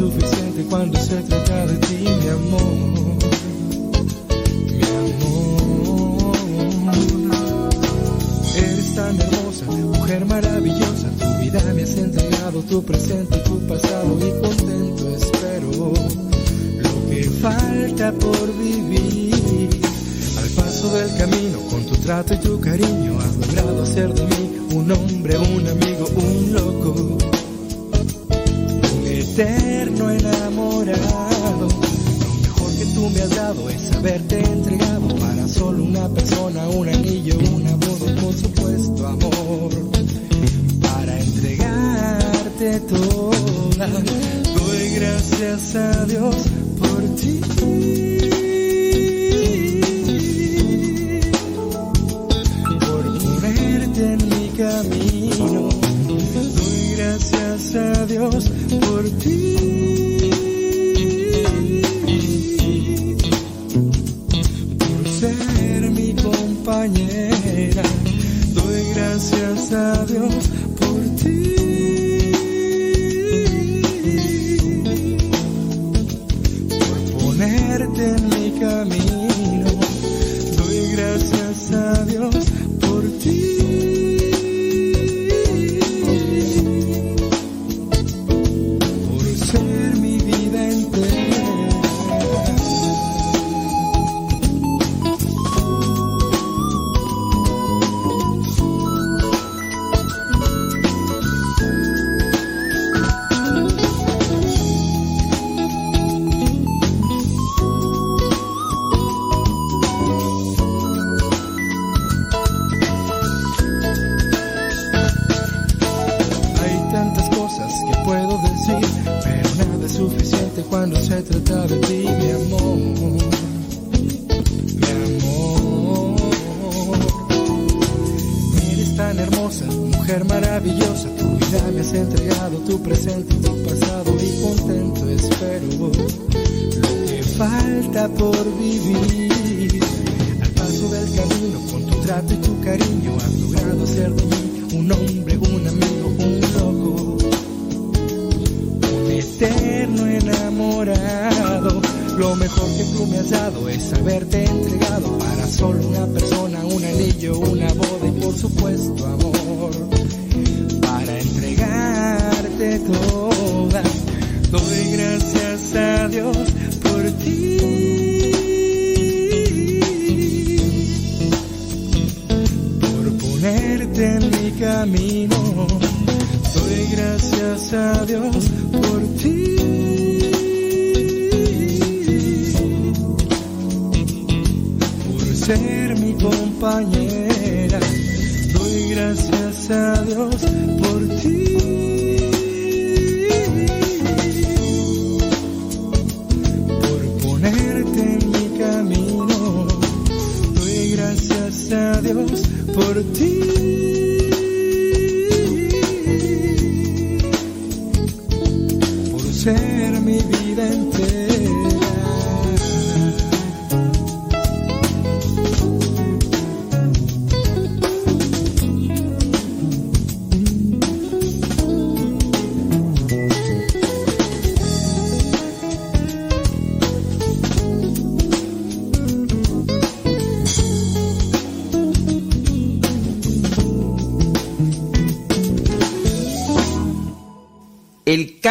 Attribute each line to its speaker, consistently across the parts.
Speaker 1: suficiente cuando se trata de ti, mi amor. Mi amor. Eres tan hermosa, mujer maravillosa. Tu vida me has entregado, tu presente y tu pasado. Y contento espero lo que falta por vivir. Al paso del camino, con tu trato y tu cariño, has logrado hacer de mí un hombre, un amigo, un loco enamorado. Lo mejor que tú me has dado es haberte entregado para solo una persona, un anillo, una boda, por supuesto amor. Para entregarte toda, doy gracias a Dios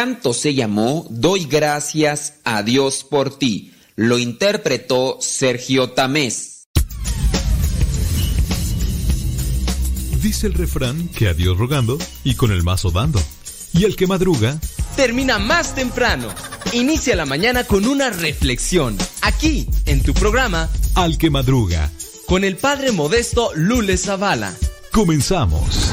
Speaker 2: canto se llamó Doy gracias a Dios por ti. Lo interpretó Sergio Tamés.
Speaker 3: Dice el refrán que a Dios rogando y con el mazo dando. Y el que madruga,
Speaker 4: Termina más temprano. Inicia la mañana con una reflexión. Aquí, en tu programa,
Speaker 3: al que madruga.
Speaker 4: con el padre modesto Lule Zavala.
Speaker 3: Comenzamos.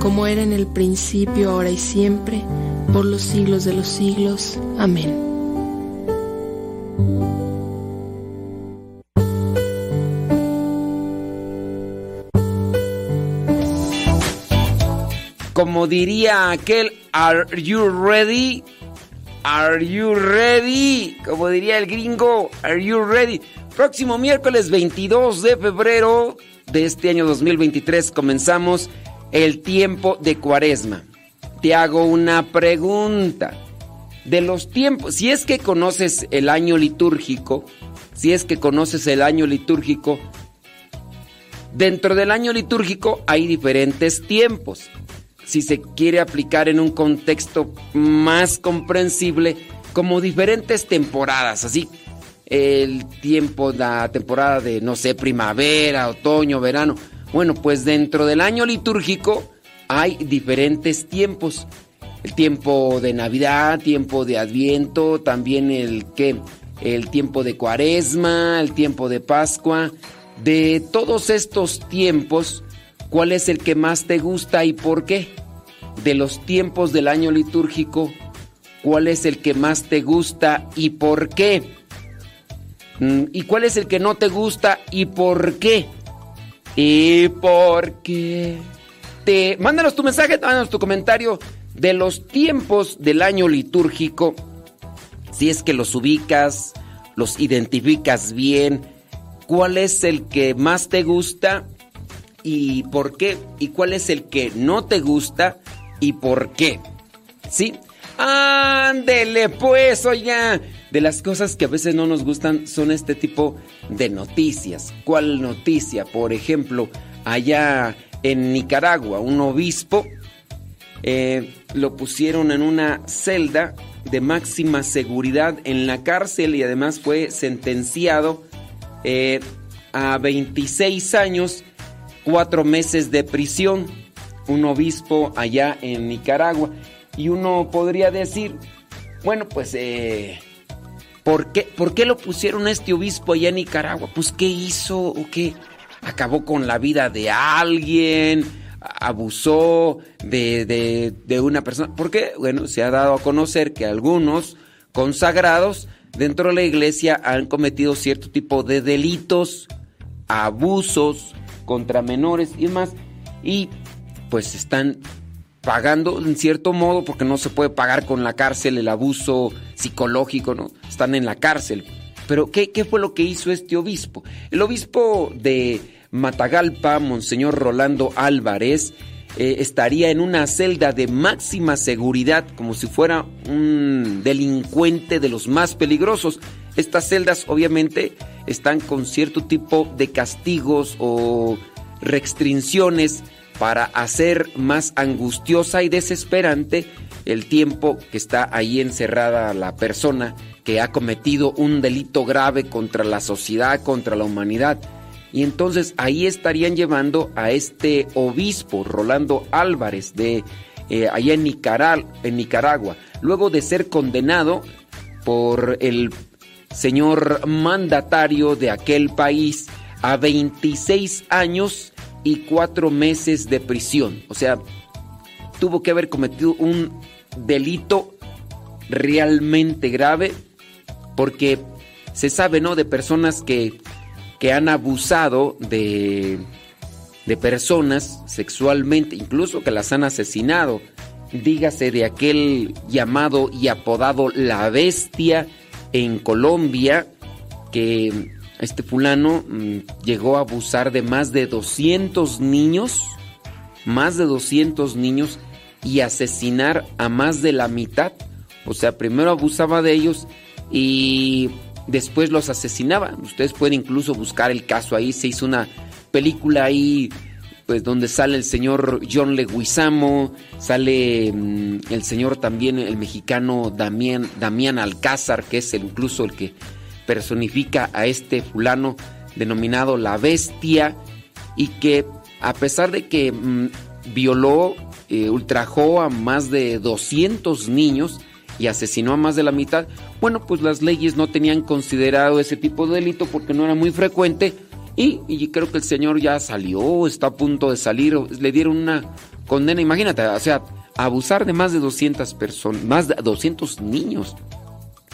Speaker 5: como era en el principio, ahora y siempre, por los siglos de los siglos. Amén.
Speaker 2: Como diría aquel, ¿Are you ready? ¿Are you ready? Como diría el gringo, ¿Are you ready? Próximo miércoles 22 de febrero de este año 2023 comenzamos el tiempo de cuaresma. Te hago una pregunta. De los tiempos, si es que conoces el año litúrgico, si es que conoces el año litúrgico, dentro del año litúrgico hay diferentes tiempos. Si se quiere aplicar en un contexto más comprensible, como diferentes temporadas, así el tiempo, la temporada de, no sé, primavera, otoño, verano. Bueno, pues dentro del año litúrgico hay diferentes tiempos. El tiempo de Navidad, tiempo de Adviento, también el que el tiempo de Cuaresma, el tiempo de Pascua. De todos estos tiempos, ¿cuál es el que más te gusta y por qué? De los tiempos del año litúrgico, ¿cuál es el que más te gusta y por qué? Mm, ¿Y cuál es el que no te gusta y por qué? ¿Y por qué? Te... Mándanos tu mensaje, mándanos tu comentario de los tiempos del año litúrgico. Si es que los ubicas, los identificas bien. ¿Cuál es el que más te gusta y por qué? ¿Y cuál es el que no te gusta y por qué? ¿Sí? Ándele pues, oye. De las cosas que a veces no nos gustan son este tipo de noticias. ¿Cuál noticia? Por ejemplo, allá en Nicaragua, un obispo eh, lo pusieron en una celda de máxima seguridad en la cárcel y además fue sentenciado eh, a 26 años, 4 meses de prisión. Un obispo allá en Nicaragua. Y uno podría decir, bueno, pues, eh, ¿por, qué, ¿por qué lo pusieron a este obispo allá en Nicaragua? Pues, ¿qué hizo o qué? Acabó con la vida de alguien, abusó de, de, de una persona. ¿Por qué? Bueno, se ha dado a conocer que algunos consagrados dentro de la iglesia han cometido cierto tipo de delitos, abusos contra menores y demás. Y pues están pagando en cierto modo, porque no se puede pagar con la cárcel el abuso psicológico, ¿no? Están en la cárcel. Pero ¿qué, qué fue lo que hizo este obispo? El obispo de Matagalpa, Monseñor Rolando Álvarez, eh, estaría en una celda de máxima seguridad, como si fuera un delincuente de los más peligrosos. Estas celdas obviamente están con cierto tipo de castigos o restricciones para hacer más angustiosa y desesperante el tiempo que está ahí encerrada la persona que ha cometido un delito grave contra la sociedad, contra la humanidad. Y entonces ahí estarían llevando a este obispo, Rolando Álvarez, de eh, allá en, en Nicaragua, luego de ser condenado por el señor mandatario de aquel país a 26 años y cuatro meses de prisión. O sea, tuvo que haber cometido un delito realmente grave porque se sabe, ¿no? De personas que, que han abusado de, de personas sexualmente, incluso que las han asesinado. Dígase de aquel llamado y apodado La Bestia en Colombia, que este fulano mm, llegó a abusar de más de 200 niños, más de 200 niños, y asesinar a más de la mitad. O sea, primero abusaba de ellos y después los asesinaba. Ustedes pueden incluso buscar el caso ahí. Se hizo una película ahí, pues donde sale el señor John Leguizamo, sale mm, el señor también, el mexicano Damián, Damián Alcázar, que es incluso el que personifica a este fulano denominado la bestia y que a pesar de que mm, violó, eh, ultrajó a más de 200 niños y asesinó a más de la mitad, bueno, pues las leyes no tenían considerado ese tipo de delito porque no era muy frecuente y, y creo que el señor ya salió, está a punto de salir, le dieron una condena, imagínate, o sea, abusar de más de 200 personas, más de 200 niños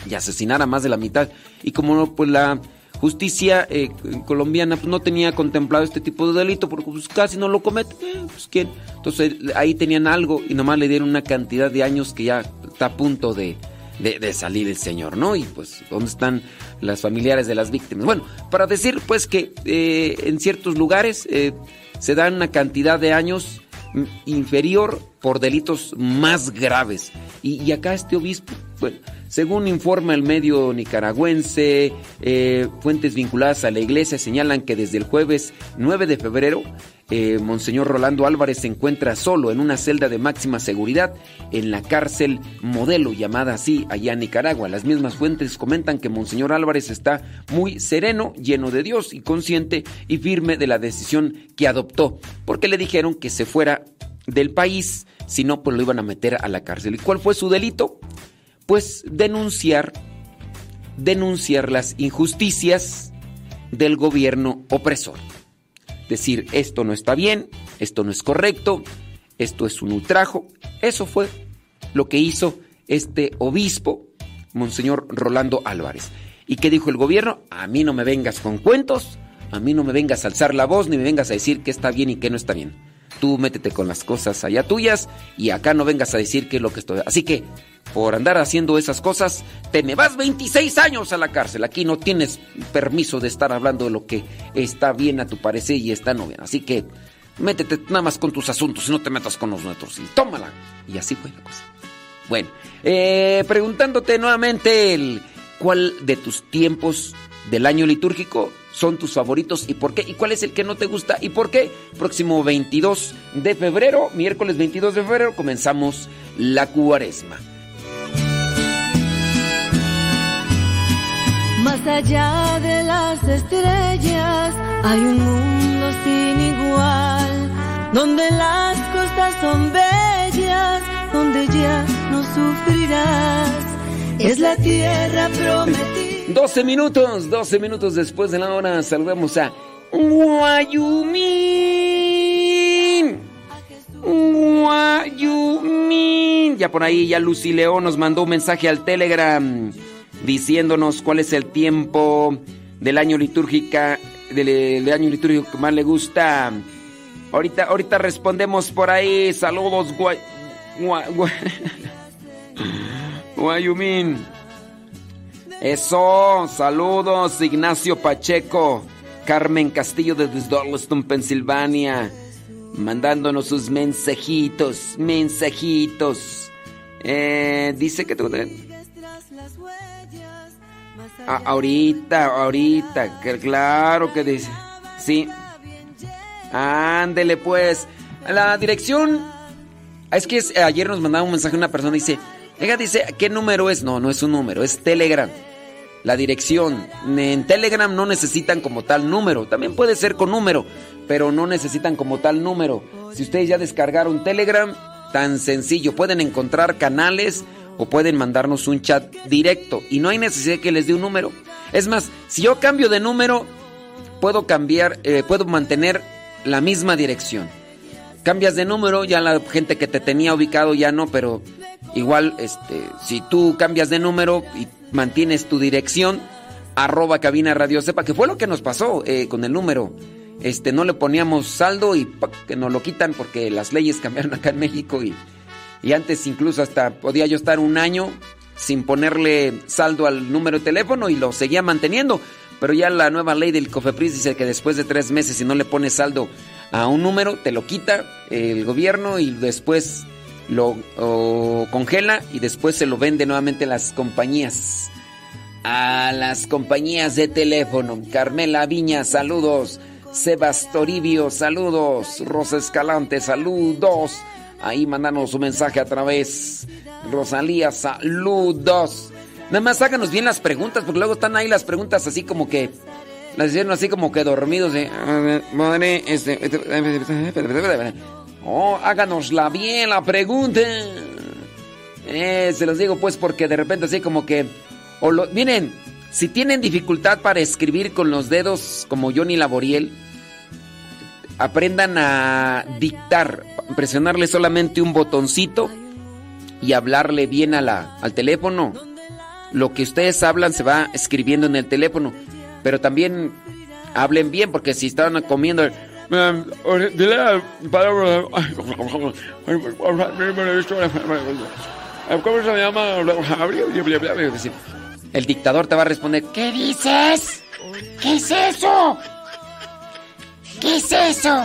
Speaker 2: y asesinar a más de la mitad. Y como pues la justicia eh, colombiana pues, no tenía contemplado este tipo de delito porque pues, casi no lo comete, eh, pues quién. Entonces ahí tenían algo y nomás le dieron una cantidad de años que ya está a punto de, de, salir el señor, ¿no? Y pues, ¿dónde están las familiares de las víctimas? Bueno, para decir pues que eh, en ciertos lugares se dan una cantidad de años inferior por delitos más graves. Y, y acá este obispo, según informa el medio nicaragüense, eh, fuentes vinculadas a la iglesia señalan que desde el jueves 9 de febrero, eh, Monseñor Rolando Álvarez se encuentra solo en una celda de máxima seguridad en la cárcel modelo, llamada así allá en Nicaragua. Las mismas fuentes comentan que Monseñor Álvarez está muy sereno, lleno de Dios y consciente y firme de la decisión que adoptó, porque le dijeron que se fuera del país, si no, pues lo iban a meter a la cárcel. ¿Y cuál fue su delito? Pues denunciar, denunciar las injusticias del gobierno opresor. Decir, esto no está bien, esto no es correcto, esto es un ultrajo. Eso fue lo que hizo este obispo, Monseñor Rolando Álvarez. ¿Y qué dijo el gobierno? A mí no me vengas con cuentos, a mí no me vengas a alzar la voz, ni me vengas a decir qué está bien y qué no está bien. Tú métete con las cosas allá tuyas y acá no vengas a decir qué es lo que estoy. Así que por andar haciendo esas cosas, te me vas 26 años a la cárcel. Aquí no tienes permiso de estar hablando de lo que está bien a tu parecer y está no bien. Así que métete nada más con tus asuntos y no te metas con los nuestros. Y tómala. Y así fue la cosa. Bueno, eh, preguntándote nuevamente el, cuál de tus tiempos del año litúrgico son tus favoritos y por qué, y cuál es el que no te gusta y por qué. Próximo 22 de febrero, miércoles 22 de febrero, comenzamos la cuaresma.
Speaker 6: Más allá de las estrellas hay un mundo sin igual, donde las costas son bellas, donde ya no sufrirás. Es la tierra prometida.
Speaker 2: 12 minutos, 12 minutos después de la hora, saludamos a Guayumín. Guayumín. Ya por ahí, ya Lucy León nos mandó un mensaje al Telegram diciéndonos cuál es el tiempo del año litúrgica del, año litúrgico que más le gusta. Ahorita, ahorita respondemos por ahí. Saludos, guay, Guayumín. Eso, saludos, Ignacio Pacheco, Carmen Castillo desde Darleston, Pensilvania, mandándonos sus mensajitos, mensajitos. Eh, dice que ahorita, ahorita, claro que dice. Sí. Ándele pues. La dirección. Es que ayer nos mandaba un mensaje una persona dice, Oiga, dice, ¿qué número es? No, no es un número, es Telegram. La dirección. En Telegram no necesitan como tal número. También puede ser con número, pero no necesitan como tal número. Si ustedes ya descargaron Telegram, tan sencillo. Pueden encontrar canales o pueden mandarnos un chat directo y no hay necesidad que les dé un número. Es más, si yo cambio de número, puedo cambiar, eh, puedo mantener la misma dirección. Cambias de número, ya la gente que te tenía ubicado ya no, pero igual, este, si tú cambias de número y mantienes tu dirección, arroba cabina radio sepa, que fue lo que nos pasó eh, con el número. Este, no le poníamos saldo y que nos lo quitan porque las leyes cambiaron acá en México y y antes incluso hasta podía yo estar un año sin ponerle saldo al número de teléfono y lo seguía manteniendo. Pero ya la nueva ley del COFEPRIS dice que después de tres meses si no le pones saldo a un número, te lo quita el gobierno y después lo congela y después se lo vende nuevamente a las compañías. A las compañías de teléfono. Carmela Viña, saludos. Sebas Toribio, saludos. Rosa Escalante, saludos. Ahí mandanos su mensaje a través. Rosalía, saludos. Nada más háganos bien las preguntas, porque luego están ahí las preguntas así como que. Las hicieron así como que dormidos. Madre, este. Oh, háganosla bien la pregunta. Eh, se los digo pues porque de repente así como que... O miren, si tienen dificultad para escribir con los dedos como Johnny Laboriel, aprendan a dictar, presionarle solamente un botoncito y hablarle bien a la, al teléfono. Lo que ustedes hablan se va escribiendo en el teléfono, pero también hablen bien porque si estaban comiendo al padre. ¿Cómo se llama? El dictador te va a responder: ¿Qué dices? ¿Qué es eso? ¿Qué es eso?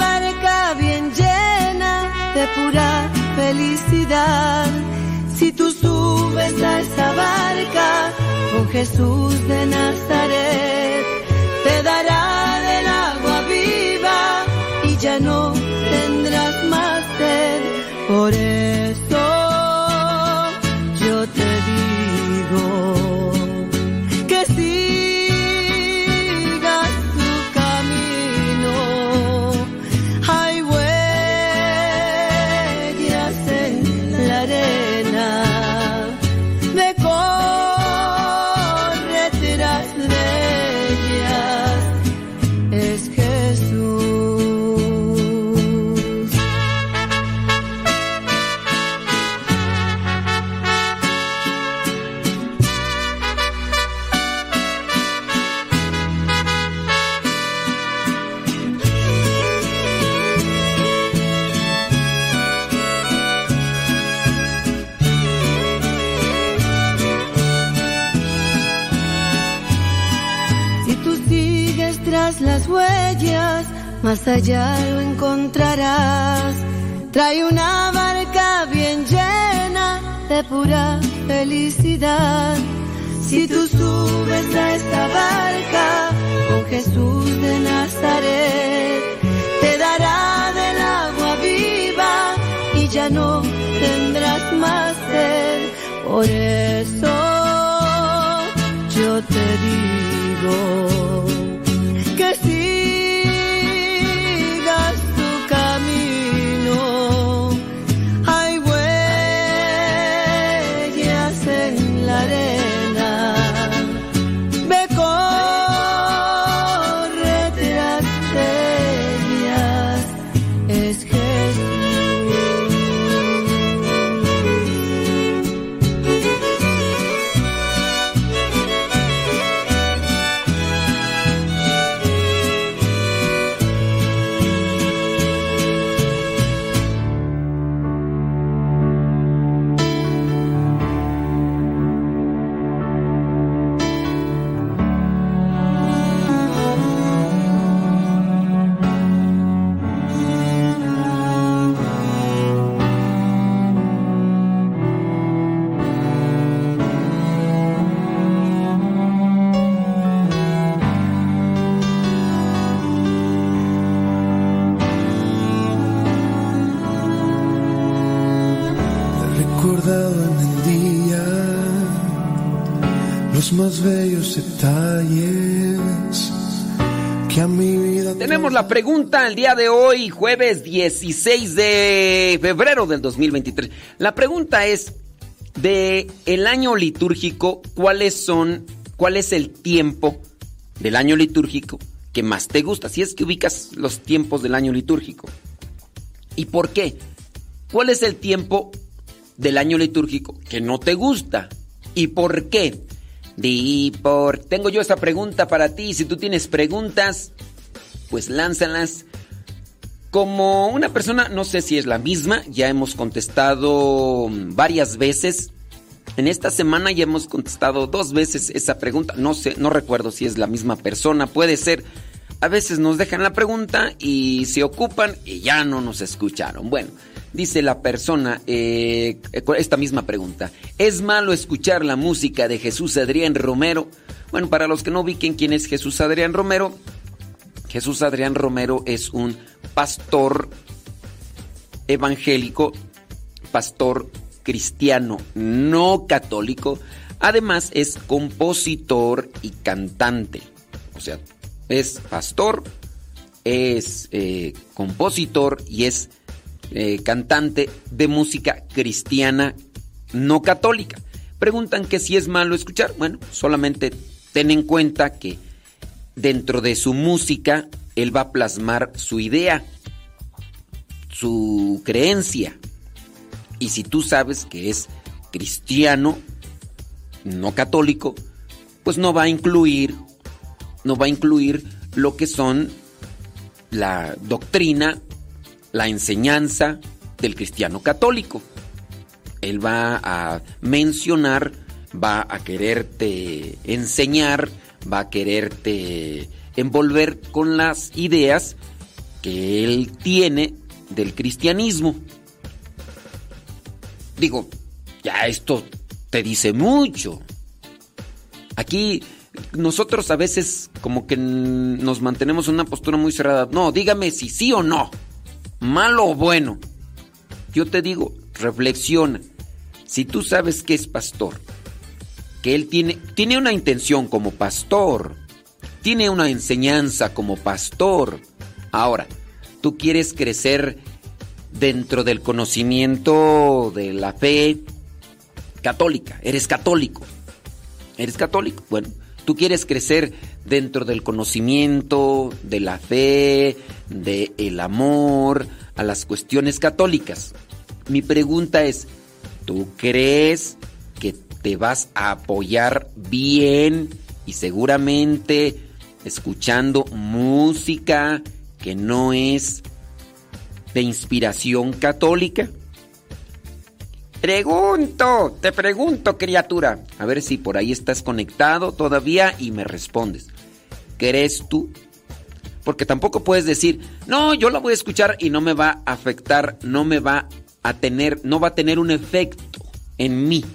Speaker 6: bien llena de pura felicidad. Si tú subes a esa barca con Jesús de Nazaret, te dará del agua viva y ya no felicidad. Si tú subes a esta barca con Jesús de Nazaret, te dará del agua viva y ya no tendrás más sed. Por eso yo te digo
Speaker 2: la pregunta el día de hoy, jueves 16 de febrero del 2023. La pregunta es de el año litúrgico, ¿cuáles son cuál es el tiempo del año litúrgico que más te gusta, si es que ubicas los tiempos del año litúrgico. ¿Y por qué? ¿Cuál es el tiempo del año litúrgico que no te gusta? ¿Y por qué? Di por. Tengo yo esa pregunta para ti. Si tú tienes preguntas, pues lánzalas. Como una persona, no sé si es la misma, ya hemos contestado varias veces. En esta semana ya hemos contestado dos veces esa pregunta. No sé, no recuerdo si es la misma persona. Puede ser. A veces nos dejan la pregunta y se ocupan y ya no nos escucharon. Bueno, dice la persona eh, esta misma pregunta. ¿Es malo escuchar la música de Jesús Adrián Romero? Bueno, para los que no ubiquen quién es Jesús Adrián Romero, Jesús Adrián Romero es un pastor evangélico, pastor cristiano no católico, además es compositor y cantante. O sea, es pastor, es eh, compositor y es eh, cantante de música cristiana no católica. Preguntan que si es malo escuchar. Bueno, solamente ten en cuenta que dentro de su música, él va a plasmar su idea, su creencia. Y si tú sabes que es cristiano, no católico, pues no va a incluir, no va a incluir lo que son la doctrina, la enseñanza del cristiano católico. Él va a mencionar, va a quererte enseñar, va a quererte envolver con las ideas que él tiene del cristianismo. Digo, ya esto te dice mucho. Aquí nosotros a veces como que nos mantenemos en una postura muy cerrada. No, dígame si sí o no. Malo o bueno. Yo te digo, reflexiona. Si tú sabes que es pastor, que él tiene, tiene una intención como pastor, tiene una enseñanza como pastor. Ahora, tú quieres crecer dentro del conocimiento de la fe católica, eres católico, eres católico. Bueno, tú quieres crecer dentro del conocimiento de la fe, del el amor, a las cuestiones católicas. Mi pregunta es, ¿tú crees te vas a apoyar bien y seguramente escuchando música que no es de inspiración católica? Pregunto, te pregunto, criatura. A ver si por ahí estás conectado todavía y me respondes. ¿Crees tú? Porque tampoco puedes decir, no, yo la voy a escuchar y no me va a afectar, no me va a tener, no va a tener un efecto en mí,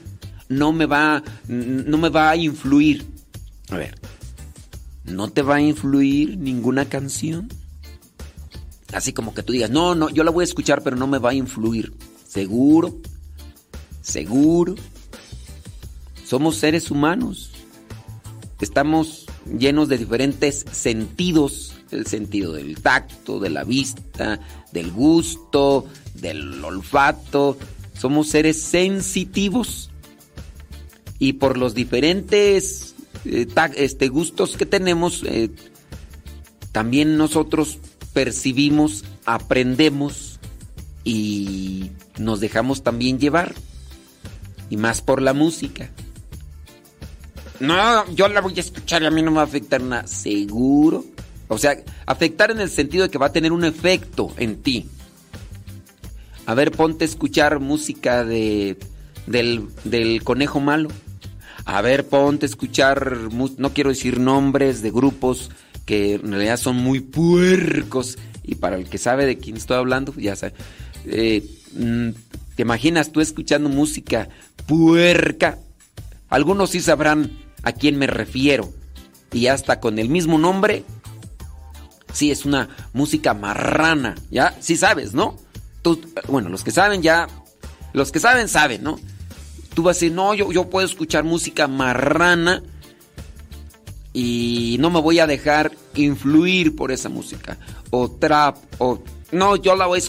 Speaker 2: no me va, no me va a influir. A ver, ¿no te va a influir ninguna canción? Así como que tú digas, no, no, yo la voy a escuchar, pero no me va a influir. ¿Seguro? ¿Seguro? Somos seres humanos. Estamos llenos de diferentes sentidos. El sentido del tacto, de la vista, del gusto, del olfato. Somos seres sensitivos. Y por los diferentes eh, este, gustos que tenemos, eh, también nosotros percibimos, aprendemos y nos dejamos también llevar. Y más por la música. No, yo la voy a escuchar y a mí no me va a afectar nada. ¿Seguro? O sea, afectar en el sentido de que va a tener un efecto en ti. A ver, ponte a escuchar música de, del, del conejo malo. A ver, ponte a escuchar, no quiero decir nombres de grupos que en realidad son muy puercos. Y para el que sabe de quién estoy hablando, ya sabe. Eh, mm, ¿Te imaginas tú escuchando música puerca? Algunos sí sabrán a quién me refiero. Y hasta con el mismo nombre, sí es una música marrana. ¿Ya? Sí sabes, ¿no? Tú, bueno, los que saben ya, los que saben, saben, ¿no? Tú vas a decir, no, yo, yo puedo escuchar música marrana y no me voy a dejar influir por esa música. O trap, o... No, yo la voy a...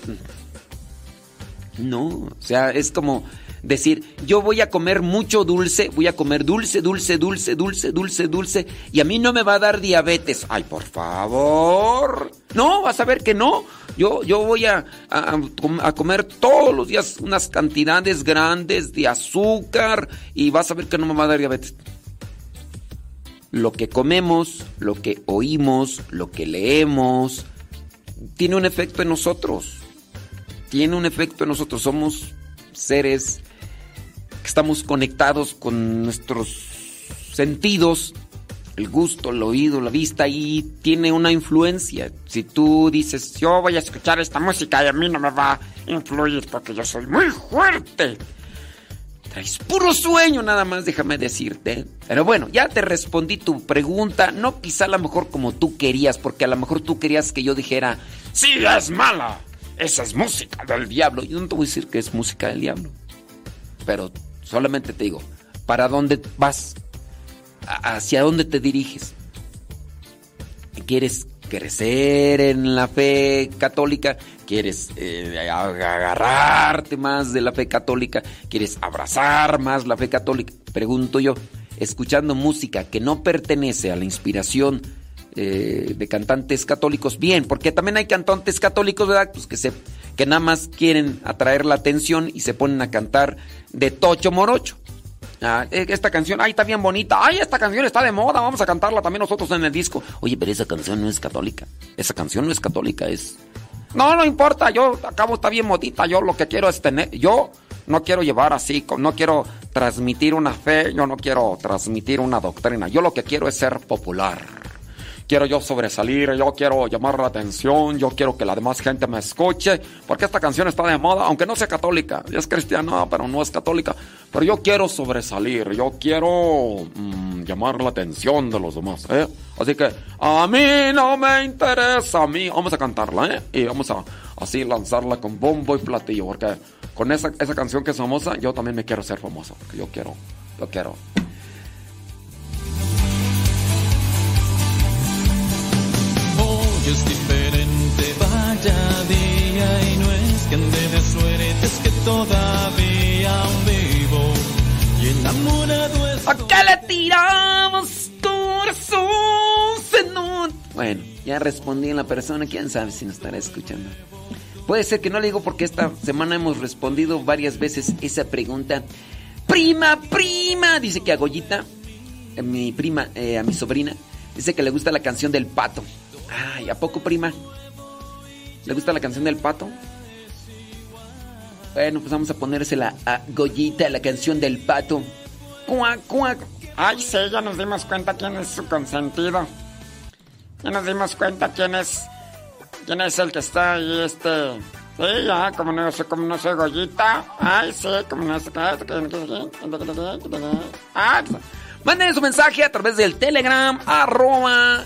Speaker 2: No, o sea, es como decir, yo voy a comer mucho dulce, voy a comer dulce, dulce, dulce, dulce, dulce, dulce, y a mí no me va a dar diabetes. Ay, por favor. No, vas a ver que no. Yo, yo voy a, a, comer todos los días unas cantidades grandes de azúcar y vas a ver que no me va a dar diabetes. Lo que comemos, lo que oímos, lo que leemos, tiene un efecto en nosotros. Tiene un efecto en nosotros. Somos seres estamos conectados con nuestros sentidos, el gusto, el oído, la vista, y tiene una influencia. Si tú dices, yo voy a escuchar esta música y a mí no me va a influir porque yo soy muy fuerte. Traes puro sueño nada más, déjame decirte. Pero bueno, ya te respondí tu pregunta, no quizá a lo mejor como tú querías, porque a lo mejor tú querías que yo dijera, sí, es mala. Esa es música del diablo. Yo no te voy a decir que es música del diablo. Pero solamente te digo, ¿para dónde vas? ¿Hacia dónde te diriges? ¿Quieres crecer en la fe católica? ¿Quieres eh, agarrarte más de la fe católica? ¿Quieres abrazar más la fe católica? Pregunto yo, escuchando música que no pertenece a la inspiración de cantantes católicos, bien, porque también hay cantantes católicos, ¿verdad? Pues que, se, que nada más quieren atraer la atención y se ponen a cantar de tocho morocho. Ah, e, esta canción, ay, está bien bonita. Ay, esta canción está de moda. Vamos a cantarla también nosotros en el disco. Oye, pero esa canción no es católica. Esa canción no es católica, es. No, no importa. Yo acabo, está bien modita. Yo lo que quiero es tener. Yo no quiero llevar así. No quiero transmitir una fe. Yo no quiero transmitir una doctrina. Yo lo que quiero es ser popular quiero yo sobresalir, yo quiero llamar la atención, yo quiero que la demás gente me escuche, porque esta canción está de moda, aunque no sea católica, es cristiana, pero no es católica, pero yo quiero sobresalir, yo quiero mm, llamar la atención de los demás, ¿eh? Así que a mí no me interesa, a mí, vamos a cantarla, ¿eh? Y vamos a así lanzarla con bombo y platillo, porque con esa, esa canción que es famosa, yo también me quiero ser famoso, yo quiero, yo quiero.
Speaker 1: Día y no es que de suerte, es que todavía vivo y enamorado.
Speaker 2: ¿A qué le tiramos corazón? Bueno, ya respondí en la persona, quién sabe si nos estará escuchando. Puede ser que no le digo porque esta semana hemos respondido varias veces esa pregunta. Prima, prima, dice que a Goyita, a mi prima, eh, a mi sobrina, dice que le gusta la canción del pato. Ay, ¿a poco, prima? ¿Le gusta la canción del pato? Bueno, pues vamos a ponérsela a Goyita, la canción del pato. Cuac, cuac.
Speaker 7: Ay, sí, ya nos dimos cuenta quién es su consentido. Ya nos dimos cuenta quién es. quién es el que está ahí, este. Sí, ya, como no sé, como no sé, Goyita. Ay, sí, como no sé.
Speaker 2: Ah, Manden su mensaje a través del Telegram, arroba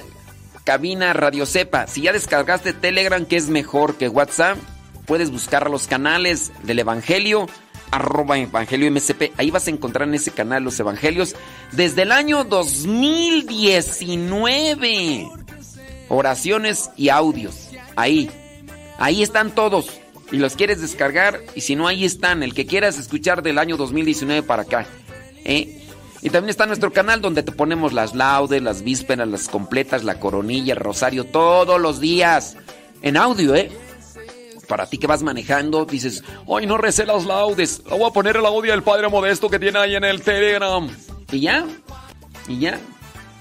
Speaker 2: cabina Radio Cepa. Si ya descargaste Telegram, que es mejor que WhatsApp, puedes buscar los canales del Evangelio, arroba Evangelio MCP. Ahí vas a encontrar en ese canal los Evangelios desde el año 2019. Oraciones y audios. Ahí. Ahí están todos. Y los quieres descargar. Y si no, ahí están. El que quieras escuchar del año 2019 para acá. ¿Eh? Y también está nuestro canal donde te ponemos las laudes, las vísperas, las completas, la coronilla, el rosario, todos los días. En audio, ¿eh? Para ti que vas manejando, dices, hoy no recé las laudes, voy a poner el audio del Padre Modesto que tiene ahí en el Telegram. Y ya, y ya,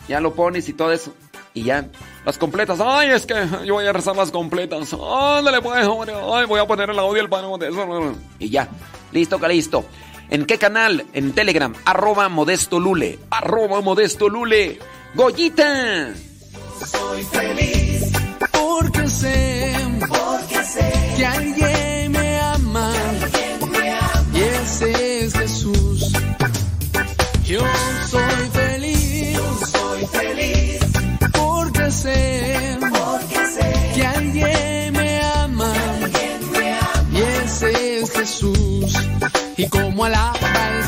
Speaker 2: ya lo pones y todo eso. Y ya, las completas, ay, es que yo voy a rezar las completas. Ándale pues, hombre, ay, voy a poner el audio del Padre Modesto. Y ya, listo, que listo. ¿En qué canal? En Telegram, arroba Modesto Lule. Arroba Modesto Lule. Goyita.
Speaker 1: Soy feliz porque sé, porque sé que alguien como alaba el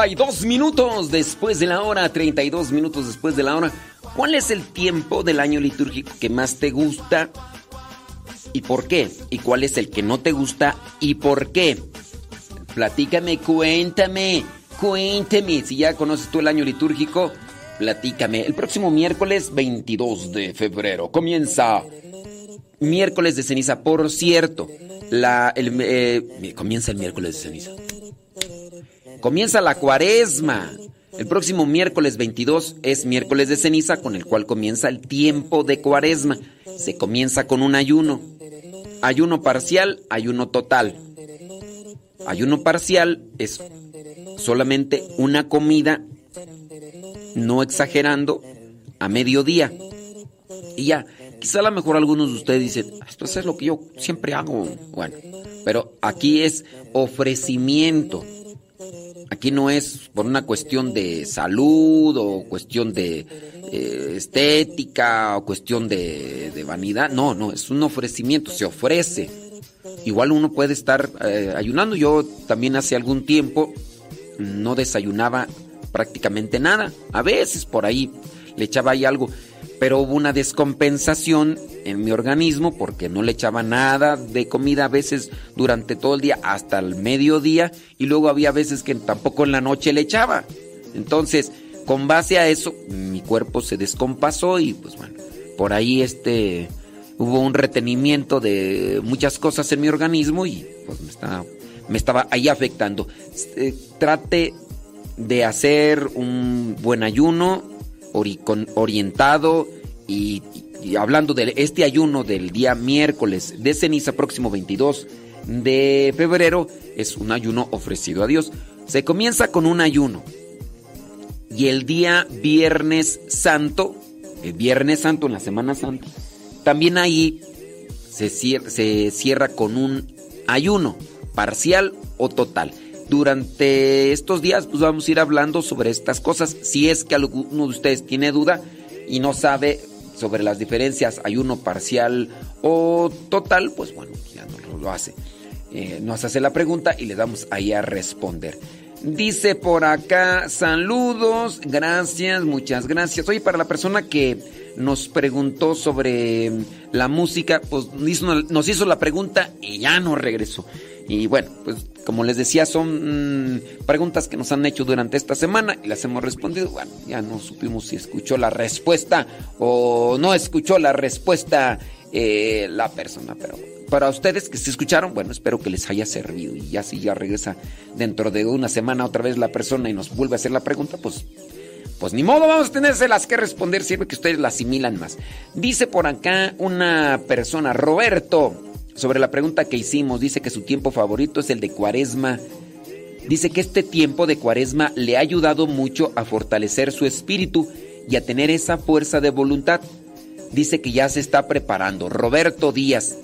Speaker 2: 32 minutos después de la hora, 32 minutos después de la hora. ¿Cuál es el tiempo del año litúrgico que más te gusta y por qué? ¿Y cuál es el que no te gusta y por qué? Platícame, cuéntame, cuéntame. Si ya conoces tú el año litúrgico, platícame. El próximo miércoles 22 de febrero comienza miércoles de ceniza. Por cierto, la, eh, comienza el miércoles de ceniza. Comienza la cuaresma. El próximo miércoles 22 es miércoles de ceniza con el cual comienza el tiempo de cuaresma. Se comienza con un ayuno. Ayuno parcial, ayuno total. Ayuno parcial es solamente una comida, no exagerando, a mediodía. Y ya, quizá a lo mejor algunos de ustedes dicen, "Ah, esto es lo que yo siempre hago. Bueno, pero aquí es ofrecimiento. Aquí no es por una cuestión de salud o cuestión de eh, estética o cuestión de, vanidad. No, no, es un ofrecimiento, se ofrece. Igual uno puede estar eh, ayunando. Yo también hace algún tiempo no desayunaba prácticamente nada. A veces por ahí le echaba ahí algo. Pero hubo una descompensación en mi organismo porque no le echaba nada de comida a veces durante todo el día hasta el mediodía y luego había veces que tampoco en la noche le echaba. Entonces, con base a eso, mi cuerpo se descompasó y pues bueno, por ahí este hubo un retenimiento de muchas cosas en mi organismo y pues me estaba, me estaba ahí afectando. Eh, trate de hacer un buen ayuno orientado y, hablando de este ayuno del día miércoles de ceniza próximo 22 de febrero es un ayuno ofrecido a Dios. Se comienza con un ayuno y el día viernes santo, el viernes santo en la Semana Santa, también ahí se cierra con un ayuno parcial o total. Durante estos días pues vamos a ir hablando sobre estas cosas. Si es que alguno de ustedes tiene duda y no sabe sobre las diferencias ayuno parcial o total, pues bueno, ya no lo hace. Eh, nos hace la pregunta y le damos ahí a responder. Dice por acá, saludos, gracias, muchas gracias. Oye, para la persona que nos preguntó sobre la música, pues nos hizo la pregunta y ya no regresó. Y bueno, pues como les decía, son mm, preguntas que nos han hecho durante esta semana y las hemos respondido. Bueno, ya no supimos si escuchó la respuesta o no escuchó la respuesta eh, la persona, pero para ustedes que se escucharon, bueno, espero que les haya servido. Y ya si ya regresa dentro de una semana otra vez la persona y nos vuelve a hacer la pregunta, pues pues ni modo, vamos a tenérselas que responder, sirve que ustedes la asimilan más. Dice por acá una persona, Roberto, sobre la pregunta que hicimos, dice que su tiempo favorito es el de cuaresma. Dice que este tiempo de cuaresma le ha ayudado mucho a fortalecer su espíritu y a tener esa fuerza de voluntad. Dice que ya se está preparando. Roberto Díaz.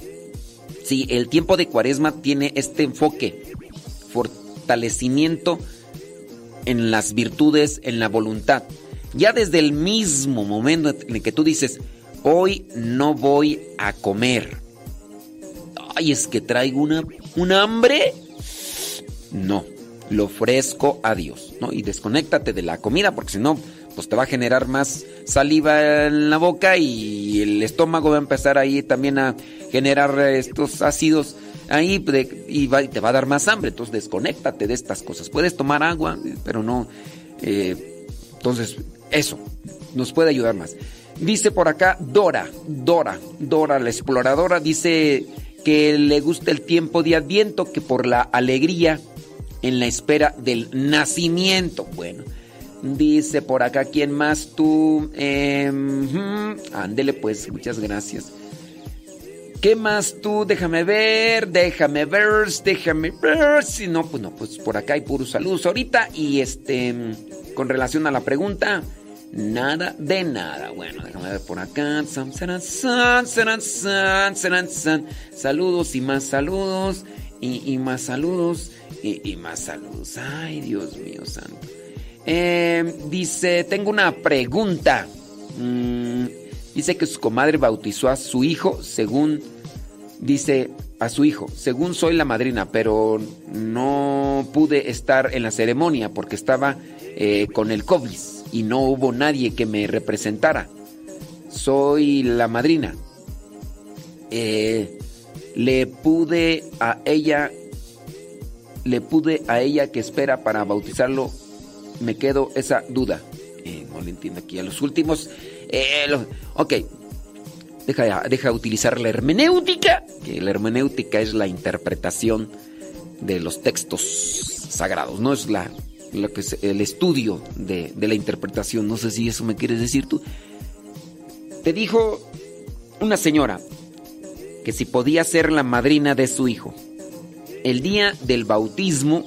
Speaker 2: Sí, el tiempo de cuaresma tiene este enfoque, fortalecimiento en las virtudes, en la voluntad. Ya desde el mismo momento en el que tú dices, hoy no voy a comer ay, es que traigo una, un hambre. No, lo ofrezco a Dios, ¿no? Y desconéctate de la comida, porque si no, pues te va a generar más saliva en la boca y el estómago va a empezar ahí también a generar estos ácidos ahí y te va a dar más hambre. Entonces, desconéctate de estas cosas. Puedes tomar agua, pero no. Eh, entonces, eso nos puede ayudar más. Dice por acá Dora, Dora, Dora la exploradora, dice que le gusta el tiempo de Adviento, que por la alegría en la espera del nacimiento. Bueno, dice por acá, ¿quién más tú? Em, ándele pues, muchas gracias. ¿Qué más tú? Déjame ver, déjame ver, déjame ver. Si no, pues no, pues por acá hay puros saludos ahorita. Y este, con relación a la pregunta, Nada de nada. Bueno, déjame ver por acá. Saludos y más saludos. Y, más saludos. Y, más saludos. Ay, Dios mío santo. Em, dice, tengo una pregunta. Mm, dice que su comadre bautizó a su hijo según... Dice a su hijo, según soy la madrina, pero no pude estar en la ceremonia porque estaba eh, con el COVID y no hubo nadie que me representara. Soy la madrina. Eh, le pude a ella, le pude a ella que espera para bautizarlo, me quedo esa duda. Eh, no le entiendo aquí a los últimos. Eh, ok, deja, deja utilizar la hermenéutica, que la hermenéutica es la interpretación de los textos sagrados, no es la el estudio de, la interpretación. No sé si eso me quieres decir tú. Te dijo una señora que si podía ser la madrina de su hijo. El día del bautismo,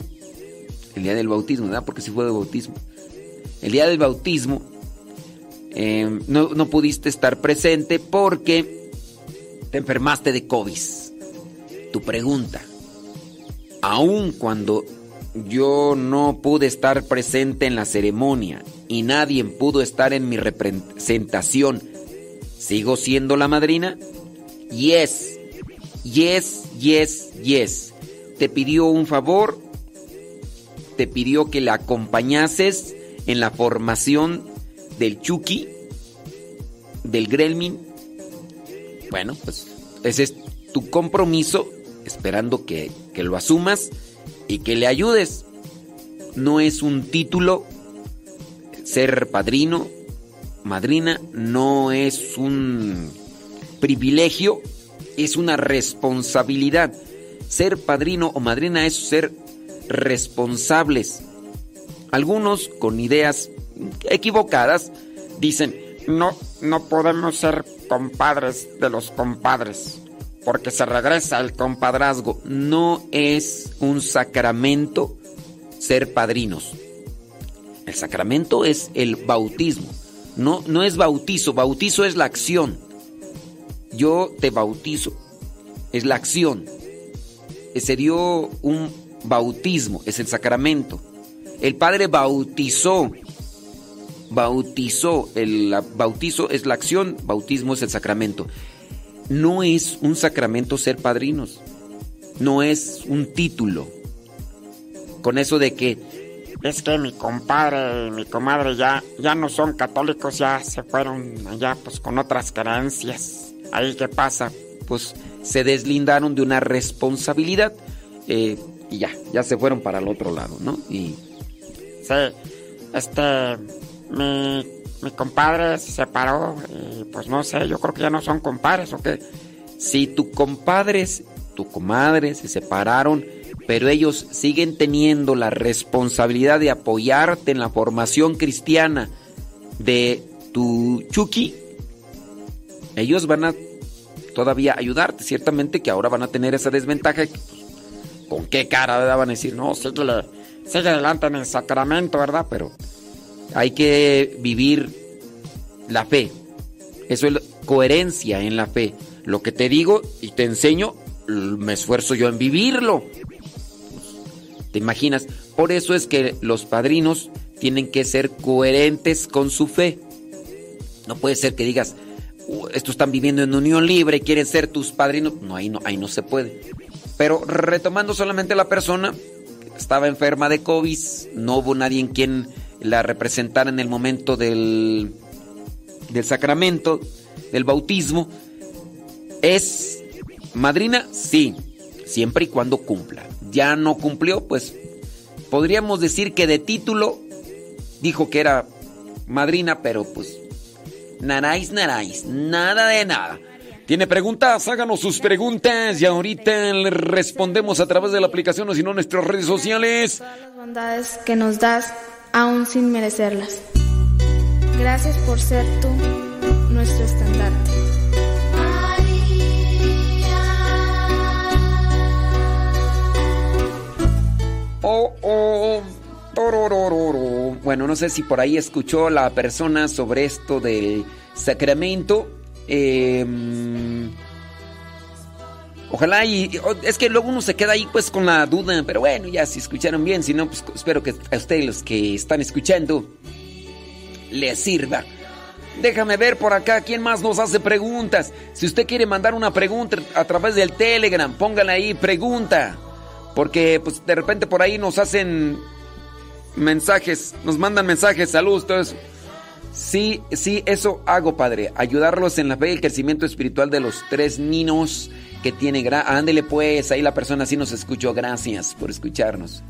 Speaker 2: el día del bautismo, ¿verdad? Porque si fue de bautismo. El día del bautismo no, no pudiste estar presente porque te enfermaste de COVID. Tu pregunta, aun cuando yo no pude estar presente en la ceremonia y nadie pudo estar en mi representación. ¿Sigo siendo la madrina? Yes, yes, yes, yes. Te pidió un favor, te pidió que la acompañases en la formación del Chucky, del Gremlin. Bueno, pues ese es tu compromiso, esperando que, que lo asumas y que le ayudes. No es un título ser padrino, madrina, no es un privilegio, es una responsabilidad. Ser padrino o madrina es ser responsables. Algunos con ideas equivocadas dicen,
Speaker 7: no, no podemos ser compadres de los compadres porque se regresa el compadrazgo.
Speaker 2: No es un sacramento ser padrinos. El sacramento es el bautismo. No, no es bautizo, bautizo es la acción. Yo te bautizo, es la acción. Se dio un bautismo, es el sacramento. El Padre bautizó, bautizó, el bautizo es la acción, bautismo es el sacramento. No es un sacramento ser padrinos, no es un título. Con eso de que
Speaker 7: es que mi compadre y mi comadre ya, ya no son católicos, ya se fueron allá pues con otras creencias. Ahí qué pasa,
Speaker 2: pues se deslindaron de una responsabilidad eh, y ya, ya se fueron para el otro lado, ¿no? Y
Speaker 7: sí, este, mi, mi compadre se separó y pues no sé, yo creo que ya no son compadres o qué.
Speaker 2: Si tu compadres, tu comadre se separaron pero ellos siguen teniendo la responsabilidad de apoyarte en la formación cristiana de tu Chucky, ellos van a todavía ayudarte. Ciertamente que ahora van a tener esa desventaja. ¿Con qué cara van a decir? No, sigue, sigue adelante en el sacramento, ¿verdad? Pero hay que vivir la fe. Eso es coherencia en la fe. Lo que te digo y te enseño, me esfuerzo yo en vivirlo. ¿Te imaginas? Por eso es que los padrinos tienen que ser coherentes con su fe. No puede ser que digas, uh, estos están viviendo en unión libre, quieren ser tus padrinos. No, ahí no, ahí no se puede. Pero retomando solamente la persona, estaba enferma de COVID, no hubo nadie en quien la representara en el momento del, del sacramento, del bautismo. ¿Es madrina? Sí, siempre y cuando cumpla ya no cumplió, pues podríamos decir que de título dijo que era madrina, pero pues naráis, naráis, nada de nada. ¿Tiene preguntas? Háganos sus preguntas y ahorita le respondemos a través de la aplicación o si no nuestras redes sociales.
Speaker 8: Las bondades que nos das aún sin merecerlas. Gracias por ser tú nuestro estandarte.
Speaker 2: Oh, oh, Bueno, no sé si por ahí escuchó la persona sobre esto del sacramento. Em, ojalá y, es que luego uno se queda ahí pues con la duda, pero bueno, ya si escucharon bien, si no, pues espero que a ustedes los que están escuchando les sirva. Déjame ver por acá quién más nos hace preguntas. Si usted quiere mandar una pregunta a través del Telegram, póngale ahí pregunta. Porque pues de repente por ahí nos hacen mensajes, nos mandan mensajes, saludos, todo eso. Sí, sí, eso hago, Padre. Ayudarlos en la fe y el crecimiento espiritual de los tres niños que tiene. Ándele pues, ahí la persona sí nos escuchó. Gracias por escucharnos.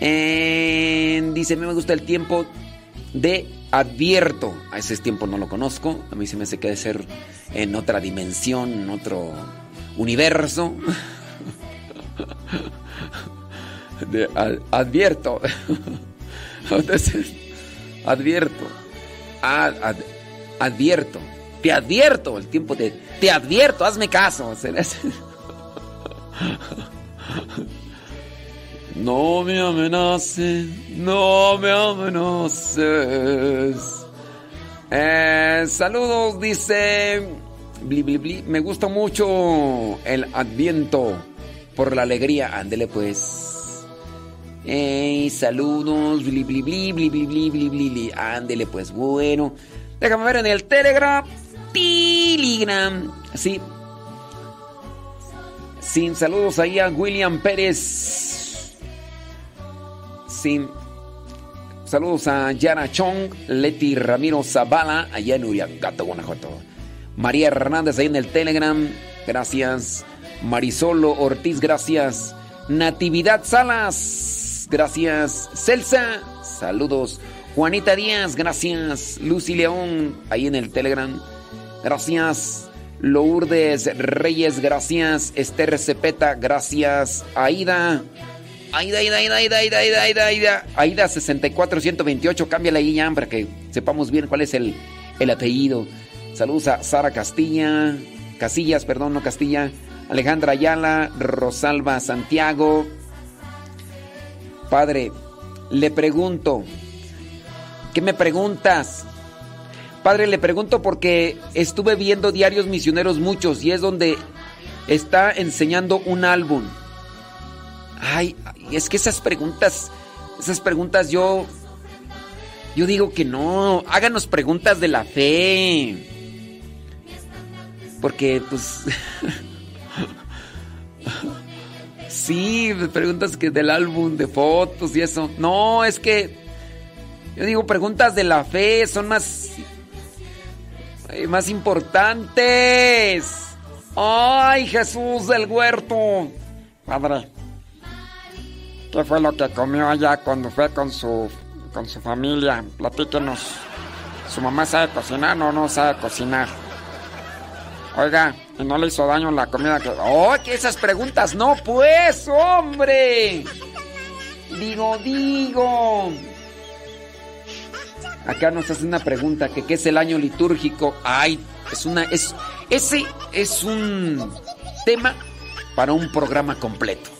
Speaker 2: dice, a mí me gusta el tiempo de advierto. A ese tiempo no lo conozco. A mí se me hace que debe ser en otra dimensión, en otro universo. advierto. advierto. advierto. Te advierto. El tiempo de. Te advierto, hazme caso. No me amenaces, no me amenaces. Eh, saludos, dice. Me gusta mucho el adviento por la alegría. Ándele pues. Ey, saludos, bli, bli, bli, bli, bli, bli, bli, bli, Ándele, pues bueno. Déjame ver en el Telegram. Telegram. Sí. Sin saludos ahí a William Pérez. Sin saludos a Yara Chong, Leti Ramiro Zavala, allá en Uriangato, Guanajuato. María Hernández ahí en el Telegram. Gracias. Marisolo Ortiz, gracias. Natividad Salas, gracias. Celsa, saludos. Juanita Díaz, gracias. Lucy León, ahí en el Telegram, gracias. Lourdes Reyes, gracias. Esther Cepeta, gracias. Aida. Aida, Aida, Aida, Aida, Aida, Aida, Aida, Aida. Aida 64128, cámbiala ahí ya para que sepamos bien cuál es el, el apellido. Saludos a Sara Castilla, Casillas, perdón, no Castilla. Alejandra Ayala, Rosalba Santiago. Padre, le pregunto, ¿qué me preguntas? Padre, le pregunto porque estuve viendo diarios misioneros muchos y es donde está enseñando un álbum. Ay, es que esas preguntas, esas preguntas yo, yo digo que no, háganos preguntas de la fe. Porque pues... sí, preguntas que del álbum, de fotos y eso. No, es que... Yo digo preguntas de la fe, son más... Más importantes. Ay, Jesús del huerto.
Speaker 7: Padre, ¿qué fue lo que comió allá cuando fue con su, con su familia? Platíquenos. ¿Su mamá sabe cocinar o no sabe cocinar? Oiga, ¿y no le hizo daño la comida que.?
Speaker 2: ¡Oh, que esas preguntas no, pues, hombre! Digo, digo. Acá nos hace una pregunta, que qué es el año litúrgico. Ay, es una. Es, ese es un tema para un programa completo.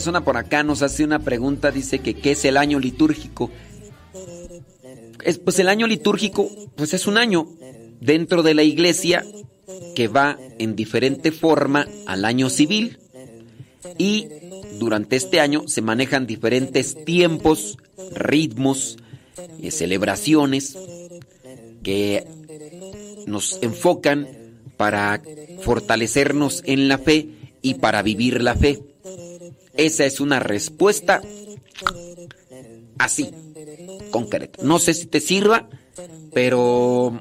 Speaker 2: Persona por acá nos hace una pregunta, dice que qué es el año litúrgico. Es, pues el año litúrgico, pues es un año dentro de la iglesia que va en diferente forma al año civil. Y durante este año se manejan diferentes tiempos, ritmos, y celebraciones que nos enfocan para fortalecernos en la fe y para vivir la fe. Esa es una respuesta así, concreta. No sé si te sirva, pero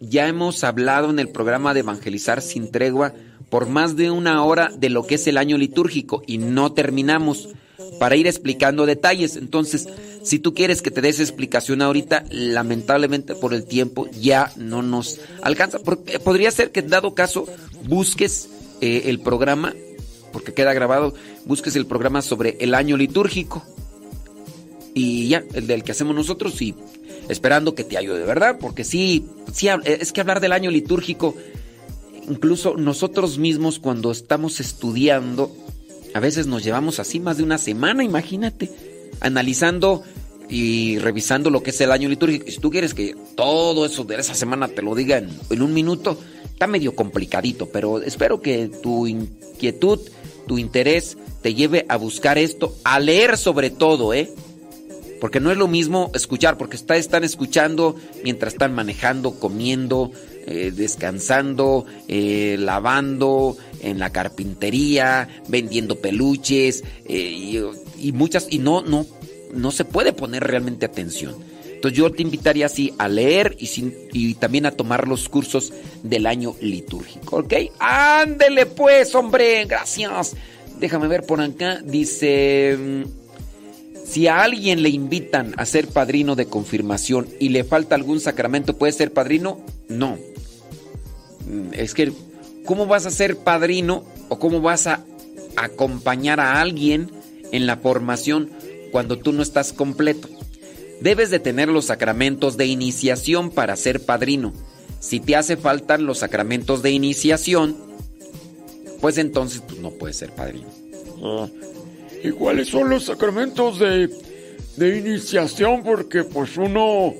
Speaker 2: ya hemos hablado en el programa de Evangelizar sin tregua por más de una hora de lo que es el año litúrgico y no terminamos para ir explicando detalles. Entonces, si tú quieres que te des explicación ahorita, lamentablemente por el tiempo ya no nos alcanza. Podría ser que dado caso busques eh, el programa porque queda grabado, busques el programa sobre el año litúrgico. Y ya, el del que hacemos nosotros y esperando que te ayude, ¿verdad? Porque sí, sí, es que hablar del año litúrgico, incluso nosotros mismos cuando estamos estudiando, a veces nos llevamos así más de una semana, imagínate, analizando y revisando lo que es el año litúrgico. Si tú quieres que todo eso de esa semana te lo diga en, en un minuto, está medio complicadito, pero espero que tu inquietud tu interés te lleve a buscar esto, a leer sobre todo, ¿eh? Porque no es lo mismo escuchar, porque están escuchando mientras están manejando, comiendo, eh, descansando, eh, lavando, en la carpintería, vendiendo peluches eh, y, muchas y no no no se puede poner realmente atención. Entonces yo te invitaría así a leer y, también a tomar los cursos del año litúrgico, ¿ok? Ándele pues, hombre, gracias. Déjame ver por acá, dice... Mm, si a alguien le invitan a ser padrino de confirmación y le falta algún sacramento, ¿puede ser padrino? No. Mm, es que, ¿cómo vas a ser padrino o cómo vas a acompañar a alguien en la formación cuando tú no estás completo? Debes de tener los sacramentos de iniciación para ser padrino. Si te hace falta los sacramentos de iniciación, pues entonces pues, no puedes ser padrino.
Speaker 9: Ah, ¿Y cuáles son los sacramentos de, iniciación? Porque pues uno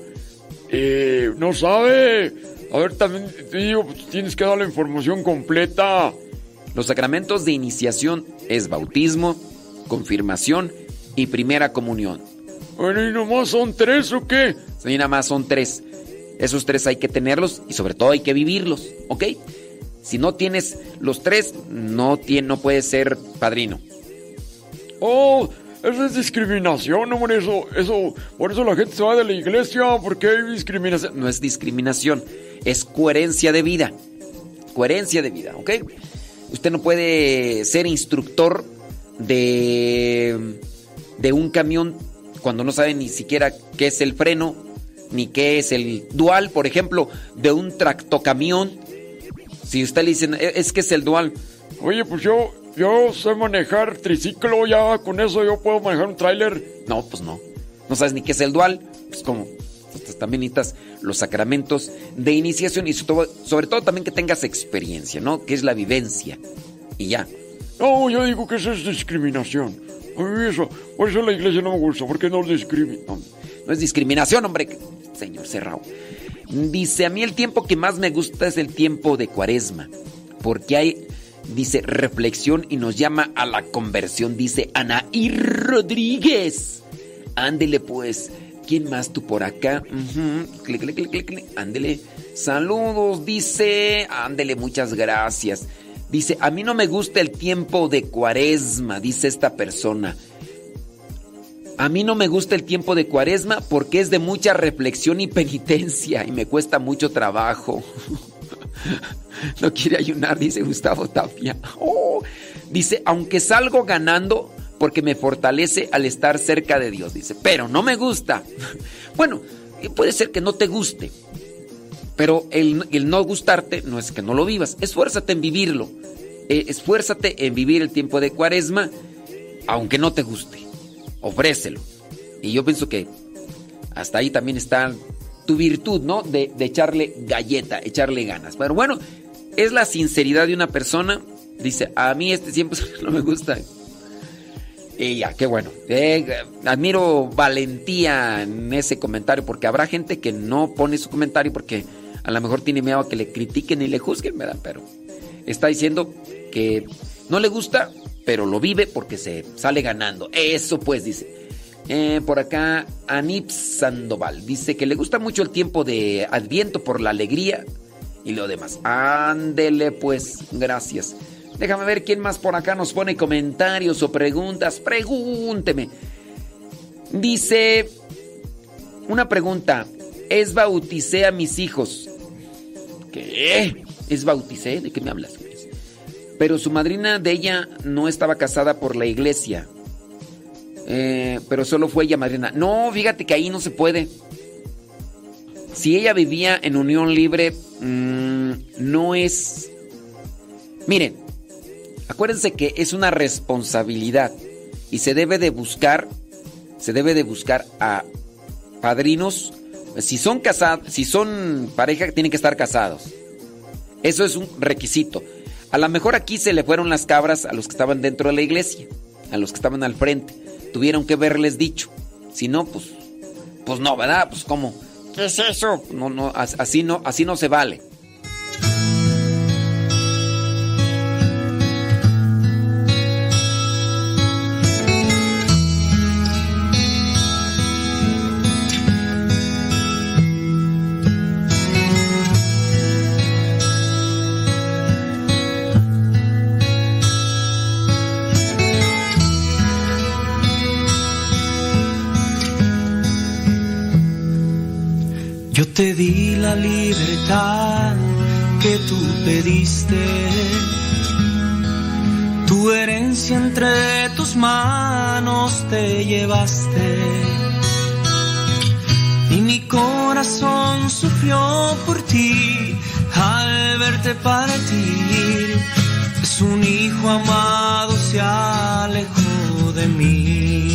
Speaker 9: eh, no sabe. A ver, también te digo, pues, tienes que dar la información completa.
Speaker 2: Los sacramentos de iniciación es bautismo, confirmación y primera comunión.
Speaker 9: Bueno, ¿y nomás son tres o qué?
Speaker 2: Sí, nada más son tres. Esos tres hay que tenerlos y sobre todo hay que vivirlos, ¿ok? Si no tienes los tres, no, tiene, no puedes ser padrino.
Speaker 9: Oh, eso es discriminación, hombre, eso, eso, por eso la gente se va de la iglesia, porque hay discriminación.
Speaker 2: No es discriminación, es coherencia de vida. Coherencia de vida, ¿ok? Usted no puede ser instructor de, de un camión cuando no sabe ni siquiera qué es el freno, ni qué es el dual, por ejemplo, de un tractocamión. Si usted le dice, es que es el dual.
Speaker 9: Oye, pues yo, yo sé manejar triciclo, ya con eso yo puedo manejar un tráiler.
Speaker 2: No, pues no. No sabes ni qué es el dual. Pues como, pues también necesitas los sacramentos de iniciación y sobre todo también que tengas experiencia, ¿no? Que es la vivencia. Y ya.
Speaker 9: No, yo digo que eso es discriminación. Eso, por eso la iglesia no me gusta, porque no discrimina.
Speaker 2: No, es discriminación, hombre. Señor Cerrado. Dice, a mí el tiempo que más me gusta es el tiempo de cuaresma, porque hay dice reflexión y nos llama a la conversión, dice Anaí Rodríguez. Ándele pues. ¿Quién más tú por acá? Ándele. Saludos, dice. Ándele, muchas gracias. Dice, a mí no me gusta el tiempo de cuaresma, dice esta persona. A mí no me gusta el tiempo de cuaresma porque es de mucha reflexión y penitencia y me cuesta mucho trabajo. no quiere ayunar, dice Gustavo Tapia. Oh, dice, aunque salgo ganando porque me fortalece al estar cerca de Dios, dice, pero no me gusta. bueno, puede ser que no te guste, pero el, no gustarte no es que no lo vivas, esfuérzate en vivirlo, eh, esfuérzate en vivir el tiempo de cuaresma, aunque no te guste, ofrécelo. Y yo pienso que hasta ahí también está tu virtud, ¿no? De, echarle galleta, echarle ganas. Pero bueno, es la sinceridad de una persona. Dice, a mí este siempre no me gusta. Y ya, qué bueno. Eh, admiro valentía en ese comentario porque habrá gente que no pone su comentario porque a lo mejor tiene miedo a que le critiquen y le juzguen, ¿verdad? Pero está diciendo que no le gusta, pero lo vive porque se sale ganando. Eso pues, dice. Eh, por acá, Anip Sandoval dice que le gusta mucho el tiempo de Adviento por la alegría y lo demás. Ándele, pues, gracias. Déjame ver quién más por acá nos pone comentarios o preguntas. Pregúnteme. Dice una pregunta. ¿Es bauticé a mis hijos? ¿Qué? ¿Es bauticé? ¿De qué me hablas? Pero su madrina de ella no estaba casada por la iglesia. Eh, pero solo fue ella madrina. No, fíjate que ahí no se puede. Si ella vivía en unión libre, mm, no es... Miren, acuérdense que es una responsabilidad y se debe de buscar, se debe de buscar a padrinos. Si son casados, si son pareja, tienen que estar casados. Eso es un requisito. A lo mejor aquí se le fueron las cabras a los que estaban dentro de la iglesia, a los que estaban al frente tuvieron que haberles dicho. Si no, pues, pues no, ¿verdad? Pues cómo.
Speaker 7: ¿Qué es eso?
Speaker 2: No, no, así no, así no se vale.
Speaker 10: Te di la libertad que tú pediste. Tu herencia entre tus manos te llevaste. Y mi corazón sufrió por ti al verte partir. Es un hijo amado se alejó de mí.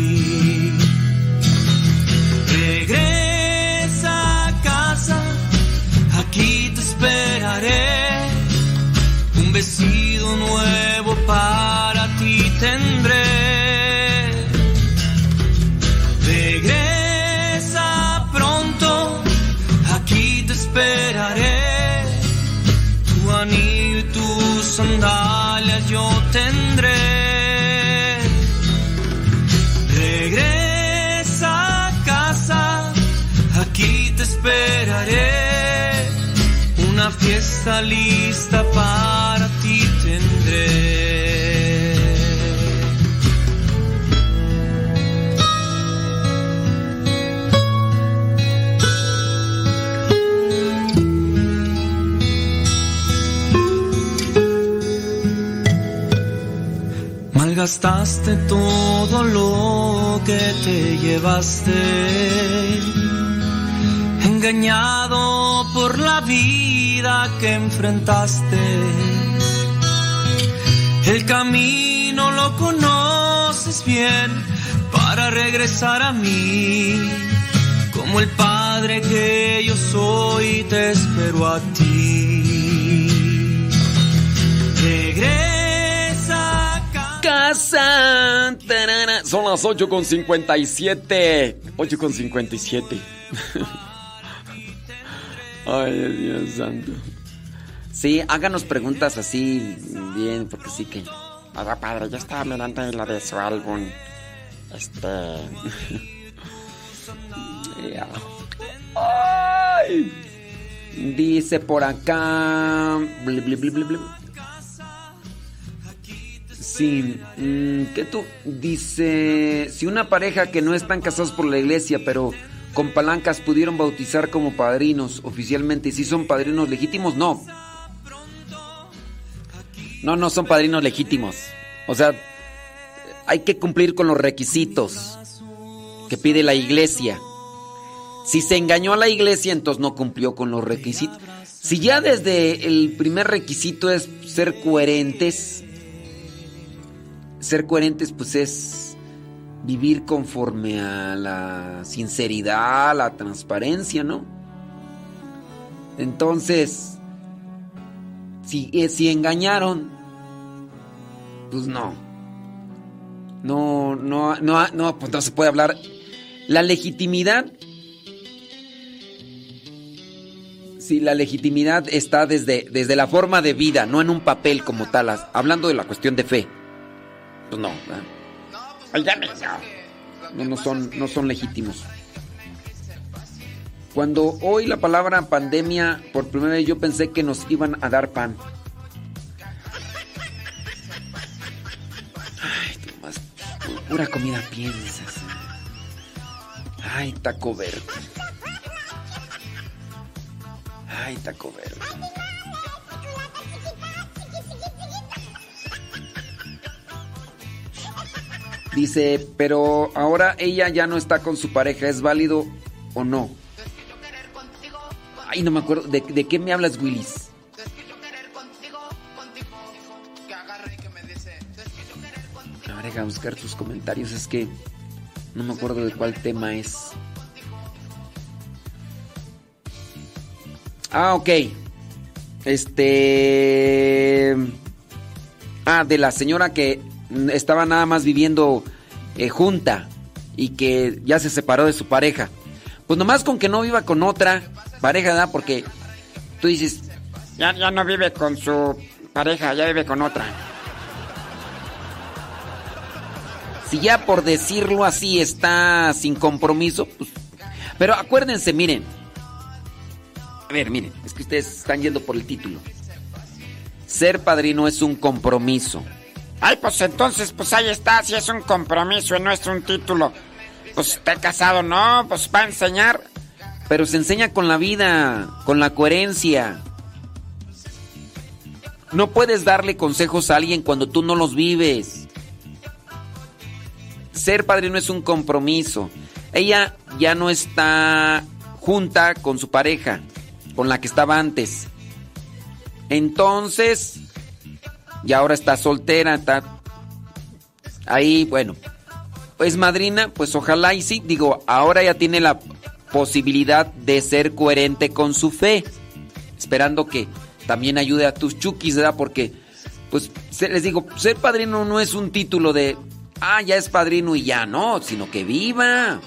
Speaker 10: Un vestido nuevo para ti tendré. Regresa pronto, aquí te esperaré. Tu anillo y tus sandalias yo tendré. Fiesta lista para ti tendré. Malgastaste todo lo que te llevaste, engañado por la vida que enfrentaste. El camino lo conoces bien para regresar a mí. Como el padre que yo soy, te espero a ti. Regresa a
Speaker 2: casa. Son las 8 con 57. 8 con 57. Ay, Dios santo. Sí, háganos preguntas así bien, porque sí que.
Speaker 7: Oiga, padre, yo estaba mirando la de su álbum. Este.
Speaker 2: Ya. Ay. Dice por acá. bli, bli, bli. Sí, mm, ¿qué tú? Dice, si una pareja que no están casados por la iglesia, pero con palancas pudieron bautizar como padrinos oficialmente, ¿y si son padrinos legítimos? No. No, no son padrinos legítimos. O sea, hay que cumplir con los requisitos que pide la iglesia. Si se engañó a la iglesia, entonces no cumplió con los requisitos. Si ya desde el primer requisito es ser coherentes, ser coherentes pues es vivir conforme a la sinceridad, a la transparencia, ¿no? Entonces, si, eh, si engañaron, pues no. No, no, no, no, pues no se puede hablar. La legitimidad Sí, la legitimidad está desde, desde la forma de vida, no en un papel como tal. Hablando de la cuestión de fe. Pues no, ¿verdad? No, no son, no son legítimos. Cuando oí la palabra pandemia por primera vez yo pensé que nos iban a dar pan. Ay, tú más pu- pura comida piensas. Ay, taco verde. Ay, taco verde. Dice, pero ahora ella ya no está con su pareja, ¿es válido o no? Ay, no me acuerdo. ¿De, de qué me hablas, Willis? A ver, deja buscar tus comentarios. Es que no me acuerdo de cuál tema es. Ah, ok. Este... Ah, de la señora que estaba nada más viviendo eh, junta y que ya se separó de su pareja. Pues nomás con que no viva con otra pareja, ¿verdad? Porque tú dices,
Speaker 7: Ya, ya no vive con su pareja, ya vive con otra.
Speaker 2: Si ya por decirlo así está sin compromiso, pues... Pero acuérdense, miren. A ver, miren, es que ustedes están yendo por el título. Ser padrino es un compromiso.
Speaker 7: Ay, pues entonces, pues ahí está, si es un compromiso y no es un título. Pues está casado, no, pues va a enseñar.
Speaker 2: Pero se enseña con la vida, con la coherencia. No puedes darle consejos a alguien cuando tú no los vives. Ser padrino es un compromiso. Ella ya no está junta con su pareja, con la que estaba antes. Entonces, y ahora está soltera, está ahí, bueno. Pues madrina, pues ojalá y sí, digo, ahora ya tiene la posibilidad de ser coherente con su fe, esperando que también ayude a tus chukis, ¿verdad? Porque, pues, les digo, ser padrino no es un título de, ah, ya es padrino y ya, no, sino que viva.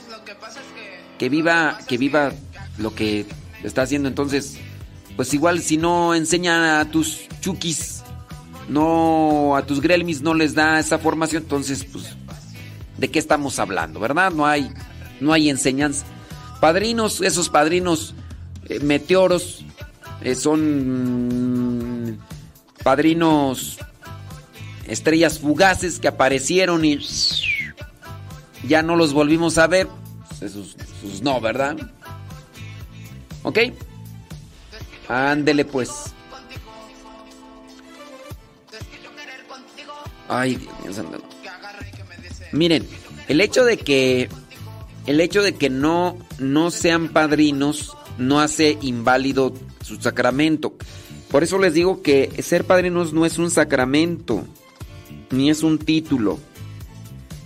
Speaker 2: Que viva, que viva lo que está haciendo. Entonces, pues igual si no enseña a tus chukis, no, a tus grelmis no les da esa formación, entonces, pues, ¿de qué estamos hablando, verdad? No hay, no hay enseñanza. Padrinos, esos padrinos eh, meteoros, eh, son mm, padrinos estrellas fugaces que aparecieron y ya no los volvimos a ver. Esos, no, ¿verdad? ¿Ok? Ándele pues. Ay, Dios mío. Miren, el hecho de que el hecho de que no no sean padrinos no hace inválido su sacramento. Por eso les digo que ser padrinos no es un sacramento, ni es un título.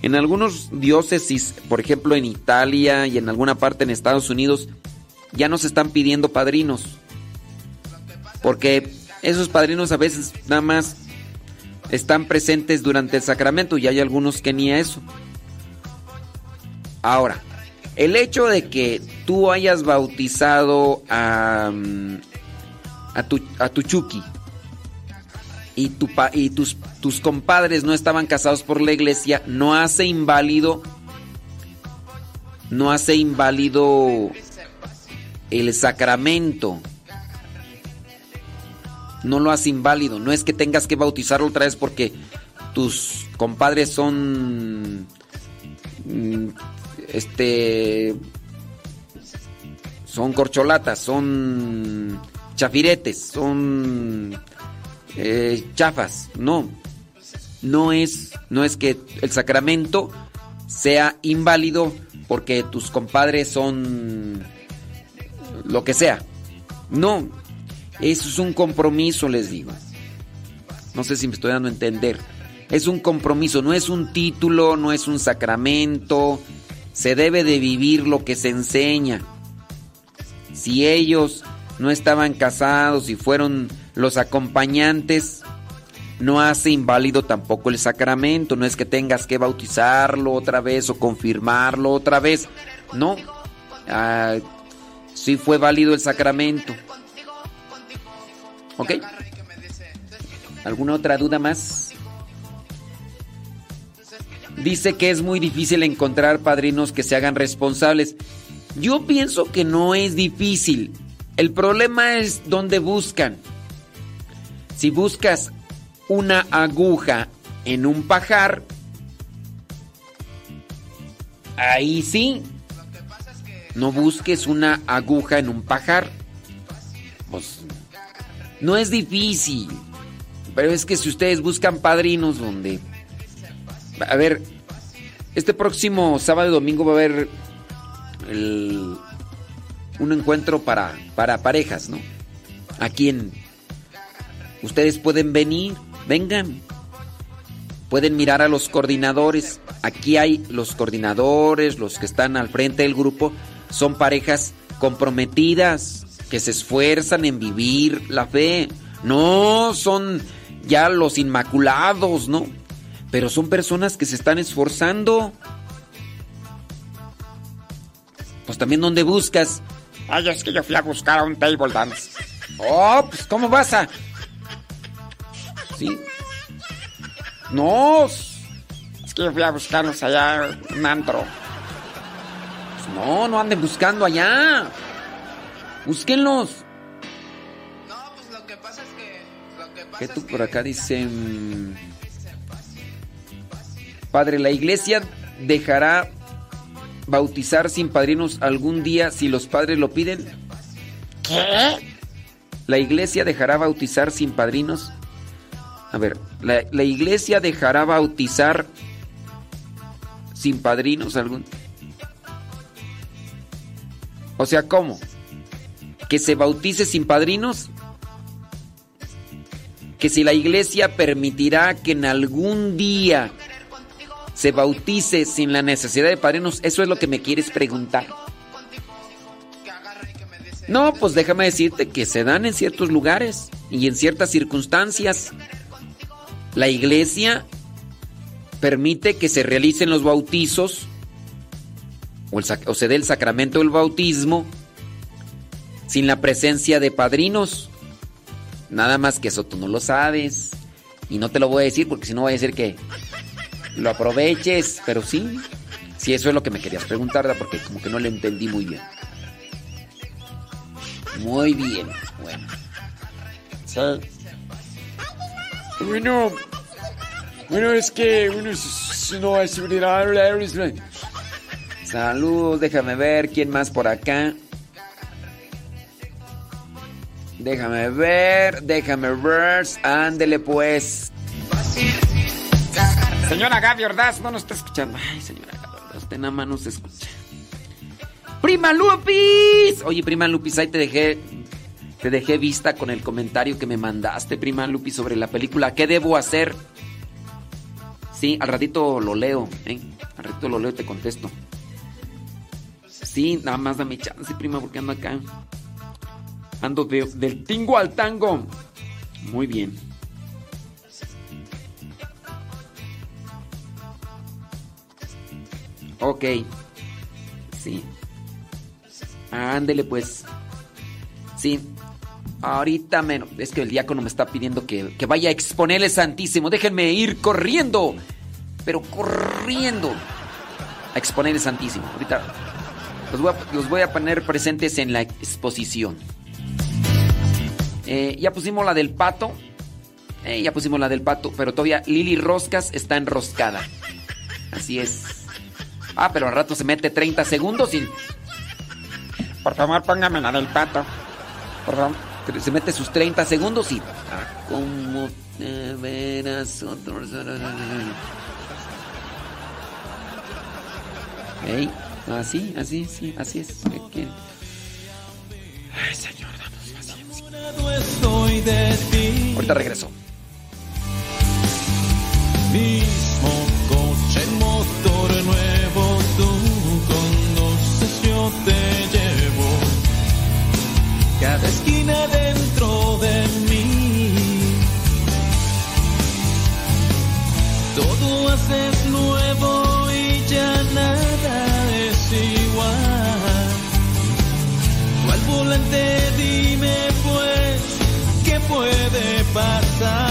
Speaker 2: En algunos diócesis, por ejemplo en Italia y en alguna parte en Estados Unidos, ya no se están pidiendo padrinos. Porque esos padrinos a veces nada más están presentes durante el sacramento y hay algunos que ni eso. Ahora, el hecho de que tú hayas bautizado a, a, tu, a tu tu, y tus, tus compadres no estaban casados por la iglesia, no hace inválido, no hace inválido el sacramento. No lo hace inválido. No es que tengas que bautizarlo otra vez porque tus compadres son. Este. Son corcholatas, son chafiretes, son eh, chafas. No. No es, no es que el sacramento sea inválido porque tus compadres son lo que sea. No, eso es un compromiso, les digo. No sé si me estoy dando a entender. Es un compromiso, no es un título, no es un sacramento. Se debe de vivir lo que se enseña. Si ellos no estaban casados y fueron los acompañantes, no hace inválido tampoco el sacramento. No es que tengas que bautizarlo otra vez o confirmarlo otra vez. No. Ah, sí fue válido el sacramento. ¿Ok? ¿Alguna otra duda más? Dice que es muy difícil encontrar padrinos que se hagan responsables. Yo pienso que no es difícil. El problema es dónde buscan. Si buscas una aguja en un pajar, ahí sí. No busques una aguja en un pajar. Pues no es difícil. Pero es que si ustedes buscan padrinos donde... A ver, este próximo sábado y domingo va a haber un encuentro para, para parejas, ¿no? Aquí en... Ustedes pueden venir, vengan. Pueden mirar a los coordinadores. Aquí hay los coordinadores, los que están al frente del grupo. Son parejas comprometidas, que se esfuerzan en vivir la fe. No son ya los inmaculados, ¿no? Pero son personas que se están esforzando. Pues también donde buscas.
Speaker 7: Ay, es que yo fui a buscar a un table dance.
Speaker 2: Oh, pues ¿cómo vas a...? Sí. No.
Speaker 7: Es que yo fui a buscarlos allá en antro.
Speaker 2: Pues no, no anden buscando allá. Búsquenlos.
Speaker 11: No, pues lo que pasa es que. Lo que pasa
Speaker 2: Que tú
Speaker 11: es
Speaker 2: por acá dicen... Padre, la iglesia dejará bautizar sin padrinos algún día si los padres lo piden.
Speaker 7: ¿Qué?
Speaker 2: La iglesia dejará bautizar sin padrinos. A ver, la, la iglesia dejará bautizar sin padrinos algún. O sea, ¿cómo? ¿Que se bautice sin padrinos? Que si la iglesia permitirá que en algún día se bautice sin la necesidad de padrinos, eso es lo que me quieres preguntar. No, pues déjame decirte que se dan en ciertos lugares y en ciertas circunstancias. La iglesia permite que se realicen los bautizos o, o se dé el sacramento del bautismo sin la presencia de padrinos. Nada más que eso tú no lo sabes. Y no te lo voy a decir porque si no voy a decir que lo aproveches. Pero sí, sí, eso es lo que me querías preguntar, porque como que no lo entendí muy bien. Muy bien, bueno.
Speaker 7: Sí.
Speaker 9: Bueno, bueno, es que uno no es.
Speaker 2: Saludos, déjame ver quién más por acá. Déjame ver, déjame ver. Ándele pues.
Speaker 7: Señora Gaby Ordaz no nos está escuchando.
Speaker 2: Ay, señora, usted nada más no se escucha. ¡Prima Lupis! Oye, prima Lupis, ahí te dejé. Te dejé vista con el comentario que me mandaste, prima Lupis, sobre la película. ¿Qué debo hacer? Sí, al ratito lo leo, ¿eh? Al ratito lo leo y te contesto. Sí, nada más dame chance, prima, porque ando acá. Ando de- del tingo al tango. Muy bien. Ok. Sí. Ándele pues. Sí. Ahorita menos. Es que el diácono me está pidiendo que, que vaya a exponerle Santísimo. Déjenme ir corriendo. Pero corriendo. A exponerle Santísimo. Ahorita los voy a, los voy a poner presentes en la exposición. Eh, ya pusimos la del pato. Eh, ya pusimos la del pato. Pero todavía Lili Roscas está enroscada. Así es. Ah, pero al rato se mete 30 segundos y
Speaker 7: Por favor, póngame la del pato. Por favor.
Speaker 2: se mete sus 30 segundos y. Ah, ¿Cómo te verás otros? Ey, así, así, sí, así es.
Speaker 7: Ay, señor,
Speaker 2: Ahorita regreso.
Speaker 10: mismo puede pasar?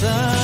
Speaker 10: Puede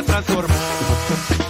Speaker 10: vida transformó.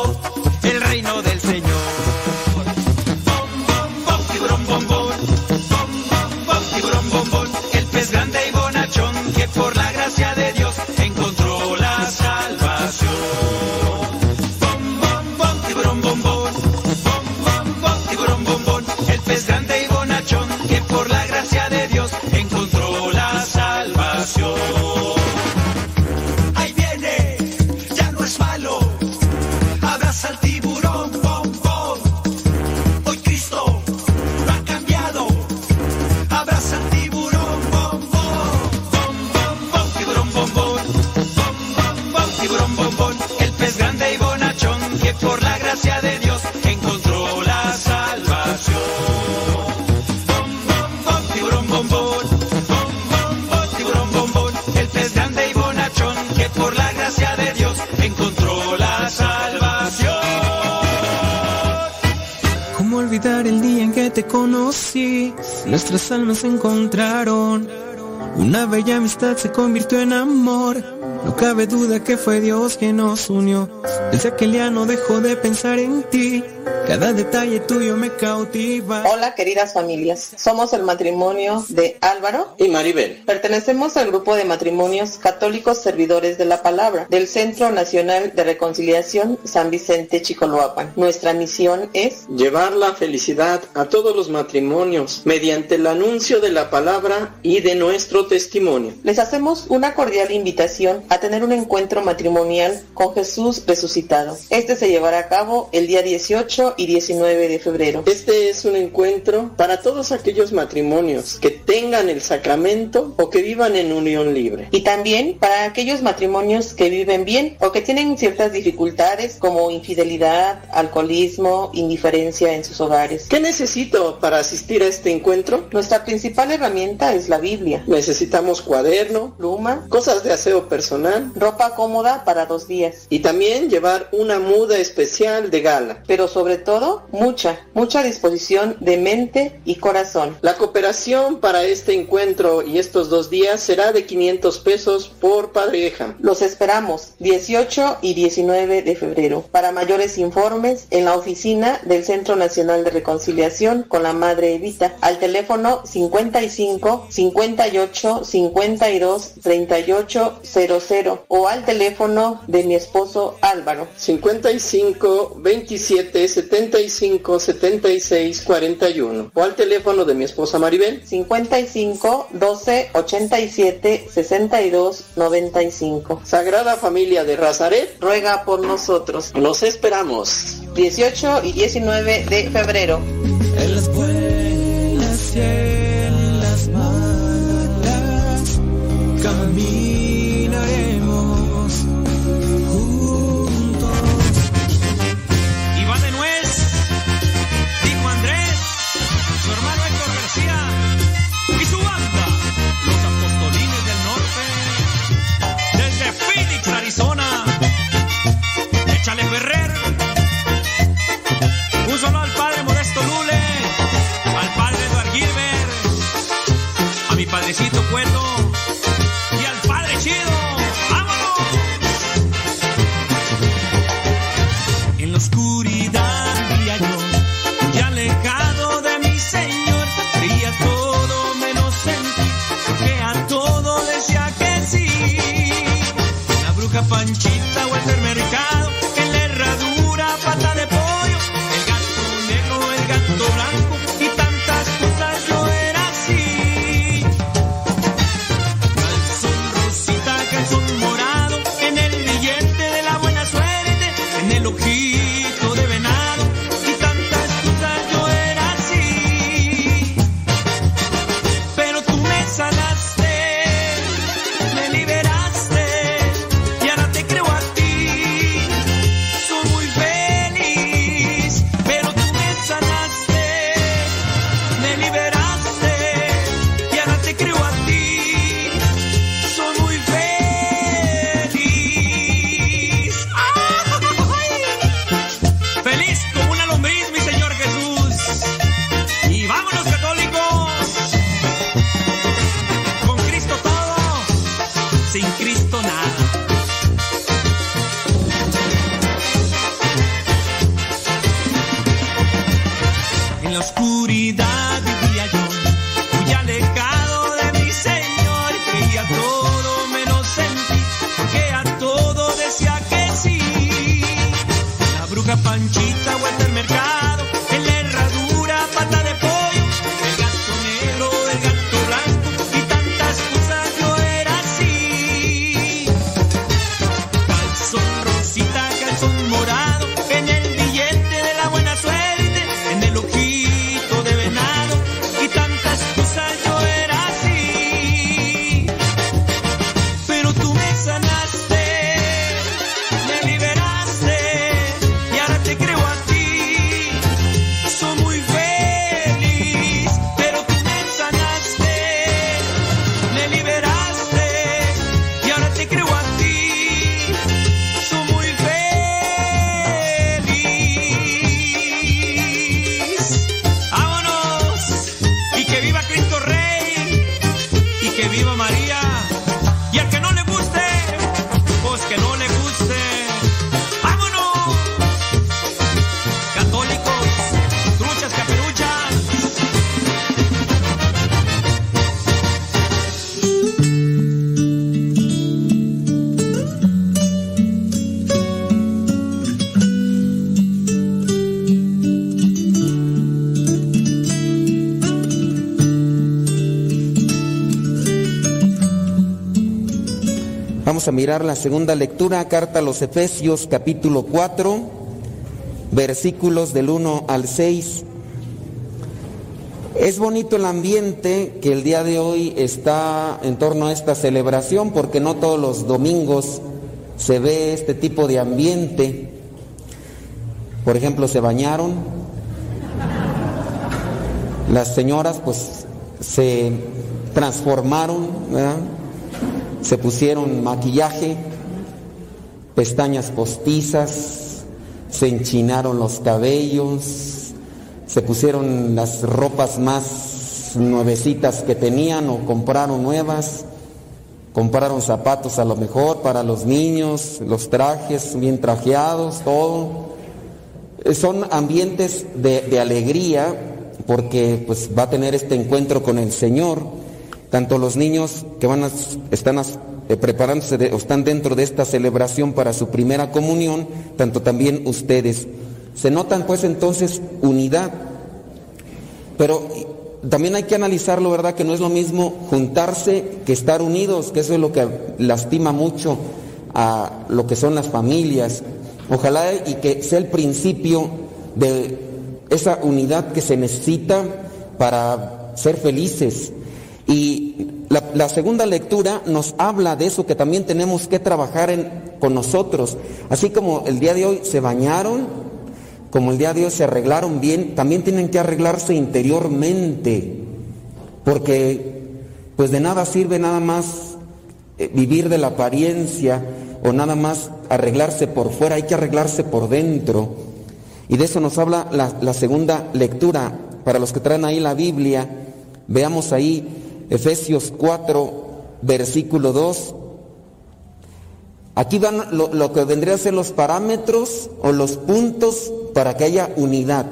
Speaker 12: se encontraron. Una bella amistad se convirtió en amor. No cabe duda que fue Dios quien nos unió. Desde aquel día no dejo de pensar en ti. Cada detalle tuyo me cautiva.
Speaker 13: Hola queridas familias, somos el matrimonio de Álvaro
Speaker 14: Maribel.
Speaker 13: Pertenecemos al grupo de matrimonios católicos servidores de la palabra del Centro Nacional de Reconciliación San Vicente Chicoloapan. Nuestra misión es
Speaker 14: Llevar la felicidad a todos los matrimonios mediante el anuncio de la palabra y de nuestro testimonio.
Speaker 13: Les hacemos una cordial invitación a tener un encuentro matrimonial con Jesús resucitado. Este se llevará a cabo el día 18 y 19 de febrero.
Speaker 14: Este es un encuentro para todos aquellos matrimonios que tengan el sacramento o que vivan en unión libre.
Speaker 13: Y también para aquellos matrimonios que viven bien o que tienen ciertas dificultades como infidelidad, alcoholismo, indiferencia en sus hogares.
Speaker 14: ¿Qué necesito para asistir a este encuentro?
Speaker 13: Nuestra principal herramienta es la Biblia.
Speaker 14: Necesitamos cuaderno,
Speaker 13: pluma,
Speaker 14: cosas de aseo personal,
Speaker 13: ropa cómoda para dos días.
Speaker 14: Y también llevar una muda especial de gala.
Speaker 13: Pero sobre todo, mucha, mucha disposición de mente y corazón.
Speaker 14: La cooperación para este encuentro y estos dos días será de 500 pesos por pareja.
Speaker 13: Los esperamos 18 y 19 de febrero. Para mayores informes, en la oficina del Centro Nacional de Reconciliación con la Madre Evita, al teléfono 55 58 52 38 00 o al teléfono de mi esposo Álvaro
Speaker 14: 55 27 75 76 41 o al teléfono de mi esposa Maribel
Speaker 13: 55 12 87 62 95
Speaker 14: Sagrada Familia de Razaret
Speaker 13: ruega por nosotros.
Speaker 14: Los esperamos.
Speaker 13: 18 y 19 de febrero.
Speaker 12: En las buenas Arizona. Échale
Speaker 10: Ferrer. Un solo al padre Modesto Lule, al padre Eduard Gilbert, a mi padrecito Cueto.
Speaker 15: Vamos a mirar la segunda lectura, carta a los Efesios capítulo 4, versículos del 1 al 6. Es bonito el ambiente que el día de hoy está en torno a esta celebración porque no todos los domingos se ve este tipo de ambiente. Por ejemplo, se bañaron. Las señoras pues se transformaron, ¿verdad? Se pusieron maquillaje, pestañas postizas, se enchinaron los cabellos, se pusieron las ropas más nuevecitas que tenían o compraron nuevas, compraron zapatos a lo mejor para los niños, los trajes bien trajeados, todo. Eh, Son ambientes de, alegría porque pues va a tener este encuentro con el Señor tanto los niños que van a, están eh, preparándose o están dentro de esta celebración para su primera comunión, tanto también ustedes. Se notan pues entonces unidad, pero también hay que analizarlo, ¿verdad? Que no es lo mismo juntarse que estar unidos, que eso es lo que lastima mucho a lo que son las familias. Ojalá y que sea el principio de esa unidad que se necesita para ser felices. Y la, segunda lectura nos habla de eso que también tenemos que trabajar en- con nosotros. Así como el día de hoy se bañaron, como el día de hoy se arreglaron bien, también tienen que arreglarse interiormente. Porque pues de nada sirve nada más eh, vivir de la apariencia o nada más arreglarse por fuera, hay que arreglarse por dentro. Y de eso nos habla la, la segunda lectura. Para los que traen ahí la Biblia, veamos ahí Efesios 4, versículo 2. Aquí van lo, que vendría a ser los parámetros o los puntos para que haya unidad.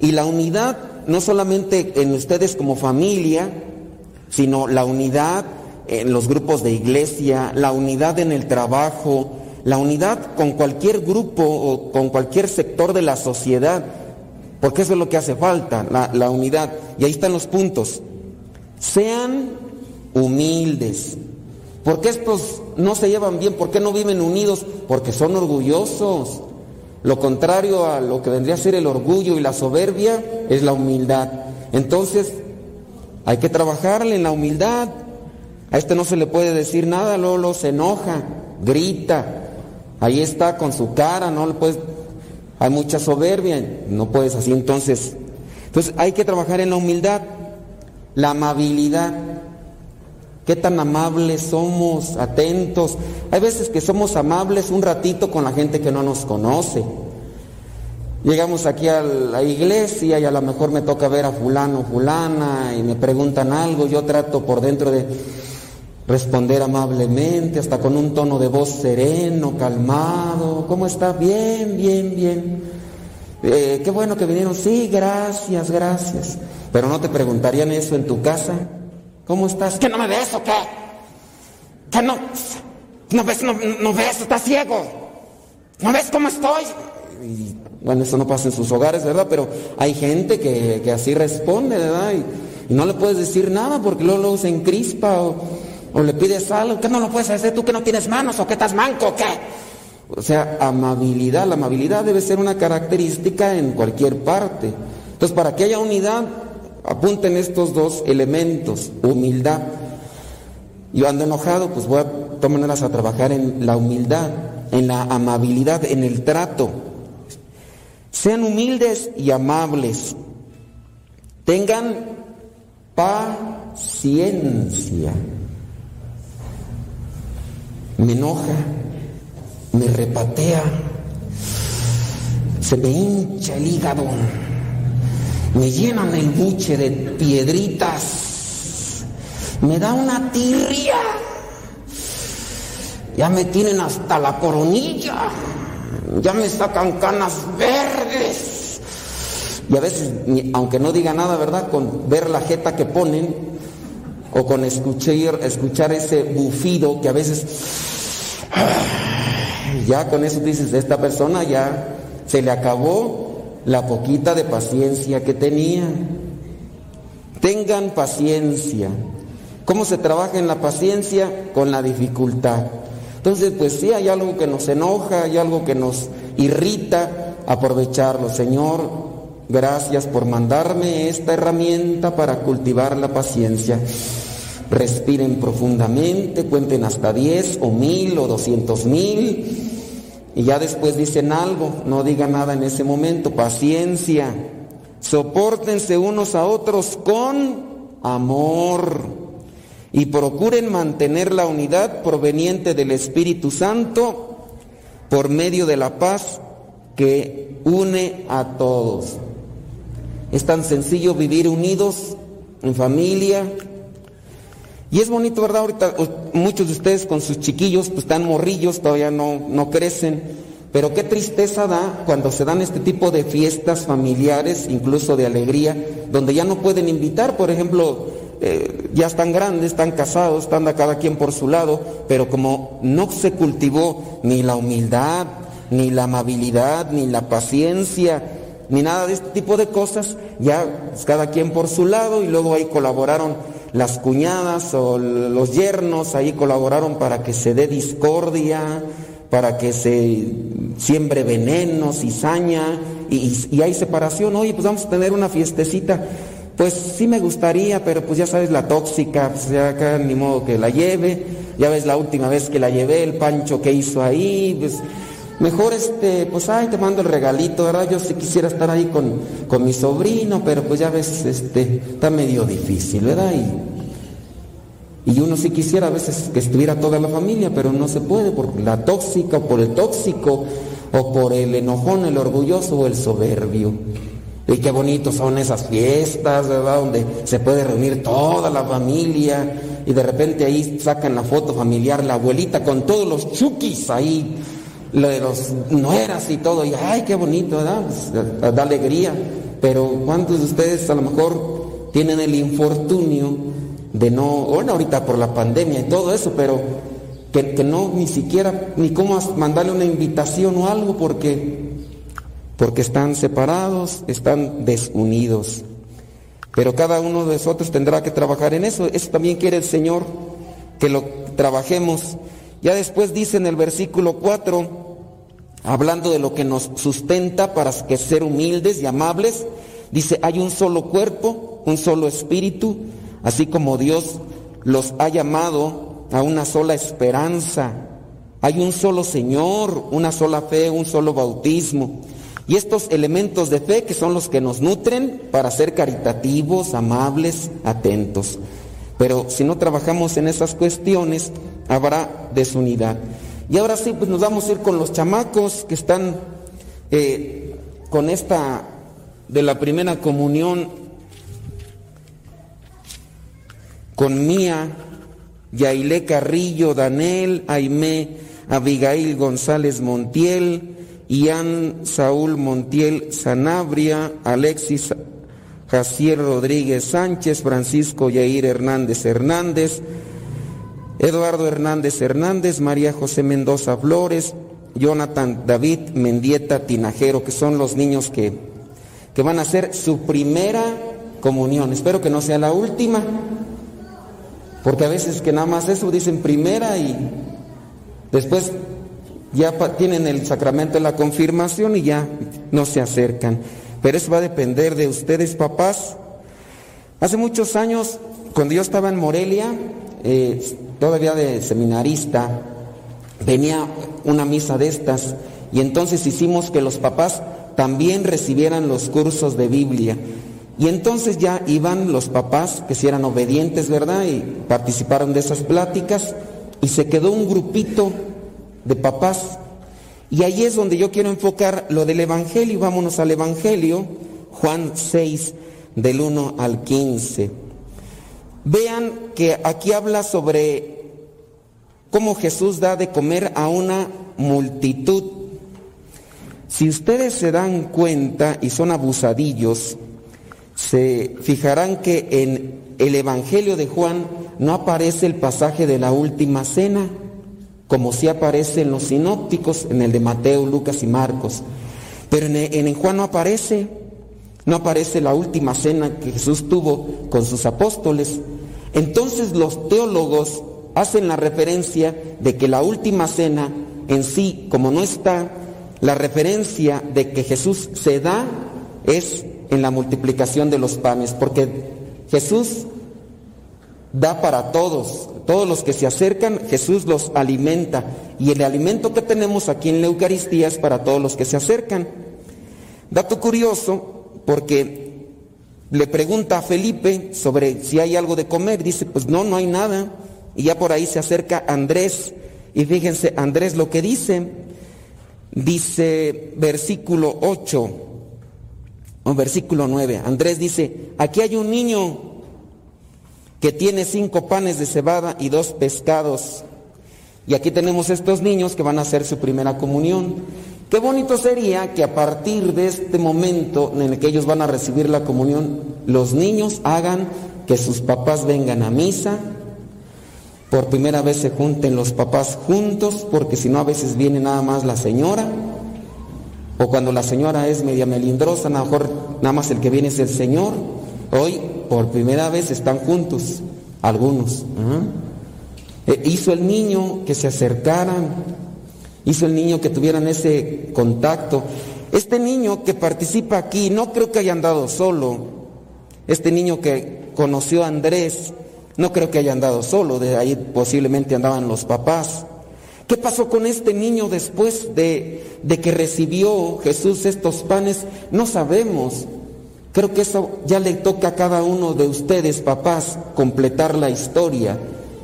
Speaker 15: Y la unidad no solamente en ustedes como familia, sino la unidad en los grupos de iglesia, la unidad en el trabajo, la unidad con cualquier grupo o con cualquier sector de la sociedad, porque eso es lo que hace falta, la unidad. Y ahí están los puntos. Sean humildes. ¿Por qué estos no se llevan bien? ¿Por qué no viven unidos? Porque son orgullosos. Lo contrario a lo que vendría a ser el orgullo y la soberbia es la humildad. Entonces, hay que trabajarle en la humildad. A este no se le puede decir nada, Lolo se enoja, grita. Ahí está con su cara, no le puedes. Hay mucha soberbia, no puedes así. Entonces, entonces hay que trabajar en la humildad, la amabilidad. Qué tan amables somos, atentos. Hay veces que somos amables un ratito con la gente que no nos conoce. Llegamos aquí a la iglesia y a lo mejor me toca ver a fulano, fulana y me preguntan algo, yo trato por dentro de responder amablemente, hasta con un tono de voz sereno, calmado. ¿Cómo está? Bien, bien, bien. Eh, qué bueno que vinieron. Sí, gracias, gracias. Pero no te preguntarían eso en tu casa. ¿Cómo estás? ¿Que no me ves o qué? ¿Que no? ¿No ves? No, no ves? ¿Estás ciego? ¿No ves cómo estoy? Y, bueno, eso no pasa en sus hogares, ¿verdad? Pero hay gente que, que así responde, ¿verdad? Y, no le puedes decir nada porque luego, luego se encrispa o, o le pides algo. ¿Qué no lo puedes hacer tú que no tienes manos o que estás manco o qué? O sea, amabilidad. La amabilidad debe ser una característica en cualquier parte. Entonces, para que haya unidad, apunten estos dos elementos, humildad. Yo ando enojado, pues voy a todas maneras a trabajar en la humildad, en la amabilidad, en el trato. Sean humildes y amables. Tengan paciencia. Me enoja, me repatea, se me hincha el hígado me llenan el buche de piedritas, me da una tirria, ya me tienen hasta la coronilla, ya me sacan canas verdes. Y a veces, aunque no diga nada, ¿verdad? Con ver la jeta que ponen o con escuchar, escuchar ese bufido que a veces, ya con eso dices, esta persona ya se le acabó la poquita de paciencia que tenía. Tengan paciencia. ¿Cómo se trabaja en la paciencia? Con la dificultad. Entonces, pues sí, hay algo que nos enoja, hay algo que nos irrita, aprovecharlo. Señor, gracias por mandarme esta herramienta para cultivar la paciencia. Respiren profundamente, cuenten hasta 10 o mil o doscientos mil y ya después dicen algo, no digan nada en ese momento, paciencia, soportense unos a otros con amor y procuren mantener la unidad proveniente del Espíritu Santo por medio de la paz que une a todos. Es tan sencillo vivir unidos en familia, y es bonito, ¿verdad? Ahorita muchos de ustedes con sus chiquillos pues están morrillos, todavía no, no crecen. Pero qué tristeza da cuando se dan este tipo de fiestas familiares, incluso de alegría, donde ya no pueden invitar, por ejemplo, eh, ya están grandes, están casados, están a cada quien por su lado, pero como no se cultivó ni la humildad, ni la amabilidad, ni la paciencia, ni nada de este tipo de cosas, ya cada quien por su lado y luego ahí colaboraron las cuñadas o los yernos ahí colaboraron para que se dé discordia, para que se siembre veneno, cizaña, y, y, hay separación. Oye, pues vamos a tener una fiestecita. Pues sí me gustaría, pero pues ya sabes, la tóxica, pues ya acá ni modo que la lleve. Ya ves la última vez que la llevé, el pancho que hizo ahí, pues mejor este, pues ay, te mando el regalito, ¿verdad? Yo sí quisiera estar ahí con, con mi sobrino, pero pues ya ves, este, está medio difícil, ¿verdad? Y, y uno sí quisiera a veces que estuviera toda la familia, pero no se puede por la tóxica, o por el tóxico, o por el enojón, el orgulloso o el soberbio. Y qué bonitos son esas fiestas, ¿verdad? Donde se puede reunir toda la familia y de repente ahí sacan la foto familiar, la abuelita con todos los chukis ahí, lo de los nueras y todo, y ay, qué bonito, ¿verdad? Pues, da alegría. Pero ¿cuántos de ustedes a lo mejor tienen el infortunio de no, bueno, ahorita por la pandemia y todo eso, pero que, que no ni siquiera, ni cómo mandarle una invitación o algo porque porque están separados, están desunidos. Pero cada uno de nosotros tendrá que trabajar en eso. Eso también quiere el Señor, que lo trabajemos. Ya después dice en el versículo 4, hablando de lo que nos sustenta para ser humildes y amables, dice, hay un solo cuerpo, un solo espíritu, así como Dios los ha llamado a una sola esperanza. Hay un solo Señor, una sola fe, un solo bautismo y estos elementos de fe que son los que nos nutren para ser caritativos, amables, atentos. Pero si no trabajamos en esas cuestiones, habrá desunidad. Y ahora sí, pues nos vamos a ir con los chamacos que están eh, con esta de la primera comunión con Mía, Yailé Carrillo, Danel, Aimé, Abigail González Montiel, Ian Saúl Montiel Sanabria, Alexis Jacier Rodríguez Sánchez, Francisco Yair Hernández Hernández, Eduardo Hernández Hernández, María José Mendoza Flores, Jonathan David Mendieta Tinajero, que son los niños que, que van a hacer su primera comunión. Espero que no sea la última, porque a veces que nada más eso dicen primera y después ya tienen el sacramento de la confirmación y ya no se acercan. Pero eso va a depender de ustedes, papás. Hace muchos años, cuando yo estaba en Morelia, eh, todavía de seminarista, venía una misa de estas y entonces hicimos que los papás también recibieran los cursos de Biblia. Y entonces ya iban los papás que si eran obedientes, ¿verdad? Y participaron de esas pláticas y se quedó un grupito de papás. Y ahí es donde yo quiero enfocar lo del Evangelio. Vámonos al Evangelio, Juan 6, del 1 al 15. Vean que aquí habla sobre cómo Jesús da de comer a una multitud. Si ustedes se dan cuenta y son abusadillos, se fijarán que en el Evangelio de Juan no aparece el pasaje de la última cena como si aparece en los sinópticos, en el de Mateo, Lucas y Marcos. Pero en, en Juan no aparece, no aparece la última cena que Jesús tuvo con sus apóstoles. Entonces los teólogos hacen la referencia de que la última cena en sí, como no está, la referencia de que Jesús se da es en la multiplicación de los panes, porque Jesús da para todos, todos los que se acercan, Jesús los alimenta. Y el alimento que tenemos aquí en la Eucaristía es para todos los que se acercan. Dato curioso, porque le pregunta a Felipe sobre si hay algo de comer. Dice, pues no, no hay nada. Y ya por ahí se acerca Andrés. Y fíjense, Andrés lo que dice, dice versículo 8, o versículo 9. Andrés dice, aquí hay un niño que tiene cinco panes de cebada y dos pescados. Y aquí tenemos estos niños que van a hacer su primera comunión. Qué bonito sería que a partir de este momento en el que ellos van a recibir la comunión, los niños hagan que sus papás vengan a misa. Por primera vez se junten los papás juntos, porque si no a veces viene nada más la señora. O cuando la señora es media melindrosa, a lo mejor nada más el que viene es el Señor. Hoy por primera vez están juntos, algunos. Eh, hizo el niño que se acercaran, hizo el niño que tuvieran ese contacto. Este niño que participa aquí, no creo que haya andado solo. Este niño que conoció a Andrés, no creo que haya andado solo, de ahí posiblemente andaban los papás. ¿Qué pasó con este niño después de, de que recibió Jesús estos panes? No sabemos. Creo que eso ya le toca a cada uno de ustedes, papás, completar la historia.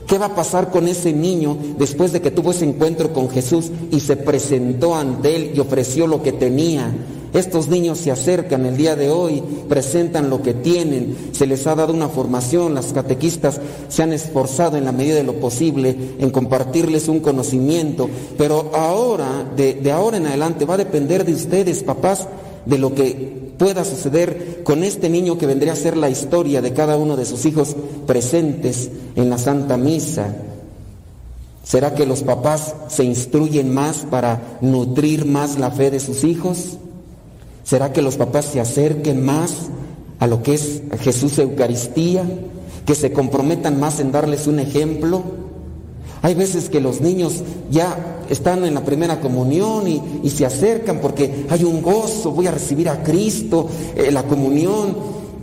Speaker 15: ¿Qué va a pasar con ese niño después de que tuvo ese encuentro con Jesús y se presentó ante él y ofreció lo que tenía? Estos niños se acercan el día de hoy, presentan lo que tienen, se les ha dado una formación, las catequistas se han esforzado en la medida de lo posible en compartirles un conocimiento, pero ahora, de, ahora en adelante, va a depender de ustedes, papás, de lo que pueda suceder con este niño que vendría a ser la historia de cada uno de sus hijos presentes en la Santa Misa. ¿Será que los papás se instruyen más para nutrir más la fe de sus hijos? ¿Será que los papás se acerquen más a lo que es Jesús Eucaristía? ¿Que se comprometan más en darles un ejemplo? Hay veces que los niños ya están en la primera comunión y, se acercan porque hay un gozo, voy a recibir a Cristo, eh, la comunión.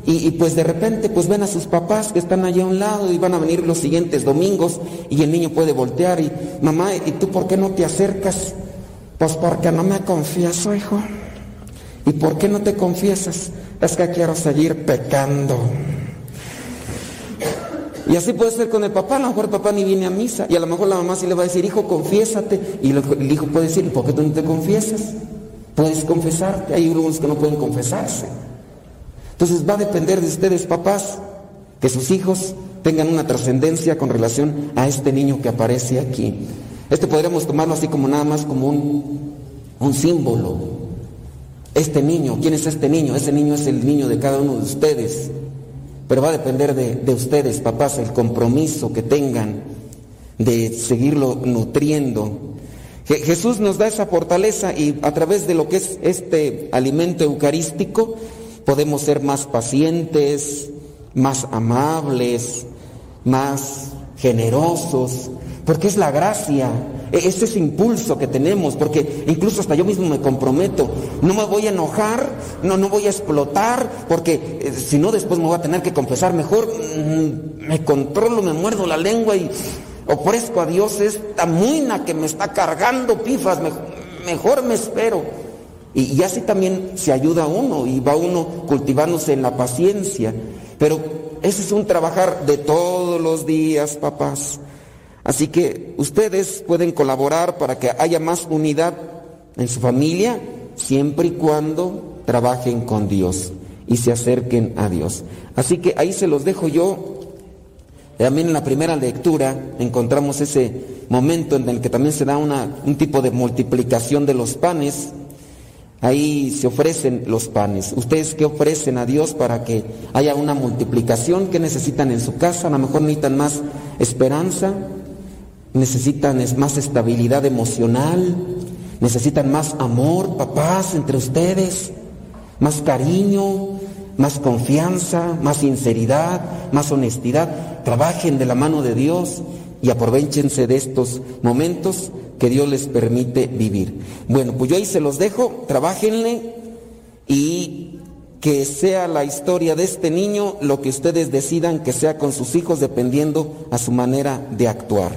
Speaker 15: Y, y, pues de repente pues ven a sus papás que están allá a un lado y van a venir los siguientes domingos y el niño puede voltear y mamá, ¿y tú por qué no te acercas? Pues porque no me confieso, hijo. ¿Y por qué no te confiesas? Es que quiero seguir pecando. Y así puede ser con el papá, a lo mejor el papá ni viene a misa y a lo mejor la mamá sí le va a decir, hijo, confiésate. Y el hijo puede decir, ¿por qué tú no te confiesas? Puedes confesarte, hay algunos que no pueden confesarse. Entonces va a depender de ustedes, papás, que sus hijos tengan una trascendencia con relación a este niño que aparece aquí. Este podríamos tomarlo así como nada más como un, un símbolo, este niño, ¿quién es este niño? Ese niño es el niño de cada uno de ustedes. Pero va a depender de, ustedes, papás, el compromiso que tengan de seguirlo nutriendo. Jesús nos da esa fortaleza y a través de lo que es este alimento eucarístico podemos ser más pacientes, más amables, más generosos, porque es la gracia, e-, es ese impulso que tenemos, porque incluso hasta yo mismo me comprometo, no me voy a enojar, no, no voy a explotar, porque eh, si no después me voy a tener que confesar, mejor. Mm, me controlo, me muerdo la lengua y ofrezco a Dios esta muina que me está cargando pifas, mejor, me espero. Y, y así también se ayuda a uno y va uno cultivándose en la paciencia, pero ese es un trabajar de todos los días, papás. Así que ustedes pueden colaborar para que haya más unidad en su familia siempre y cuando trabajen con Dios y se acerquen a Dios. Así que ahí se los dejo yo. También en la primera lectura encontramos ese momento en el que también se da una, un tipo de multiplicación de los panes. Ahí se ofrecen los panes. ¿Ustedes qué ofrecen a Dios para que haya una multiplicación? ¿Qué necesitan en su casa? A lo mejor necesitan más esperanza, necesitan más estabilidad emocional, necesitan más amor, papás, entre ustedes, más cariño, más confianza, más sinceridad, más honestidad. Trabajen de la mano de Dios y aprovechense de estos momentos que Dios les permite vivir. Bueno, pues yo ahí se los dejo, trabajenle y que sea la historia de este niño lo que ustedes decidan que sea con sus hijos dependiendo a su manera de actuar.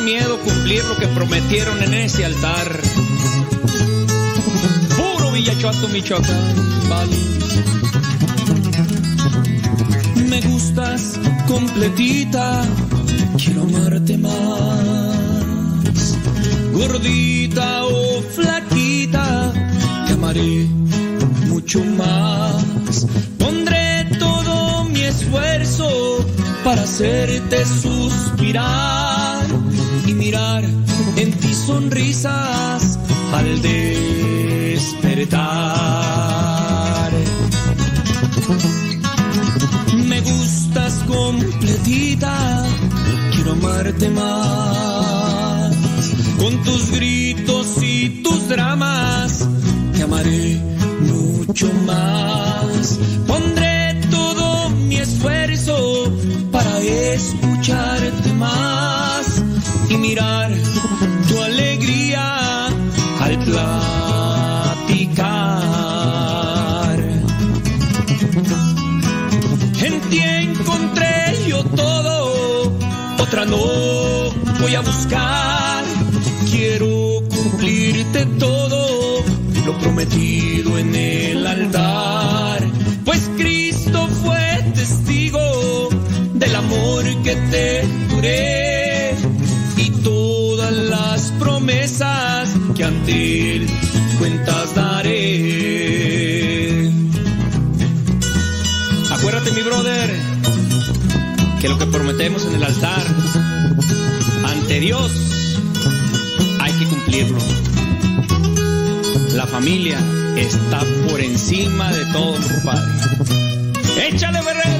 Speaker 10: Miedo cumplir lo que prometieron en ese altar. Puro Villachuato, Michoacán, vale. Me gustas completita, quiero amarte más. Gordita o flaquita, te amaré mucho más. Pondré todo mi esfuerzo para hacerte suspirar y mirar en ti sonrisas al despertar. Me gustas completita, quiero amarte más. Con tus gritos y tus dramas, te amaré mucho más. Pondré todo mi esfuerzo para escucharte más platicar. En ti encontré yo todo, otra no voy a buscar. Quiero cumplirte todo, lo prometido en el altar. Pues Cristo fue testigo del amor que te juré y todas las promesas que cuentas daré. Acuérdate, mi brother, que lo que prometemos en el altar ante Dios hay que cumplirlo. La familia está por encima de todo, compadre. ¡Échale, Ferrer!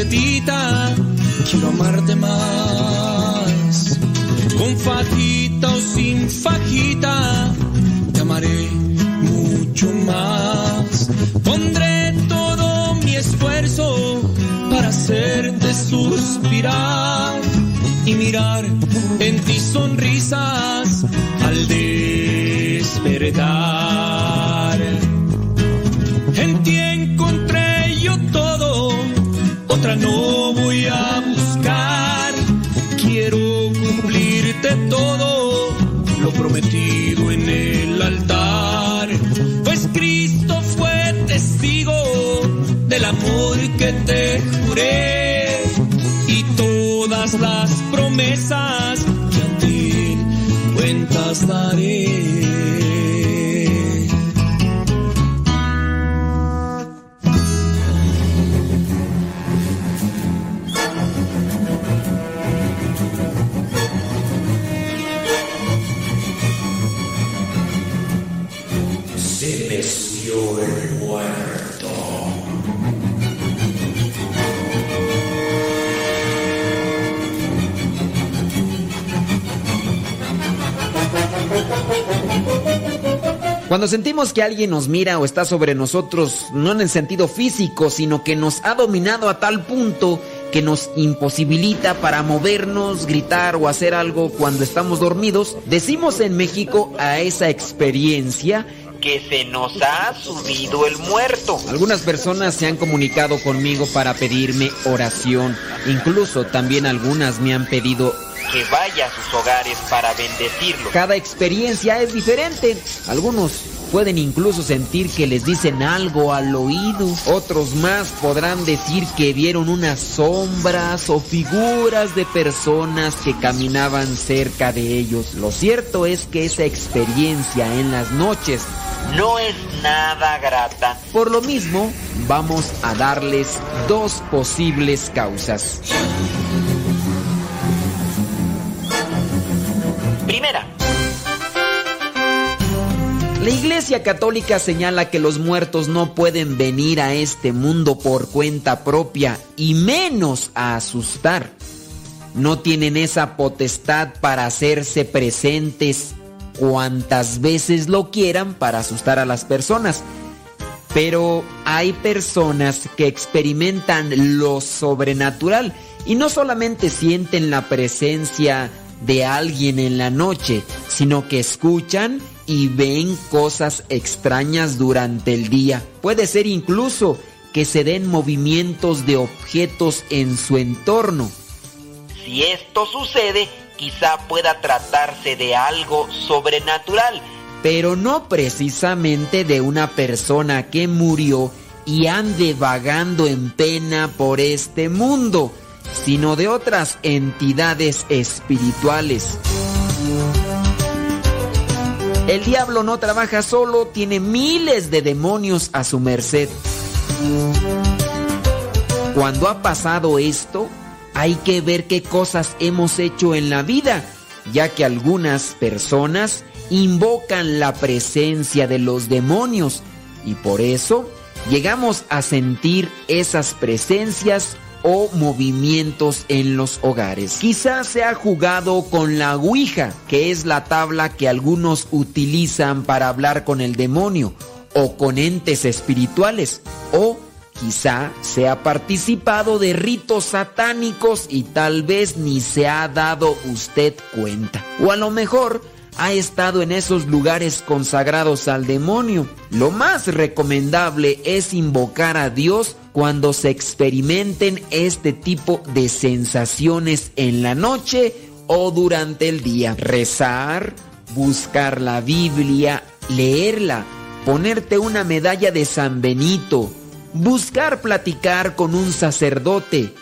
Speaker 10: Completita, quiero amarte más. Con fajita o sin fajita, te amaré mucho más. Pondré todo mi esfuerzo para hacerte suspirar y mirar en ti sonrisas al despertar. Cumplirte todo, lo prometido en el altar. Pues Cristo fue testigo del amor que te juré y todas las promesas
Speaker 2: Cuando sentimos que alguien nos mira o está sobre nosotros, no en el sentido físico, sino que nos ha dominado a tal punto que nos imposibilita para movernos, gritar o hacer algo cuando estamos dormidos, decimos en México a esa experiencia que se nos ha subido el muerto. Algunas personas se han comunicado conmigo para pedirme oración. Incluso también algunas me han pedido que vaya a sus hogares para bendecirlo. Cada experiencia es diferente. Algunos pueden incluso sentir que les dicen algo al oído. Otros más podrán decir que vieron unas sombras o figuras de personas que caminaban cerca de ellos. Lo cierto es que esa experiencia en las noches no es nada grata. Por lo mismo, vamos a darles dos posibles causas. La Iglesia Católica señala que los muertos no pueden venir a este mundo por cuenta propia y menos a asustar. No tienen esa potestad para hacerse presentes cuantas veces lo quieran para asustar a las personas. Pero hay personas que experimentan lo sobrenatural y no solamente sienten la presencia de alguien en la noche, sino que escuchan y ven cosas extrañas durante el día. Puede ser incluso que se den movimientos de objetos en su entorno. Si esto sucede, quizá pueda tratarse de algo sobrenatural, pero no precisamente de una persona que murió y ande vagando en pena por este mundo, sino de otras entidades espirituales. El diablo no trabaja solo, tiene miles de demonios a su merced. Cuando ha pasado esto, hay que ver qué cosas hemos hecho en la vida, ya que algunas personas invocan la presencia de los demonios y por eso llegamos a sentir esas presencias o movimientos en los hogares. Quizás se ha jugado con la Ouija, que es la tabla que algunos utilizan para hablar con el demonio, o con entes espirituales o quizá se ha participado de ritos satánicos y tal vez ni se ha dado usted cuenta. O a lo mejor ha estado en esos lugares consagrados al demonio. Lo más recomendable es invocar a Dios cuando se experimenten este tipo de sensaciones en la noche o durante el día. Rezar, buscar la Biblia, leerla, ponerte una medalla de San Benito, buscar platicar con un sacerdote,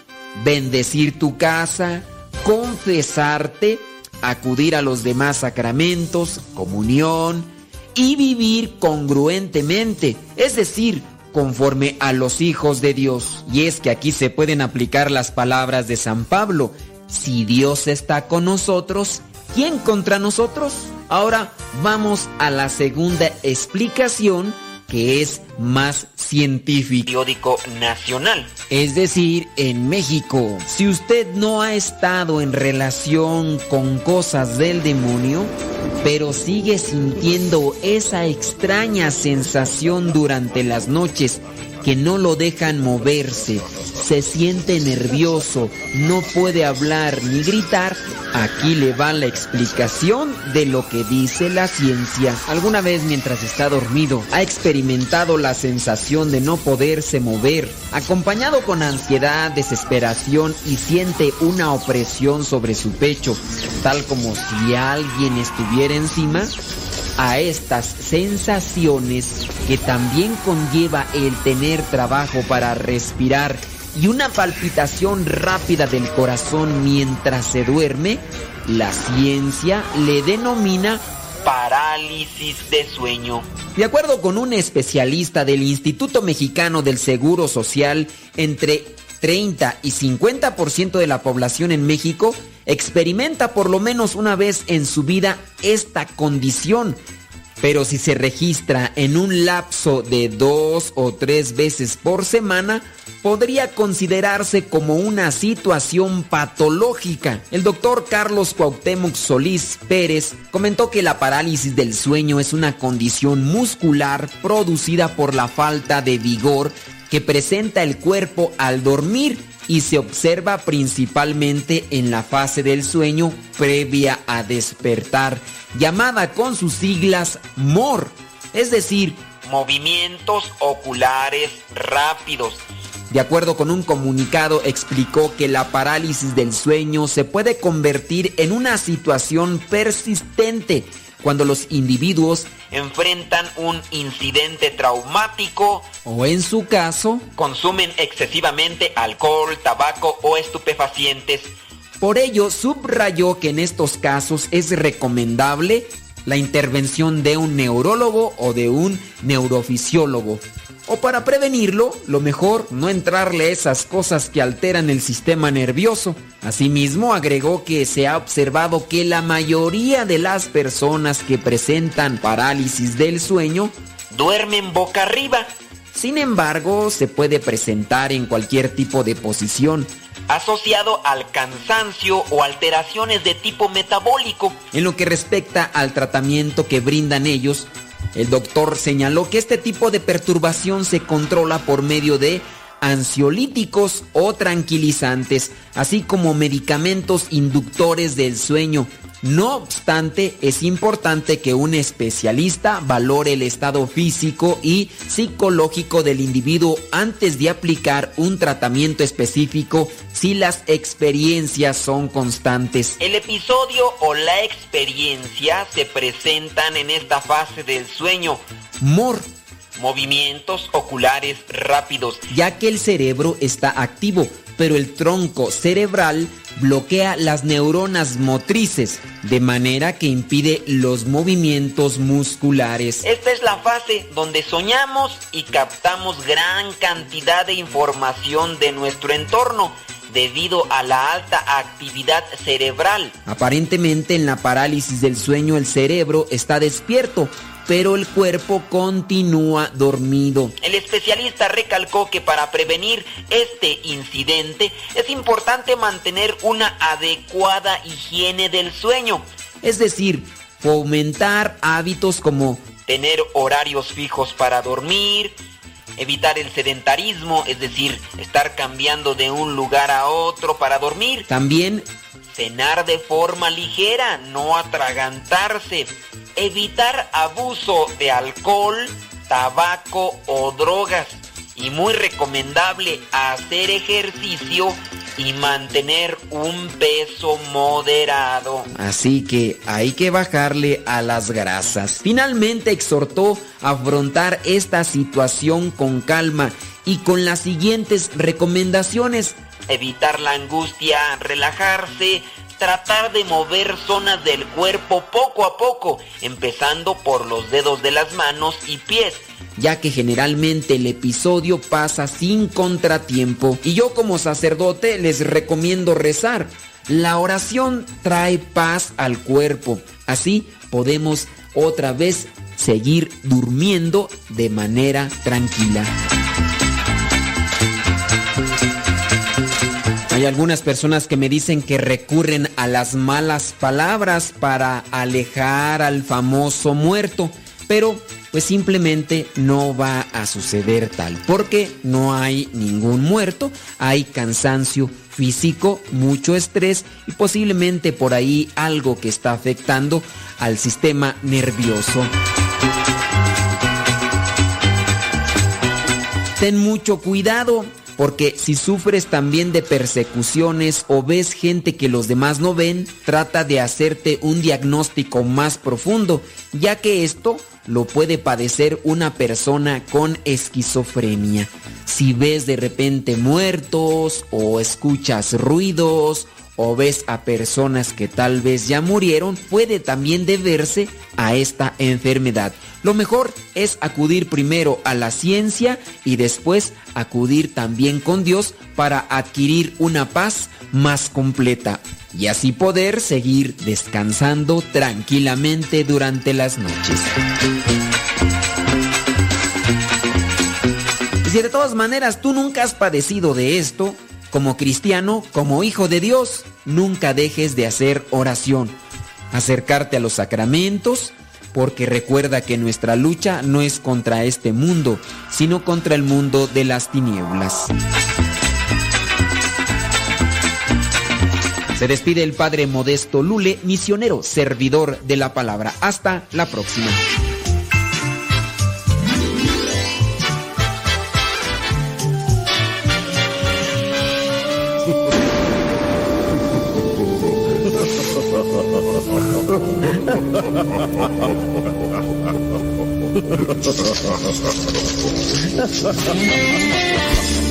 Speaker 2: bendecir tu casa, confesarte, acudir a los demás sacramentos, comunión y vivir congruentemente, es decir, conforme a los hijos de Dios. Y es que aquí se pueden aplicar las palabras de San Pablo. Si Dios está con nosotros, ¿quién contra nosotros? Ahora vamos a la segunda explicación que es más científico. Periódico nacional. Es decir, en México. Si usted no ha estado en relación con cosas del demonio, pero sigue sintiendo esa extraña sensación durante las noches que no lo dejan moverse, se siente nervioso, no puede hablar ni gritar, aquí le va la explicación de lo que dice la ciencia. Alguna vez mientras está dormido ha experimentado la sensación de no poderse mover, acompañado con ansiedad, desesperación y siente una opresión sobre su pecho, tal como si alguien estuviera encima a estas sensaciones que también conlleva el tener trabajo para respirar y una palpitación rápida del corazón mientras se duerme, la ciencia le denomina parálisis de sueño. De acuerdo con un especialista del Instituto Mexicano del Seguro Social, entre 30 y 50% de la población en México experimenta por lo menos una vez en su vida esta condición. Pero si se registra en un lapso de dos o tres veces por semana, podría considerarse como una situación patológica. El doctor Carlos Cuauhtémoc Solís Pérez comentó que la parálisis del sueño es una condición muscular producida por la falta de vigor que presenta el cuerpo al dormir y se observa principalmente en la fase del sueño previa a despertar, llamada con sus siglas MOR, es decir, movimientos oculares rápidos. De acuerdo con un comunicado, explicó que la parálisis del sueño se puede convertir en una situación persistente cuando los individuos enfrentan un incidente traumático o en su caso consumen excesivamente alcohol, tabaco o estupefacientes. Por ello, subrayó que en estos casos es recomendable la intervención de un neurólogo o de un neurofisiólogo. O para prevenirlo, lo mejor no entrarle esas cosas que alteran el sistema nervioso. Asimismo, agregó que se ha observado que la mayoría de las personas que presentan parálisis del sueño duermen boca arriba. Sin embargo, se puede presentar en cualquier tipo de posición, asociado al cansancio o alteraciones de tipo metabólico. En lo que respecta al tratamiento que brindan ellos, el doctor señaló que este tipo de perturbación se controla por medio de ansiolíticos o tranquilizantes, así como medicamentos inductores del sueño, no obstante, es importante que un especialista valore el estado físico y psicológico del individuo antes de aplicar un tratamiento específico si las experiencias son constantes. El episodio o la experiencia se presentan en esta fase del sueño. MOR movimientos oculares rápidos, ya que el cerebro está activo, pero el tronco cerebral bloquea las neuronas motrices, de manera que impide los movimientos musculares. Esta es la fase donde soñamos y captamos gran cantidad de información de nuestro entorno debido a la alta actividad cerebral. Aparentemente en la parálisis del sueño el cerebro está despierto, pero el cuerpo continúa dormido. El especialista recalcó que para prevenir este incidente es importante mantener una adecuada higiene del sueño, es decir, fomentar hábitos como tener horarios fijos para dormir, evitar el sedentarismo, es decir, estar cambiando de un lugar a otro para dormir. También cenar de forma ligera, no atragantarse, evitar abuso de alcohol, tabaco o drogas. Y muy recomendable hacer ejercicio y mantener un peso moderado. Así que hay que bajarle a las grasas. Finalmente exhortó a afrontar esta situación con calma y con las siguientes recomendaciones. Evitar la angustia, relajarse, tratar de mover zonas del cuerpo poco a poco, empezando por los dedos de las manos y pies, ya que generalmente el episodio pasa sin contratiempo. Y yo como sacerdote les recomiendo rezar. La oración trae paz al cuerpo. Así podemos otra vez seguir durmiendo de manera tranquila. Hay algunas personas que me dicen que recurren a las malas palabras para alejar al famoso muerto, pero pues simplemente no va a suceder tal, porque no hay ningún muerto, hay cansancio físico, mucho estrés y posiblemente por ahí algo que está afectando al sistema nervioso. Ten mucho cuidado, porque si sufres también de persecuciones o ves gente que los demás no ven, trata de hacerte un diagnóstico más profundo, ya que esto lo puede padecer una persona con esquizofrenia. Si ves de repente muertos o escuchas ruidos o ves a personas que tal vez ya murieron, puede también deberse a esta enfermedad. Lo mejor es acudir primero a la ciencia y después acudir también con Dios para adquirir una paz más completa y así poder seguir descansando tranquilamente durante las noches. Y si de todas maneras tú nunca has padecido de esto, como cristiano, como hijo de Dios, nunca dejes de hacer oración, acercarte a los sacramentos, porque recuerda que nuestra lucha no es contra este mundo, sino contra el mundo de las tinieblas. Se despide el Padre Modesto Lule, misionero, servidor de la palabra. Hasta la próxima. остаться дома.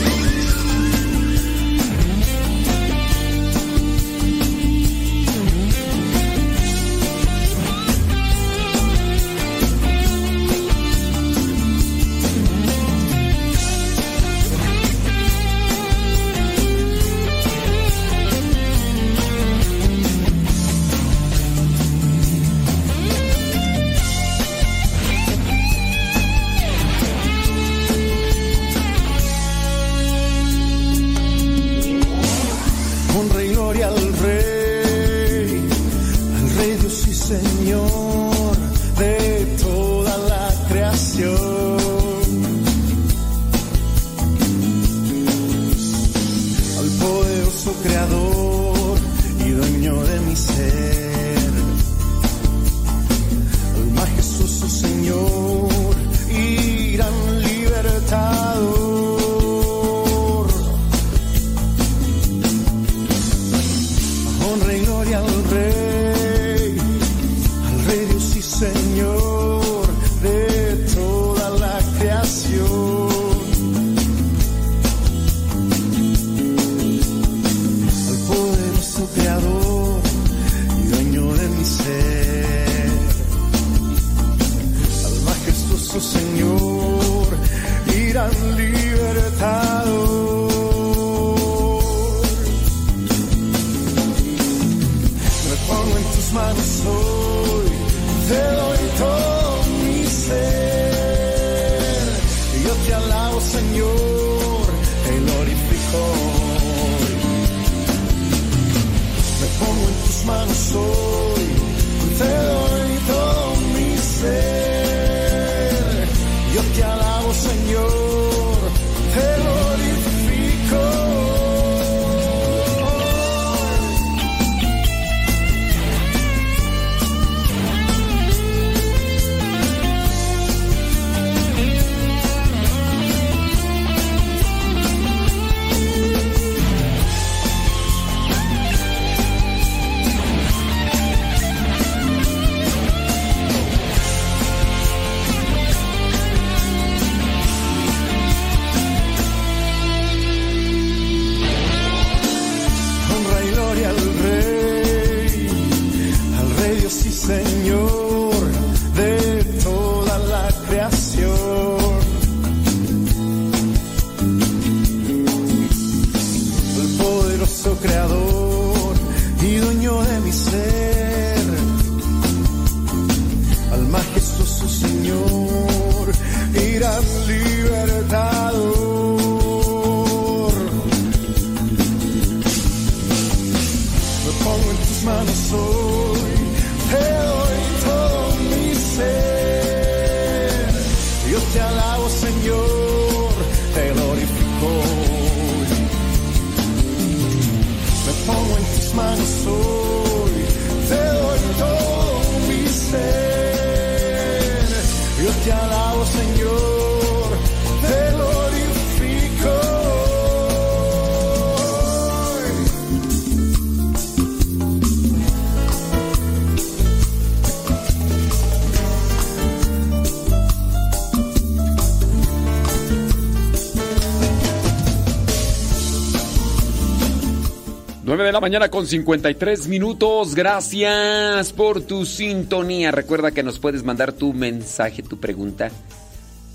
Speaker 2: Mañana con 53 minutos. Gracias por tu sintonía. Recuerda que nos puedes mandar tu mensaje, tu pregunta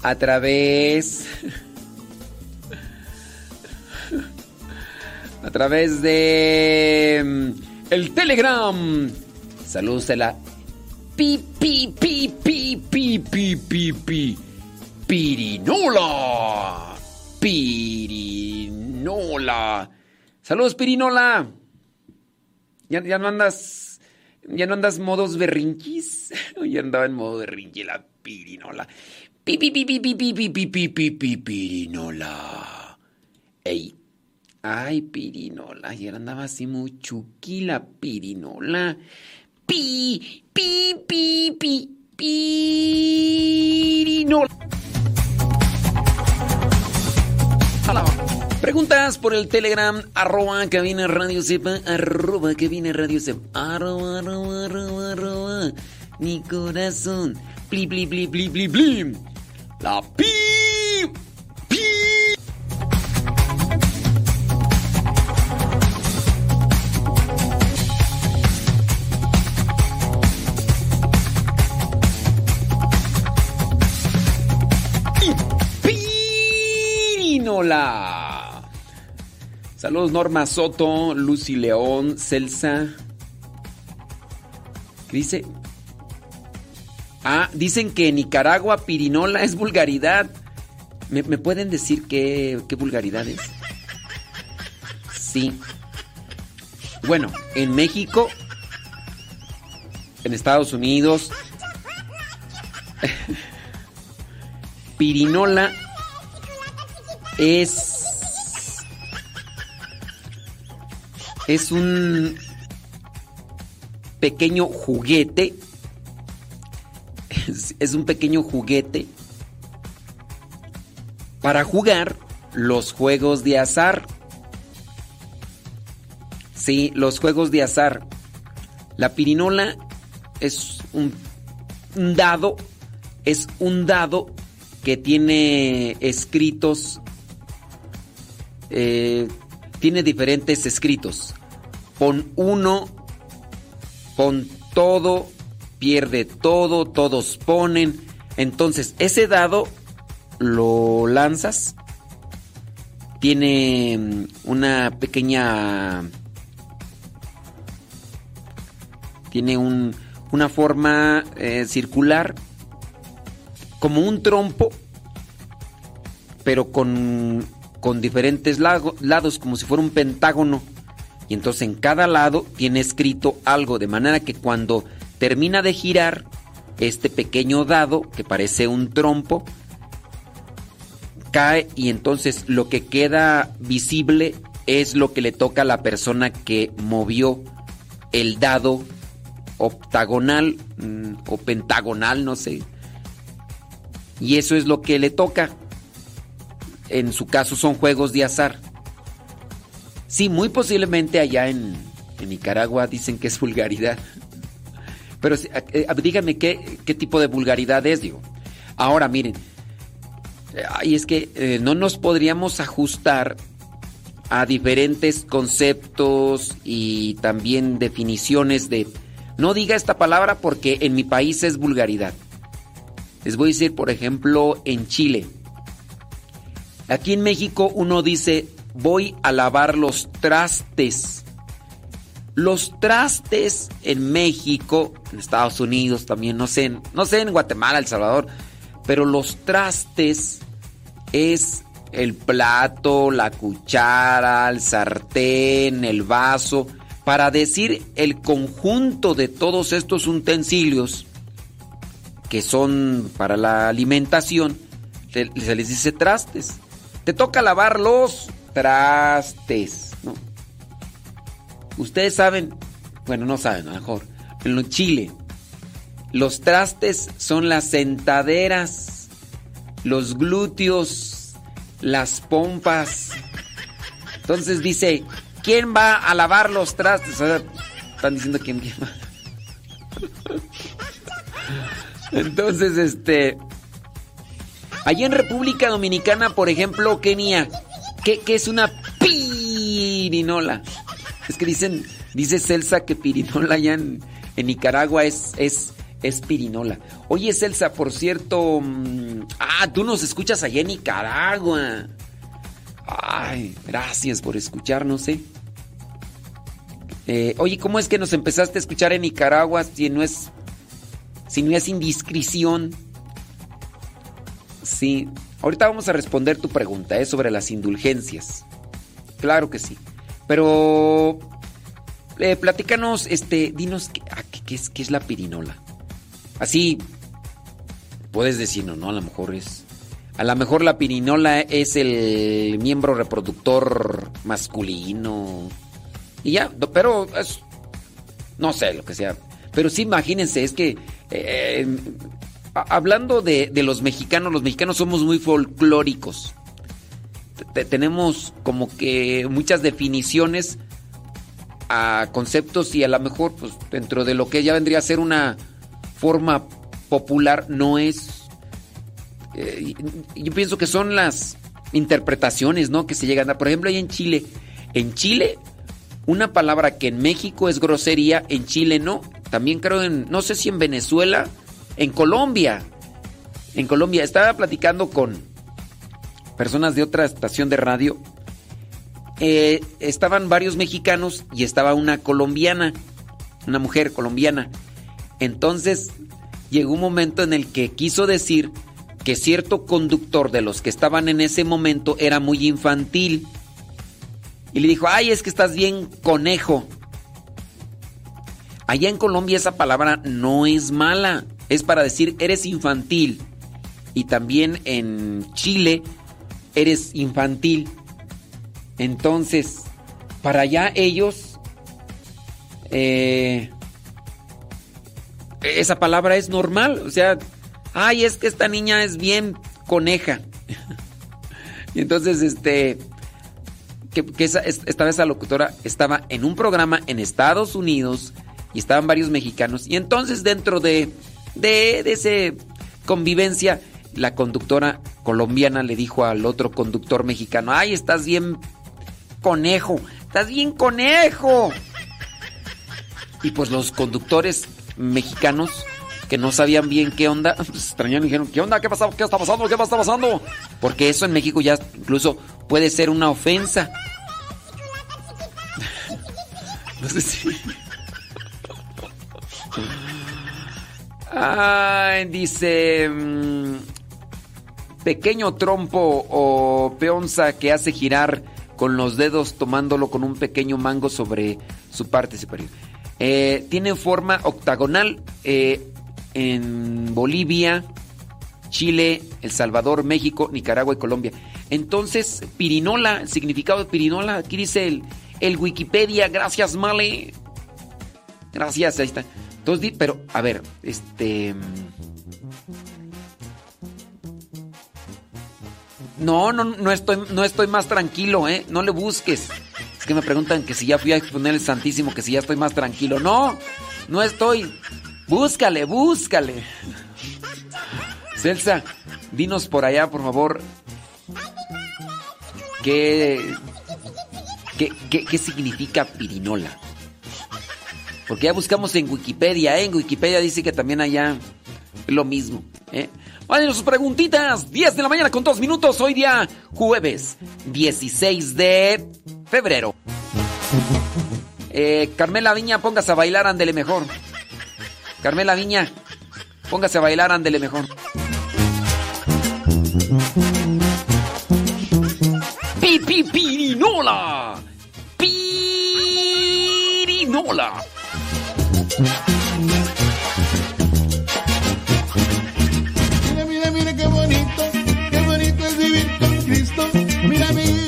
Speaker 2: a través a través de mm, el Telegram. Saludos de la pi pi pi pi pi pi pi pi Pirinola. Pirinola. Saludos, Pirinola. ¿Ya, ya no andas. ¿Ya no andas modos berrinchis? Ya andaba en modo berrinche la Pirinola. Pi, pi, pi, pi, pi, pi, pi, pi, pi, pi, pi, Pirinola. Ey. Ay, Pirinola. Ayer andaba así muy chuquila, Pirinola. Pi, pi, pi, pi, Pirinola. Preguntas por el Telegram, arroba cabina radio sepa, arroba cabina radio sepa, arroba, arroba, arroba, arroba, mi corazón, pli, pli, pli, pli, pli, pli. La pi, Saludos Norma Soto, Lucy León, Celsa. ¿Qué dice? Ah, dicen que en Nicaragua pirinola es vulgaridad. ¿Me, me pueden decir qué, qué vulgaridad es? Sí. Bueno, en México, en Estados Unidos, pirinola es es un pequeño juguete es, un pequeño juguete para jugar los juegos de azar. Sí los juegos de azar. La pirinola es un dado es un dado que tiene escritos eh, tiene diferentes escritos. Pon uno, pon todo, pierde todo, todos ponen. Entonces, ese dado lo lanzas. Tiene mm, una pequeña... Tiene un, una forma eh, circular, como un trompo, pero con con diferentes lados, como si fuera un pentágono. Y entonces en cada lado tiene escrito algo, de manera que cuando termina de girar este pequeño dado, que parece un trompo, cae y entonces lo que queda visible es lo que le toca a la persona que movió el dado octagonal mm, o pentagonal, no sé. Y eso es lo que le toca en su caso son juegos de azar. Sí, muy posiblemente allá en, Nicaragua dicen que es vulgaridad. Pero eh, eh, díganme qué, tipo de vulgaridad es, digo. Ahora, miren, ay, es que eh, no nos podríamos ajustar a diferentes conceptos y también definiciones de... No diga esta palabra porque en mi país es vulgaridad. Les voy a decir, por ejemplo, en Chile. Aquí en México uno dice, voy a lavar los trastes. Los trastes en México, en Estados Unidos también, no sé, no sé en Guatemala, El Salvador, pero los trastes es el plato, la cuchara, el sartén, el vaso, para decir el conjunto de todos estos utensilios que son para la alimentación, se les dice trastes. Te toca lavar los trastes, ¿no? Ustedes saben, bueno, no saben, a lo mejor, en Chile, los trastes son las sentaderas, los glúteos, las pompas. Entonces dice, ¿quién va a lavar los trastes? están diciendo quién va. Entonces, este. Allí en República Dominicana, por ejemplo, Kenia, ¿qué, es una pirinola? Es que dicen, dice Celsa que pirinola allá en, Nicaragua es, es, es pirinola. Oye, Celsa, por cierto. Mm, ah, tú nos escuchas allá en Nicaragua. Ay, gracias por escucharnos, ¿eh? ¿eh? Oye, ¿cómo es que nos empezaste a escuchar en Nicaragua si no es. si no es indiscreción? Sí. Ahorita vamos a responder tu pregunta, ¿eh? Sobre las indulgencias. Claro que sí. Pero eh, platícanos, este, dinos ah, qué, es, qué es la pirinola. Así puedes decir, no, a lo mejor es. A lo mejor la pirinola es el miembro reproductor masculino. Y ya, pero es. No sé, lo que sea. Pero sí, imagínense, es que. Eh, hablando de, de, los mexicanos, los mexicanos somos muy folclóricos. Tenemos como que muchas definiciones a conceptos y a lo mejor pues dentro de lo que ya vendría a ser una forma popular no es eh, yo pienso que son las interpretaciones no que se llegan a por ejemplo ahí en Chile. En Chile una palabra que en México es grosería en Chile no. También creo en no sé si en Venezuela en Colombia en Colombia estaba platicando con personas de otra estación de radio, eh, estaban varios mexicanos y estaba una colombiana, una mujer colombiana. Entonces llegó un momento en el que quiso decir que cierto conductor de los que estaban en ese momento era muy infantil. Y le dijo, ay, es que estás bien conejo. Allá en Colombia esa palabra no es mala, es para decir eres infantil. Y también en Chile eres infantil. Entonces, para allá ellos, eh, esa palabra es normal. O sea, ay, es que esta niña es bien coneja. y entonces, este, que, esta vez la locutora estaba en un programa en Estados Unidos y estaban varios mexicanos. Y entonces, dentro de, de, ese convivencia, la conductora colombiana le dijo al otro conductor mexicano, ay, estás bien conejo, estás bien conejo. Y pues los conductores mexicanos que no sabían bien qué onda, extrañaron y dijeron, ¿qué onda? ¿Qué pasa? ¿Qué está pasando? ¿Qué está pasando? Porque eso en México ya incluso puede ser una ofensa. no sé si... Ay, dice... Mm, pequeño trompo o peonza que hace girar con los dedos tomándolo con un pequeño mango sobre su parte superior. Eh, tiene forma octagonal eh, en Bolivia, Chile, El Salvador, México, Nicaragua y Colombia. Entonces, pirinola, el significado de pirinola, aquí dice el, el Wikipedia, gracias Male. Gracias, ahí está. Entonces, pero, a ver, este... No, no, no estoy, no estoy más tranquilo, ¿eh? No le busques. Es que me preguntan que si ya fui a exponer el Santísimo, que si ya estoy más tranquilo. No, no estoy. Búscale, búscale. Celsa, dinos por allá, por favor. ¿Qué, qué, qué, qué significa pirinola? Porque ya buscamos en Wikipedia, ¿eh? En Wikipedia dice que también allá lo mismo, ¿eh? Vayan sus preguntitas. 10 de la mañana con 2 minutos. Hoy día jueves 16 de febrero. Eh, Carmela Viña, póngase a bailar, ándele mejor. Carmela Viña, póngase a bailar, ándele mejor. ¡Pi, pi, pirinola! ¡Pirinola!
Speaker 16: Mira, mira, mira qué bonito, qué bonito es vivir con Cristo. Mira, mira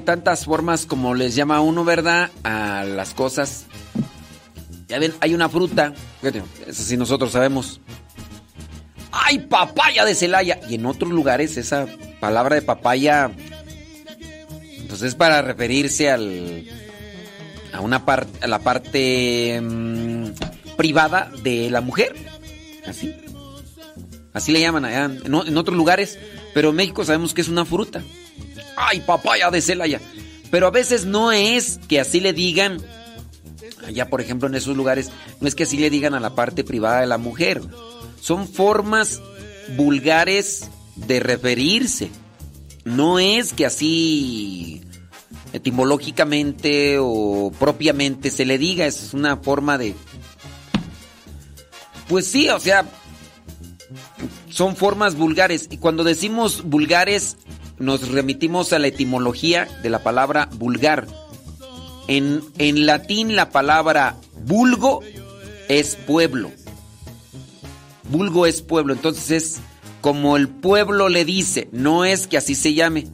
Speaker 2: Tantas formas como les llama uno, ¿verdad? A las cosas. Ya ven, hay una fruta. Fíjate, Eso sí nosotros sabemos. ¡Ay, papaya de Celaya! Y en otros lugares esa palabra de papaya. Pues es para referirse al. a una parte. a la parte. mm, privada de la mujer. Así. Así le llaman allá. En, en otros lugares. Pero en México sabemos que es una fruta. ¡Ay, papaya de Celaya! Pero a veces no es que así le digan, allá por ejemplo en esos lugares, no es que así le digan a la parte privada de la mujer. Son formas vulgares de referirse. No es que así etimológicamente o propiamente se le diga, es una forma de... Pues sí, o sea, son formas vulgares. Y cuando decimos vulgares, nos remitimos a la etimología de la palabra vulgar. En, en latín la palabra vulgo es pueblo. Vulgo es pueblo, entonces es como el pueblo le dice, no es que así se llame.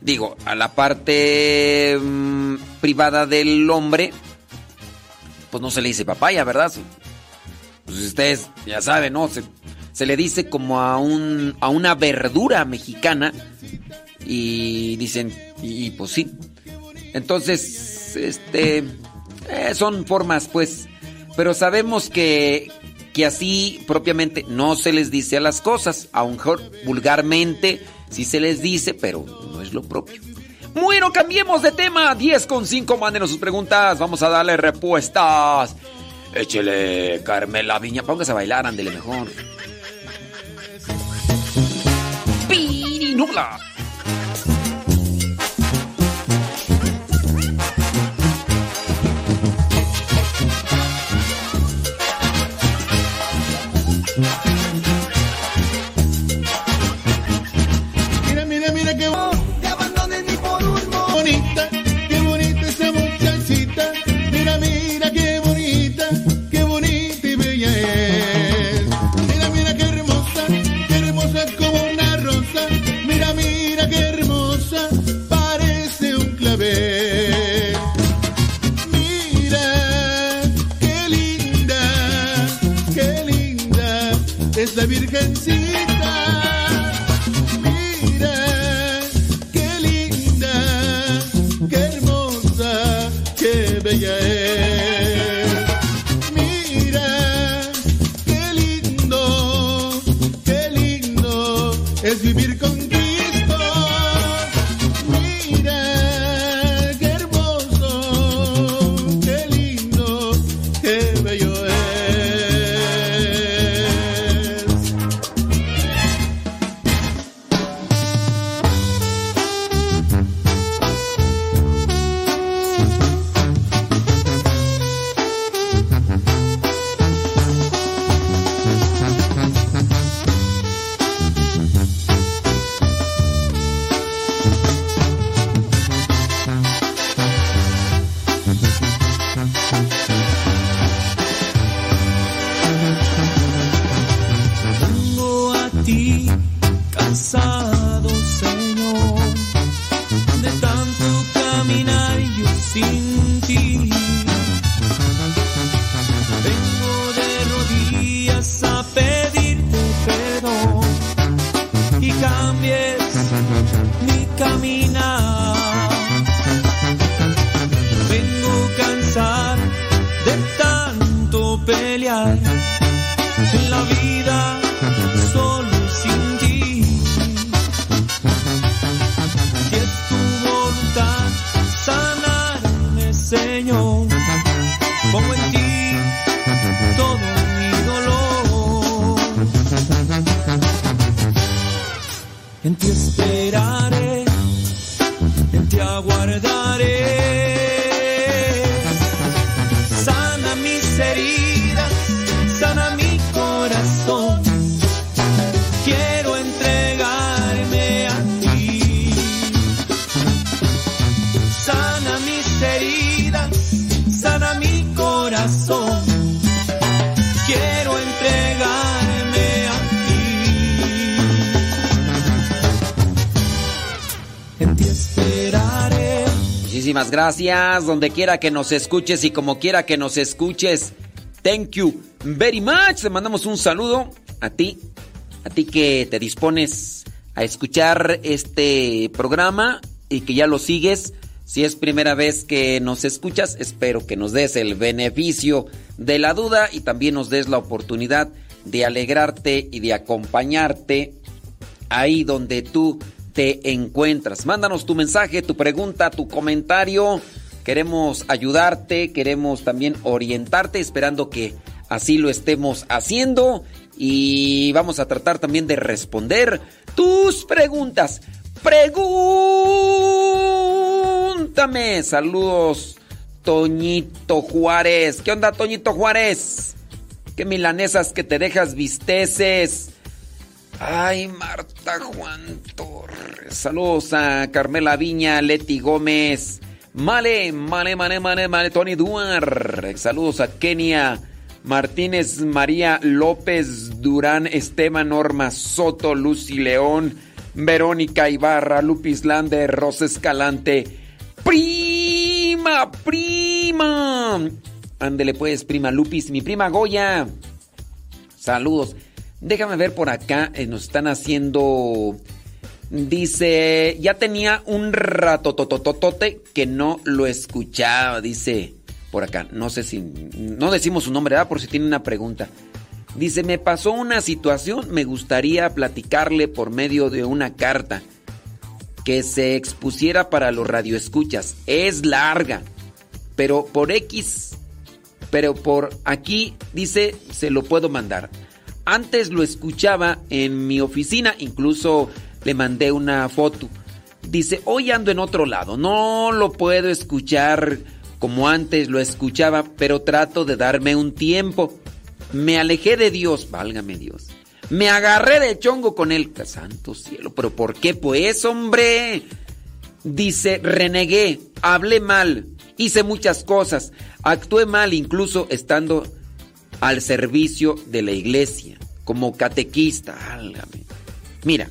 Speaker 2: Digo, a la parte mm, privada del hombre, pues no se le dice papaya, ¿verdad? Pues ustedes ya saben, ¿no? Se, se le dice como a, un, a una verdura mexicana y dicen, y, pues sí. Entonces, este, eh, son formas, pues, pero sabemos que, que así propiamente no se les dice a las cosas, a lo mejor vulgarmente sí se les dice, pero no es lo propio. Bueno, cambiemos de tema. 10 con 5, mándenos sus preguntas. Vamos a darle respuestas. Échele, Carmela Viña. Póngase a bailar, ándele mejor. Pirinola.
Speaker 16: Mira, virgencita.
Speaker 2: Gracias, donde quiera que nos escuches y como quiera que nos escuches. Thank you very much. Te mandamos un saludo a ti, a ti que te dispones a escuchar este programa y que ya lo sigues. Si es primera vez que nos escuchas, espero que nos des el beneficio de la duda y también nos des la oportunidad de alegrarte y de acompañarte ahí donde tú te encuentras. Mándanos tu mensaje, tu pregunta, tu comentario. Queremos ayudarte, queremos también orientarte, esperando que así lo estemos haciendo. Y vamos a tratar también de responder tus preguntas. Pregúntame. Saludos, Toñito Juárez. ¿Qué onda, Toñito Juárez? ¿Qué milanesas que te dejas visteces? Ay, Marta Juan Torres. Saludos a Carmela Viña, Leti Gómez. Male, male, male, male, male, Tony Duar. Saludos a Kenia Martínez, María López, Durán, Esteban, Norma Soto, Lucy León, Verónica Ibarra, Lupis Lander, Rosa Escalante. ¡Prima! ¡Prima! Ándele pues, prima Lupis, mi prima Goya. Saludos. Déjame ver por acá, eh, nos están haciendo... Dice, ya tenía un rato totototote que no lo escuchaba, dice por acá. No sé si, no decimos su nombre, ¿verdad? Por si tiene una pregunta. Dice, me pasó una situación, me gustaría platicarle por medio de una carta que se expusiera para los radioescuchas. Es larga, pero por X, pero por aquí dice, se lo puedo mandar. Antes lo escuchaba en mi oficina, incluso le mandé una foto. Dice, hoy ando en otro lado, no lo puedo escuchar como antes lo escuchaba, pero trato de darme un tiempo. Me alejé de Dios, válgame Dios. Me agarré de chongo con él, santo cielo, pero ¿por qué pues, hombre? Dice, renegué, hablé mal, hice muchas cosas, actué mal incluso estando al servicio de la iglesia, como catequista, válgame. Mira,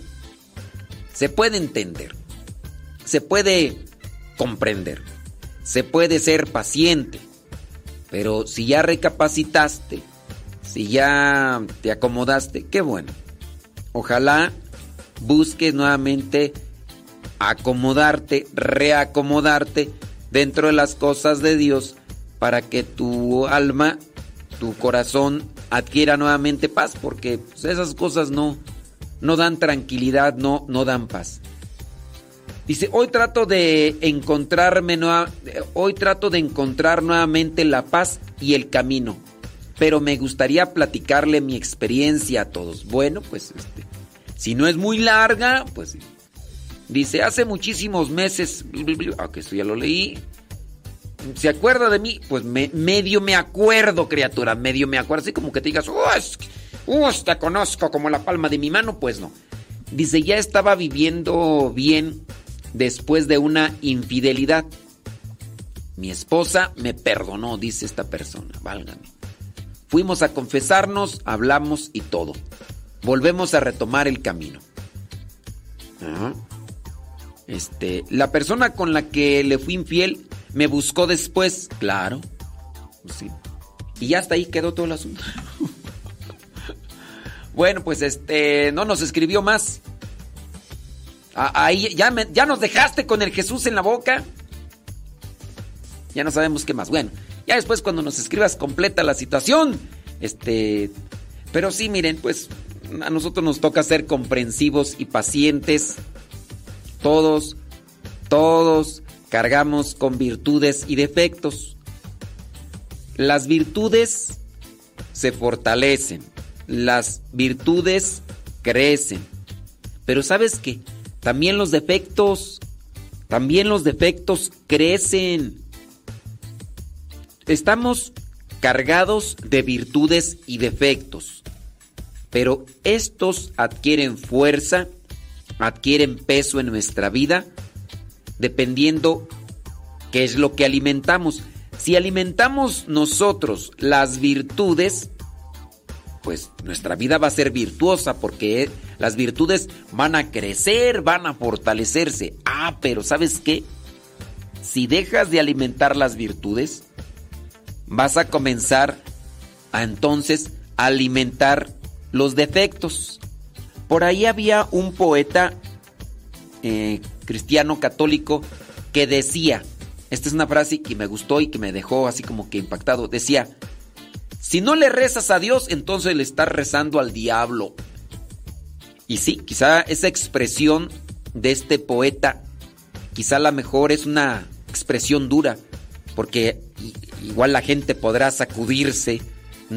Speaker 2: se puede entender, se puede comprender, se puede ser paciente, pero si ya recapacitaste, si ya te acomodaste, qué bueno. Ojalá busques nuevamente acomodarte, reacomodarte dentro de las cosas de Dios para que tu alma, tu corazón adquiera nuevamente paz, porque pues, esas cosas no, no dan tranquilidad, no, no dan paz. Dice, hoy trato de encontrarme hoy trato de encontrar nuevamente la paz y el camino, pero me gustaría platicarle mi experiencia a todos. Bueno, pues este, si no es muy larga, pues dice, hace muchísimos meses, aunque esto ya lo leí. ¿Se acuerda de mí? Pues me, medio me acuerdo, criatura, medio me acuerdo. Así como que te digas, ¡Uh, te conozco como la palma de mi mano! Pues no. Dice, ya estaba viviendo bien después de una infidelidad. Mi esposa me perdonó, dice esta persona, válgame. Fuimos a confesarnos, hablamos y todo. Volvemos a retomar el camino. Ajá. Este, la persona con la que le fui infiel me buscó después, claro. Sí. Y hasta ahí quedó todo el asunto. bueno, pues este, no nos escribió más. Ahí ya, me- ya nos dejaste con el Jesús en la boca. Ya no sabemos qué más. Bueno, ya después cuando nos escribas completa la situación, este, pero sí, miren, pues a nosotros nos toca ser comprensivos y pacientes. Todos, todos cargamos con virtudes y defectos. Las virtudes se fortalecen, las virtudes crecen. Pero ¿sabes qué? También los defectos, también los defectos crecen. Estamos cargados de virtudes y defectos, pero estos adquieren fuerza, adquieren peso en nuestra vida, dependiendo qué es lo que alimentamos. Si alimentamos nosotros las virtudes, pues nuestra vida va a ser virtuosa porque las virtudes van a crecer, van a fortalecerse. Ah, pero ¿sabes qué? Si dejas de alimentar las virtudes, vas a comenzar a entonces alimentar los defectos. Por ahí había un poeta eh, cristiano católico que decía, esta es una frase que me gustó y que me dejó así como que impactado, decía, si no le rezas a Dios, entonces le estás rezando al diablo. Y sí, quizá esa expresión de este poeta, quizá la mejor es una expresión dura, porque igual la gente podrá sacudirse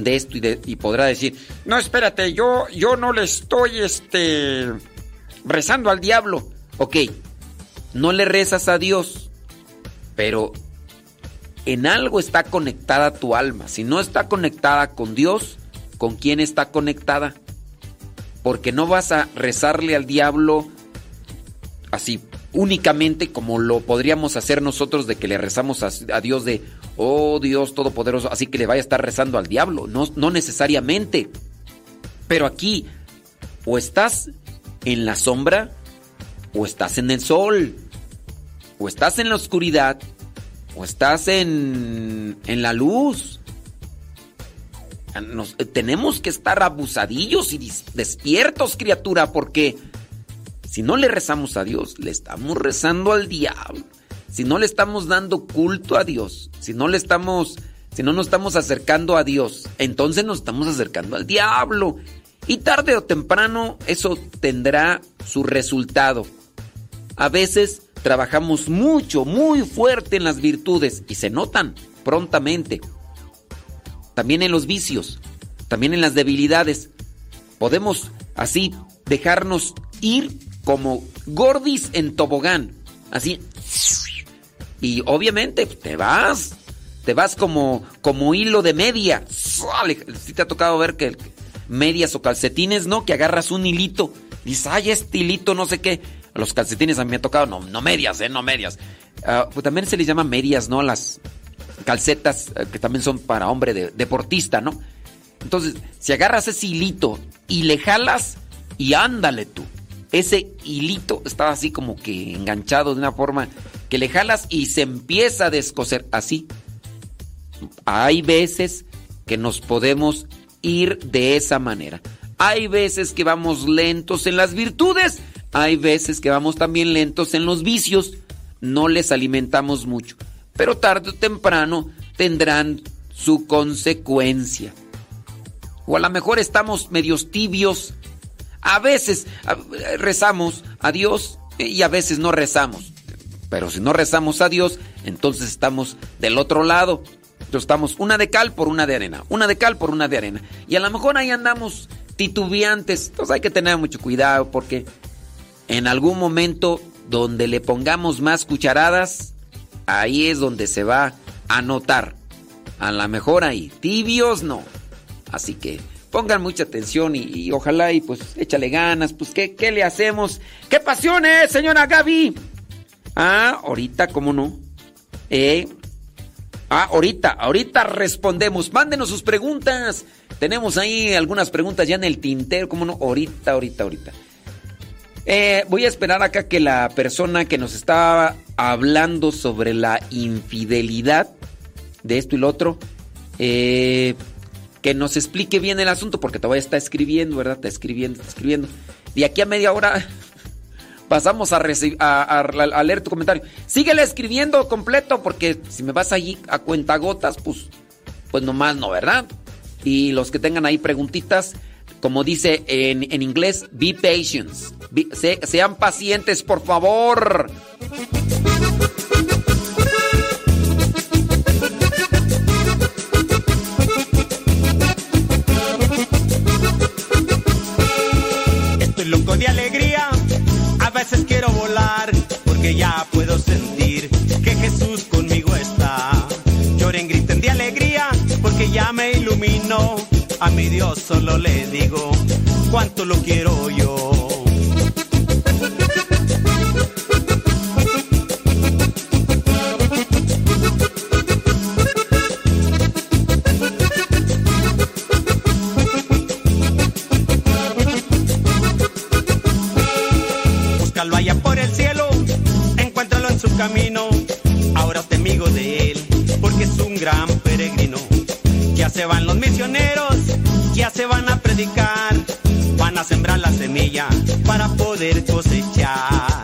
Speaker 2: de esto y, de- y podrá decir,
Speaker 7: No, espérate, yo, yo no le estoy, este,
Speaker 2: rezando al diablo. Ok, no le rezas a Dios, pero en algo está conectada tu alma. Si no está conectada con Dios, ¿con quién está conectada? Porque no vas a rezarle al diablo así únicamente como lo podríamos hacer nosotros de que le rezamos a, a Dios de, oh Dios Todopoderoso, así que le vaya a estar rezando al diablo. No, no necesariamente. Pero aquí, o estás en la sombra, o estás en el sol, o estás en la oscuridad, o estás en, en la luz. Nos- eh, tenemos que estar abusadillos y despiertos, criatura, porque si no le rezamos a Dios, le estamos rezando al diablo. Si no le estamos dando culto a Dios, si no le estamos, si no nos estamos acercando a Dios, entonces nos estamos acercando al diablo. Y tarde o temprano eso tendrá su resultado. A veces trabajamos mucho, muy fuerte en las virtudes y se notan prontamente. También en los vicios, también en las debilidades. Podemos así dejarnos ir como gordis en tobogán. Así. Y obviamente te vas. Te vas como, como hilo de media. Si te ha tocado ver que medias o calcetines, ¿no? Que agarras un hilito. Dices, ay, este hilito, no sé qué. Los calcetines a mí me ha tocado, no, no medias, ¿eh? No medias. Ah, pues también se les llama medias, ¿no? Las calcetas eh, que también son para hombre de- deportista, ¿no? Entonces, si agarras ese hilito y le jalas y ándale tú. Ese hilito está así como que enganchado de una forma que le jalas y se empieza a descoser así. Hay veces que nos podemos ir de esa manera. Hay veces que vamos lentos en las virtudes, hay veces que vamos también lentos en los vicios. No les alimentamos mucho, pero tarde o temprano tendrán su consecuencia. O a lo mejor estamos medios tibios. A veces rezamos a Dios y a veces no rezamos. Pero si no rezamos a Dios, entonces estamos del otro lado. Entonces estamos una de cal por una de arena, una de cal por una de arena. Y a lo mejor ahí andamos titubeantes. Entonces hay que tener mucho cuidado porque en algún momento donde le pongamos más cucharadas, ahí es donde se va a notar. A lo mejor ahí, tibios no. Así que pongan mucha atención y, y ojalá y pues échale ganas. Pues ¿qué, qué le hacemos? ¡Qué pasiones, señora Gaby! Ah, ahorita, ¿cómo no? Eh. Ah, ahorita, ahorita respondemos. Mándenos sus preguntas. Tenemos ahí algunas preguntas ya en el tintero, ¿cómo no? Ahorita, ahorita, ahorita. Eh, voy a esperar acá que la persona que nos estaba hablando sobre la infidelidad de esto y lo otro, eh, que nos explique bien el asunto, porque todavía está escribiendo, ¿verdad? Está escribiendo, está escribiendo. De aquí a media hora pasamos a, leer tu comentario. Síguele escribiendo completo porque si me vas allí a cuentagotas, pues, pues nomás no, ¿verdad? Y los que tengan ahí preguntitas, como dice en, en inglés, be patient. Be- se- sean pacientes, por favor.
Speaker 17: Estoy loco de alegría, veces quiero volar, porque ya puedo sentir que Jesús conmigo está. Lloren, griten de alegría, porque ya me iluminó. A mi Dios solo le digo cuánto lo quiero yo. Camino. Ahora te amigo de él, porque es un gran peregrino. Ya se van los misioneros, ya se van a predicar, van a sembrar la semilla para poder cosechar.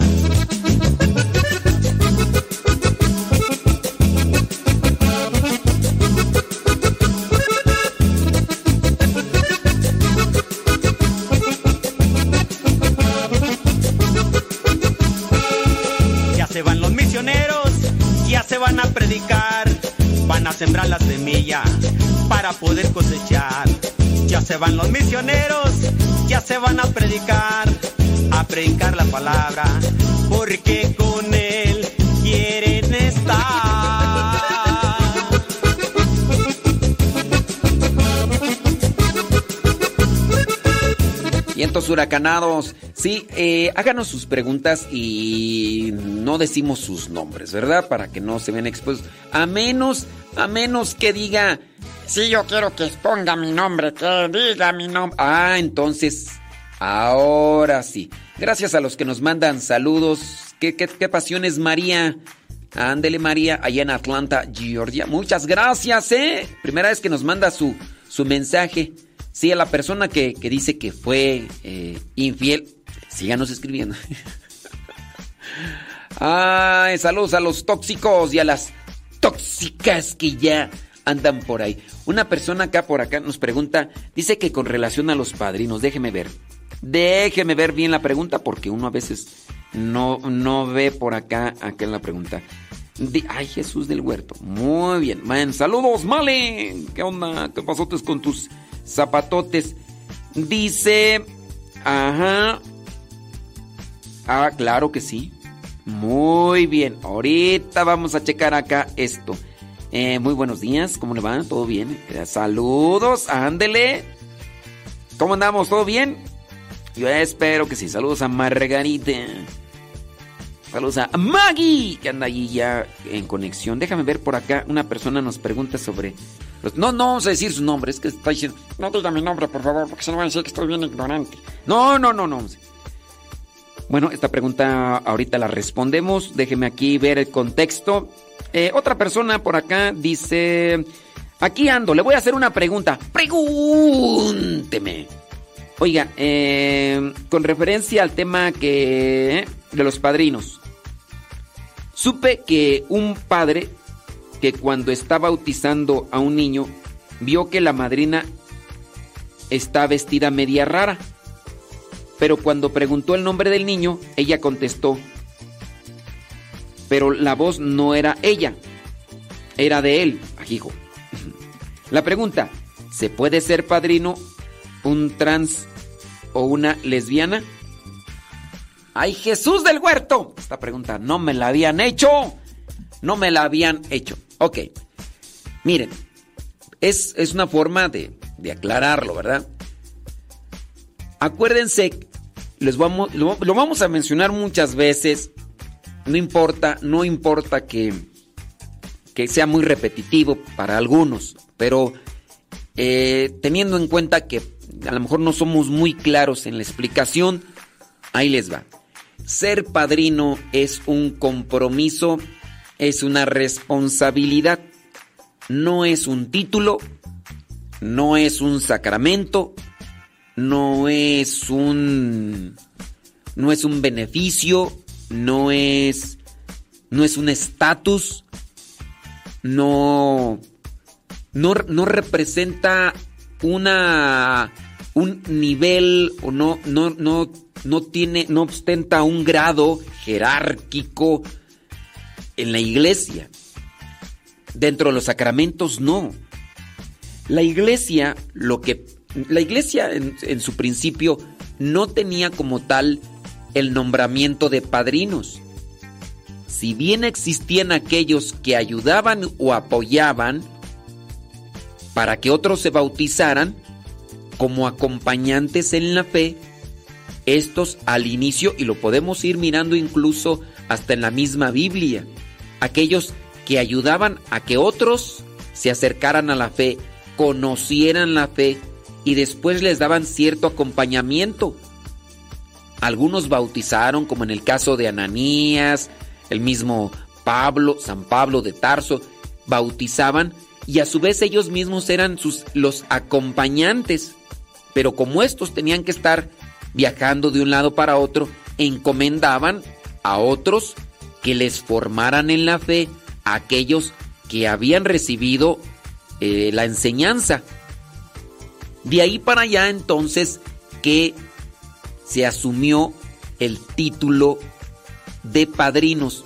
Speaker 17: Se van los misioneros, ya se van a predicar, a predicar la palabra, porque con él quieren estar.
Speaker 2: Vientos huracanados. Sí, eh, háganos sus preguntas y no decimos sus nombres, ¿verdad? Para que no se vean expuestos. A menos, a menos que diga.
Speaker 7: Sí, yo quiero que exponga mi nombre, que diga mi nombre.
Speaker 2: Ah, entonces, ahora sí. Gracias a los que nos mandan saludos. ¿Qué, pasiones, María? Ándele, María, allá en Atlanta, Georgia. Muchas gracias, ¿eh? Primera vez que nos manda su, su mensaje. Sí, a la persona que, que dice que fue eh, infiel, síganos escribiendo. Ay, saludos a los tóxicos y a las tóxicas que ya andan por ahí. Una persona acá por acá nos pregunta, dice que con relación a los padrinos, déjeme ver. Déjeme ver bien la pregunta porque uno a veces no, no ve por acá, acá la pregunta. Ay, Jesús del Huerto. Muy bien. Man, saludos, Male. ¿Qué onda? ¿Qué pasotes con tus zapatotes? Dice. Ajá. Ah, claro que sí. Muy bien. Ahorita vamos a checar acá esto. Eh, muy buenos días. ¿Cómo le va? ¿Todo bien? Eh, Saludos. Ándele. ¿Cómo andamos? ¿Todo bien? Yo espero que sí. Saludos a Margarita. Saludos a Maggie, que anda allí ya en conexión. Déjame ver por acá. Una persona nos pregunta sobre. No, no vamos a decir su nombre, es que está diciendo.
Speaker 7: No diga mi nombre, por favor, porque se no van a decir que estoy bien ignorante.
Speaker 2: No, no, no, no. Bueno, esta pregunta ahorita la respondemos. Déjeme aquí ver el contexto. Eh, otra persona por acá dice: Aquí ando, le voy a hacer una pregunta. Pregúnteme. Oiga, eh, con referencia al tema que de los padrinos, supe que un padre que cuando está bautizando a un niño vio que la madrina está vestida media rara, pero cuando preguntó el nombre del niño, ella contestó, pero la voz no era ella, era de él, ajijo. La pregunta, ¿se puede ser padrino un trans o una lesbiana? ¡Ay, Jesús del huerto! Esta pregunta no me la habían hecho. No me la habían hecho. Ok. Miren, es, es una forma de, de aclararlo, ¿verdad? Acuérdense, vamos, lo, lo vamos a mencionar muchas veces. No importa, no importa que, que sea muy repetitivo para algunos, pero eh, teniendo en cuenta que a lo mejor no somos muy claros en la explicación, ahí les va. Ser padrino es un compromiso, es una responsabilidad, no es un título, no es un sacramento, no es un no es un beneficio, no es no es un estatus, no, no no representa una un nivel o no no no no tiene no ostenta un grado jerárquico en la iglesia. Dentro de los sacramentos no. La iglesia lo que la iglesia en, su principio no tenía como tal el nombramiento de padrinos. Si bien existían aquellos que ayudaban o apoyaban para que otros se bautizaran como acompañantes en la fe, estos al inicio, y lo podemos ir mirando incluso hasta en la misma Biblia, aquellos que ayudaban a que otros se acercaran a la fe, conocieran la fe y después les daban cierto acompañamiento. Algunos bautizaron, como en el caso de Ananías, el mismo Pablo, San Pablo de Tarso, bautizaban y a su vez ellos mismos eran sus, los acompañantes. Pero como estos tenían que estar viajando de un lado para otro, encomendaban a otros que les formaran en la fe a aquellos que habían recibido eh, la enseñanza. De ahí para allá entonces que se asumió el título de padrinos,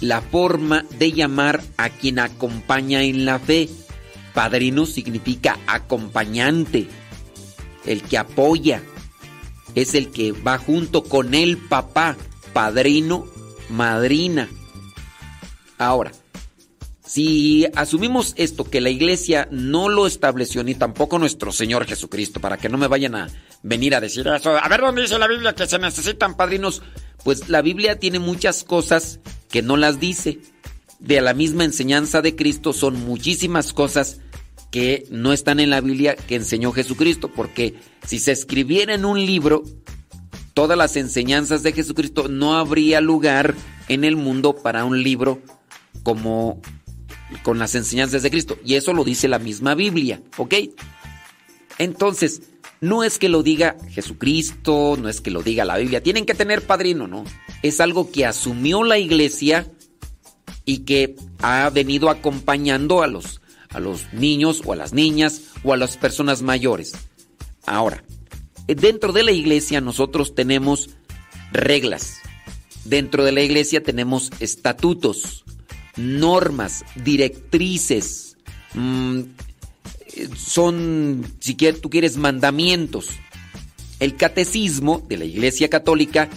Speaker 2: la forma de llamar a quien acompaña en la fe. Padrino significa acompañante, el que apoya, es el que va junto con el papá, padrino, madrina. Ahora, si asumimos esto, que la iglesia no lo estableció, ni tampoco nuestro Señor Jesucristo, para que no me vayan a venir a decir eso, a ver dónde dice la Biblia que se necesitan padrinos, pues la Biblia tiene muchas cosas que no las dice. De la misma enseñanza de Cristo son muchísimas cosas que no están en la Biblia que enseñó Jesucristo, porque si se escribiera en un libro todas las enseñanzas de Jesucristo, no habría lugar en el mundo para un libro como con las enseñanzas de Cristo. Y eso lo dice la misma Biblia, ¿ok? Entonces, no es que lo diga Jesucristo, no es que lo diga la Biblia, tienen que tener padrino, ¿no? Es algo que asumió la iglesia y que ha venido acompañando a los, a los niños o a las niñas o a las personas mayores. Ahora, dentro de la iglesia nosotros tenemos reglas. Dentro de la iglesia tenemos estatutos, normas, directrices, mmm, son, si tú quieres, mandamientos. El catecismo de la Iglesia Católica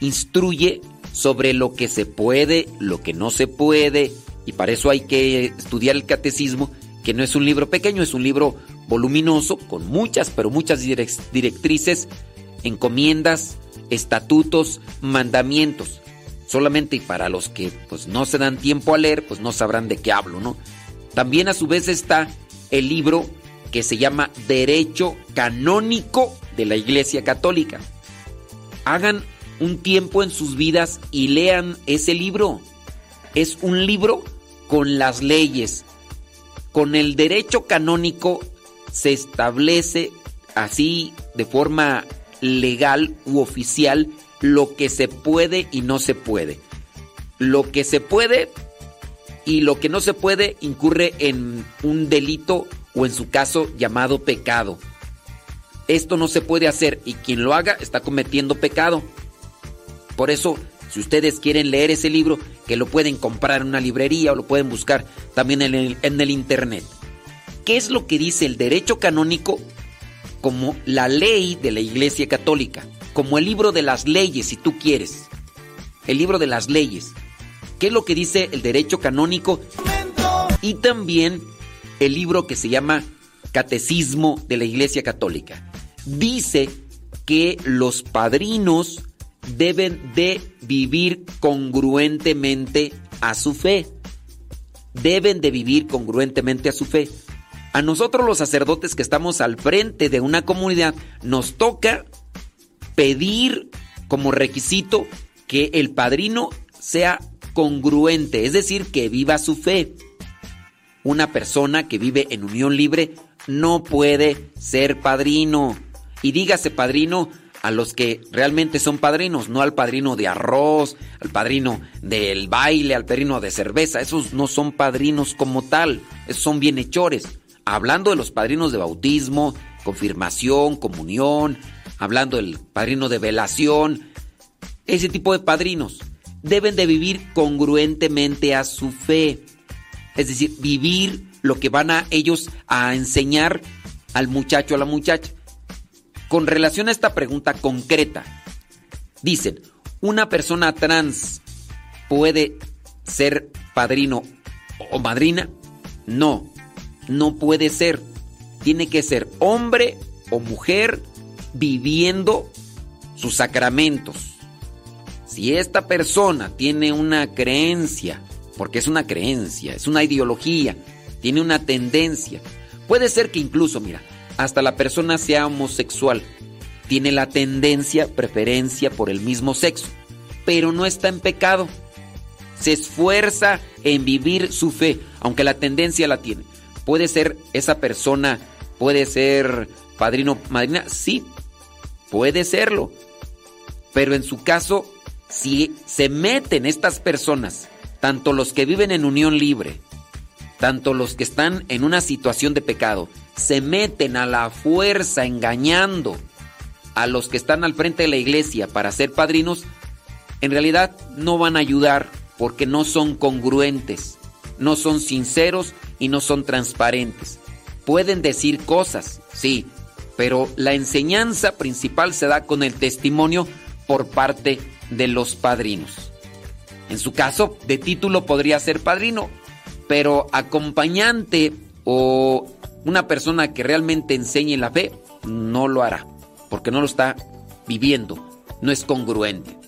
Speaker 2: instruye sobre lo que se puede, lo que no se puede, y para eso hay que estudiar el catecismo, que no es un libro pequeño, es un libro voluminoso, con muchas, pero muchas directrices, encomiendas, estatutos, mandamientos. Solamente para los que pues no se dan tiempo a leer, pues no sabrán de qué hablo, ¿no? También a su vez está el libro que se llama Derecho Canónico de la Iglesia Católica. Hagan un tiempo en sus vidas y lean ese libro. Es un libro con las leyes. Con el derecho canónico se establece así de forma legal u oficial lo que se puede y no se puede. Lo que se puede y lo que no se puede incurre en un delito o en su caso llamado pecado. Esto no se puede hacer y quien lo haga está cometiendo pecado. Por eso, si ustedes quieren leer ese libro, que lo pueden comprar en una librería o lo pueden buscar también en el, en el internet. ¿Qué es lo que dice el derecho canónico como la ley de la Iglesia Católica? Como el libro de las leyes, si tú quieres. El libro de las leyes. ¿Qué es lo que dice el derecho canónico? Y también el libro que se llama Catecismo de la Iglesia Católica. Dice que los padrinos deben de vivir congruentemente a su fe. Deben de vivir congruentemente a su fe. A nosotros los sacerdotes que estamos al frente de una comunidad nos toca pedir como requisito que el padrino sea congruente, es decir, que viva su fe. Una persona que vive en unión libre no puede ser padrino. Y dígase padrino a los que realmente son padrinos, no al padrino de arroz, al padrino del baile, al padrino de cerveza. Esos no son padrinos como tal, son bienhechores. Hablando de los padrinos de bautismo, confirmación, comunión, hablando del padrino de velación, ese tipo de padrinos deben de vivir congruentemente a su fe. Es decir, vivir lo que van a ellos a enseñar al muchacho, a la muchacha. Con relación a esta pregunta concreta, dicen, ¿una persona trans puede ser padrino o madrina? No, no puede ser. Tiene que ser hombre o mujer viviendo sus sacramentos. Si esta persona tiene una creencia, porque es una creencia, es una ideología, tiene una tendencia, puede ser que incluso, mira, hasta la persona sea homosexual, tiene la tendencia, preferencia por el mismo sexo, pero no está en pecado. Se esfuerza en vivir su fe, aunque la tendencia la tiene. Puede ser esa persona, puede ser padrino, madrina, sí, puede serlo. Pero en su caso, si se meten estas personas, tanto los que viven en unión libre, tanto los que están en una situación de pecado, se meten a la fuerza engañando a los que están al frente de la iglesia para ser padrinos, en realidad no van a ayudar porque no son congruentes, no son sinceros y no son transparentes. Pueden decir cosas, sí, pero la enseñanza principal se da con el testimonio por parte de los padrinos. En su caso, de título podría ser padrino, pero acompañante o una persona que realmente enseñe la fe no lo hará, porque no lo está viviendo, no es congruente.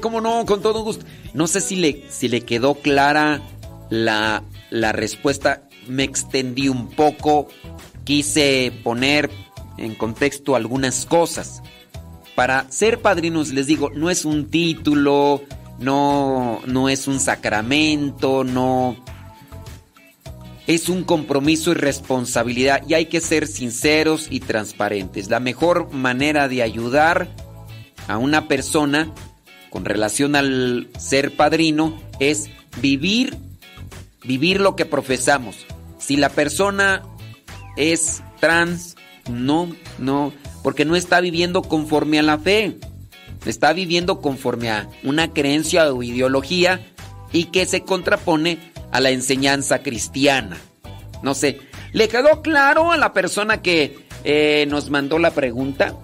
Speaker 2: Cómo no, con todo gusto. No sé si le, si le quedó clara la, la respuesta. Me extendí un poco, quise poner en contexto algunas cosas. Para ser padrinos, les digo, no es un título, no, no es un sacramento, no... Es un compromiso y responsabilidad y hay que ser sinceros y transparentes. La mejor manera de ayudar a una persona con relación al ser padrino es vivir, vivir lo que profesamos. Si la persona es trans, no, no, porque no está viviendo conforme a la fe. Está viviendo conforme a una creencia o ideología y que se contrapone a la enseñanza cristiana. No sé, ¿le quedó claro a la persona que eh, nos mandó la pregunta?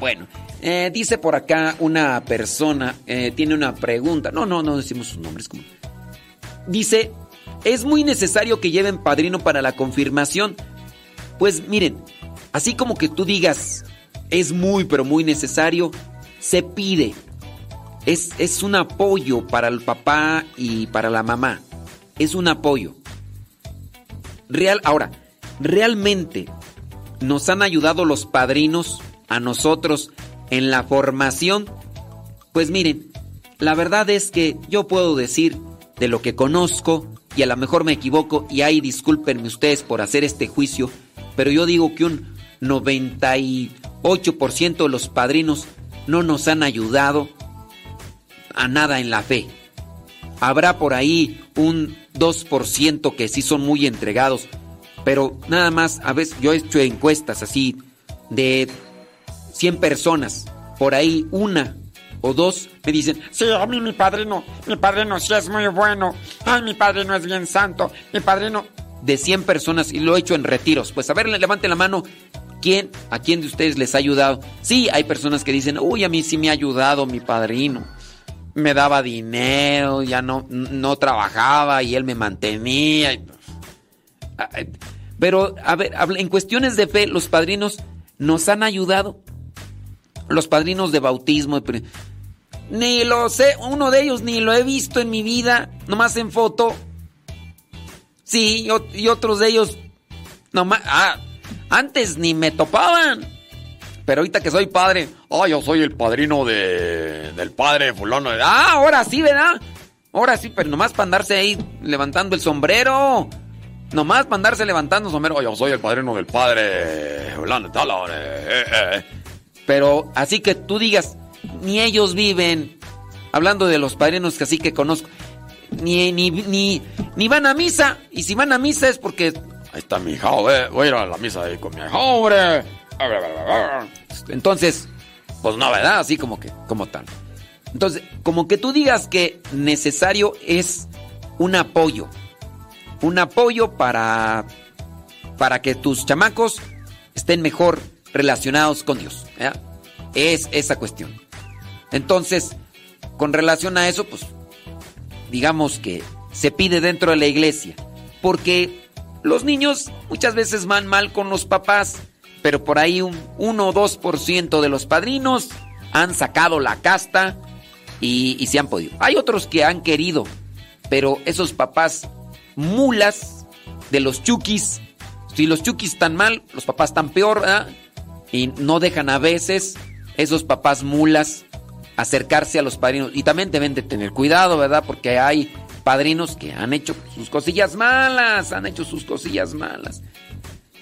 Speaker 2: Bueno, eh, dice por acá una persona, eh, tiene una pregunta. No, no, no decimos sus nombres. como- Dice, es muy necesario que lleven padrino para la confirmación. Pues miren, así como que tú digas, es muy, pero muy necesario, se pide. Es, es un apoyo para el papá y para la mamá. Es un apoyo. Real, ahora, realmente nos han ayudado los padrinos a nosotros en la formación. Pues miren, la verdad es que yo puedo decir de lo que conozco y a lo mejor me equivoco y ahí discúlpenme ustedes por hacer este juicio, pero yo digo que un 98% de los padrinos no nos han ayudado a nada en la fe. Habrá por ahí un 2% que sí son muy entregados, pero nada más, a veces yo he hecho encuestas así de 100 personas, por ahí una o dos me dicen,
Speaker 7: Sí, a mí mi padrino, mi padrino sí es muy bueno. Ay, mi padrino es bien santo. Mi padrino...
Speaker 2: de 100 personas y lo he hecho en retiros. Pues a ver, levanten la mano. ¿Quién, a quién de ustedes les ha ayudado? Sí, hay personas que dicen, uy, a mí sí me ha ayudado mi padrino. Me daba dinero, ya no, no trabajaba y él me mantenía. Pero, a ver, en cuestiones de fe, los padrinos nos han ayudado. Los padrinos de bautismo. Ni lo sé, uno de ellos ni lo he visto en mi vida, nomás en foto. Sí, y, ot- y otros de ellos, nomás, ah, antes ni me topaban. Pero ahorita que soy padre,
Speaker 9: Ah, yo soy el padrino de, del padre fulano.
Speaker 2: ah, ahora sí, ¿verdad? Ahora sí, pero nomás para andarse ahí levantando el sombrero. Nomás para andarse levantando el sombrero.
Speaker 9: Oh, yo soy el padrino del padre fulano tal, eh, eh, eh.
Speaker 2: Pero así que tú digas, ni ellos viven. Hablando de los padrinos que así que conozco. Ni, ni, ni, ni van a misa. Y si van a misa es porque.
Speaker 9: Ahí está mi hija, voy a ir a la misa ahí con mi hija, hombre.
Speaker 2: Entonces, pues no, ¿verdad? Así como que, como tal. Entonces, como que tú digas que necesario es un apoyo. Un apoyo para, para que tus chamacos estén mejor relacionados con Dios. Es esa cuestión. Entonces, con relación a eso, pues, digamos que se pide dentro de la iglesia. Porque los niños muchas veces van mal con los papás, pero por ahí un 1 o 2% de los padrinos han sacado la casta y, y se han podido. Hay otros que han querido, pero esos papás mulas de los chukis, si los chukis están mal, los papás están peor, ¿verdad? Y no dejan a veces esos papás mulas acercarse a los padrinos. Y también deben de tener cuidado, ¿verdad? Porque hay padrinos que han hecho sus cosillas malas, han hecho sus cosillas malas.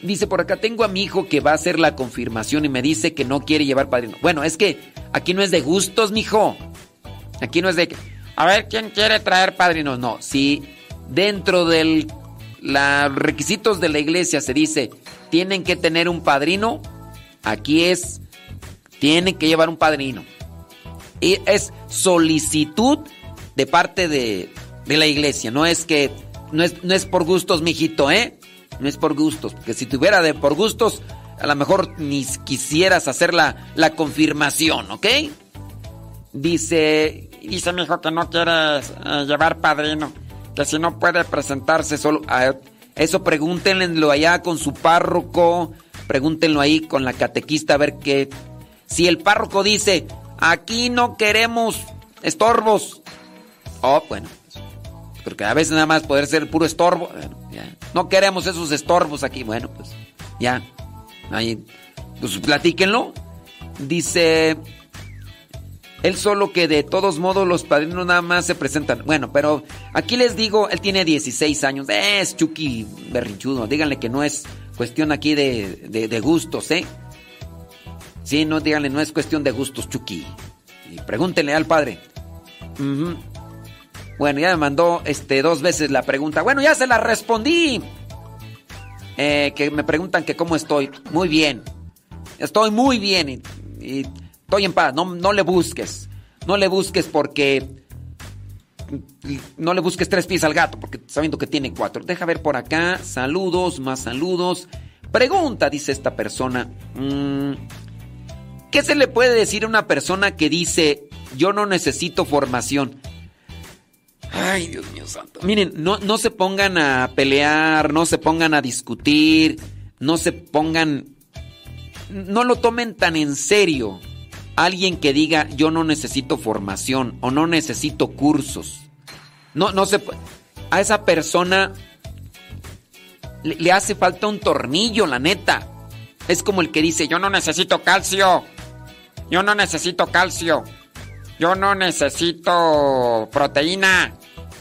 Speaker 2: Dice por acá, tengo a mi hijo que va a hacer la confirmación y me dice que no quiere llevar padrino. Bueno, es que aquí no es de gustos, mijo. Aquí no es de a ver, ¿quién quiere traer padrinos? No, si dentro de los requisitos de la iglesia se dice, tienen que tener un padrino, aquí es, tienen que llevar un padrino. Y es solicitud de parte de, de la iglesia, no es que, no es, no es por gustos, mijito, ¿eh? No es por gustos, porque si tuviera de por gustos, a lo mejor ni quisieras hacer la, la confirmación, ¿ok? Dice...
Speaker 7: Dice mi hijo que no quiere eh, llevar padrino, que si no puede presentarse solo...
Speaker 2: A eso pregúntenlo allá con su párroco, pregúntenlo ahí con la catequista a ver qué... Si el párroco dice, aquí no queremos estorbos. Oh, bueno. Porque a veces nada más poder ser puro estorbo. Bueno, ya. No queremos esos estorbos aquí. Bueno, pues ya. Ahí, pues platíquenlo. Dice... Él solo que de todos modos los padrinos nada más se presentan. Bueno, pero aquí les digo, él tiene 16 años. Es Chucky berrinchudo. Díganle que no es cuestión aquí de, de, gustos, ¿eh? Sí, no, díganle, no es cuestión de gustos, Chucky. Y pregúntenle al padre. Bueno, ya me mandó este, dos veces la pregunta. Bueno, ya se la respondí. Eh, que me preguntan que cómo estoy. Muy bien. Estoy muy bien y, y estoy en paz. No, no le busques. No le busques porque... No le busques tres pies al gato porque sabiendo que tiene cuatro. Deja ver por acá. Saludos, más saludos. Pregunta, dice esta persona. Mm, ¿Qué se le puede decir a una persona que dice yo no necesito formación? Ay, Dios mío santo. Miren, no, no se pongan a pelear, no se pongan a discutir, no se pongan... No lo tomen tan en serio. Alguien que diga yo no necesito formación o no necesito cursos. No, no se... A esa persona le, le hace falta un tornillo, la neta. Es como el que dice yo no necesito calcio. Yo no necesito calcio. Yo no necesito proteína.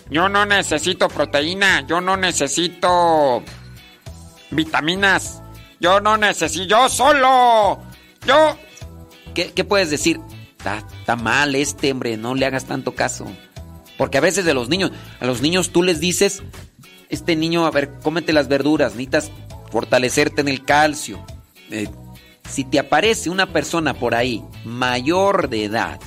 Speaker 2: Yo no necesito proteína. Yo no necesito vitaminas. Yo no necesito. Yo solo. Yo. ¿Qué, puedes decir? Está, está mal este, hombre. No le hagas tanto caso. Porque a veces de los niños, a los niños tú les dices, este niño, a ver, cómete las verduras, necesitas fortalecerte en el calcio. Eh, si te aparece una persona por ahí, mayor de edad,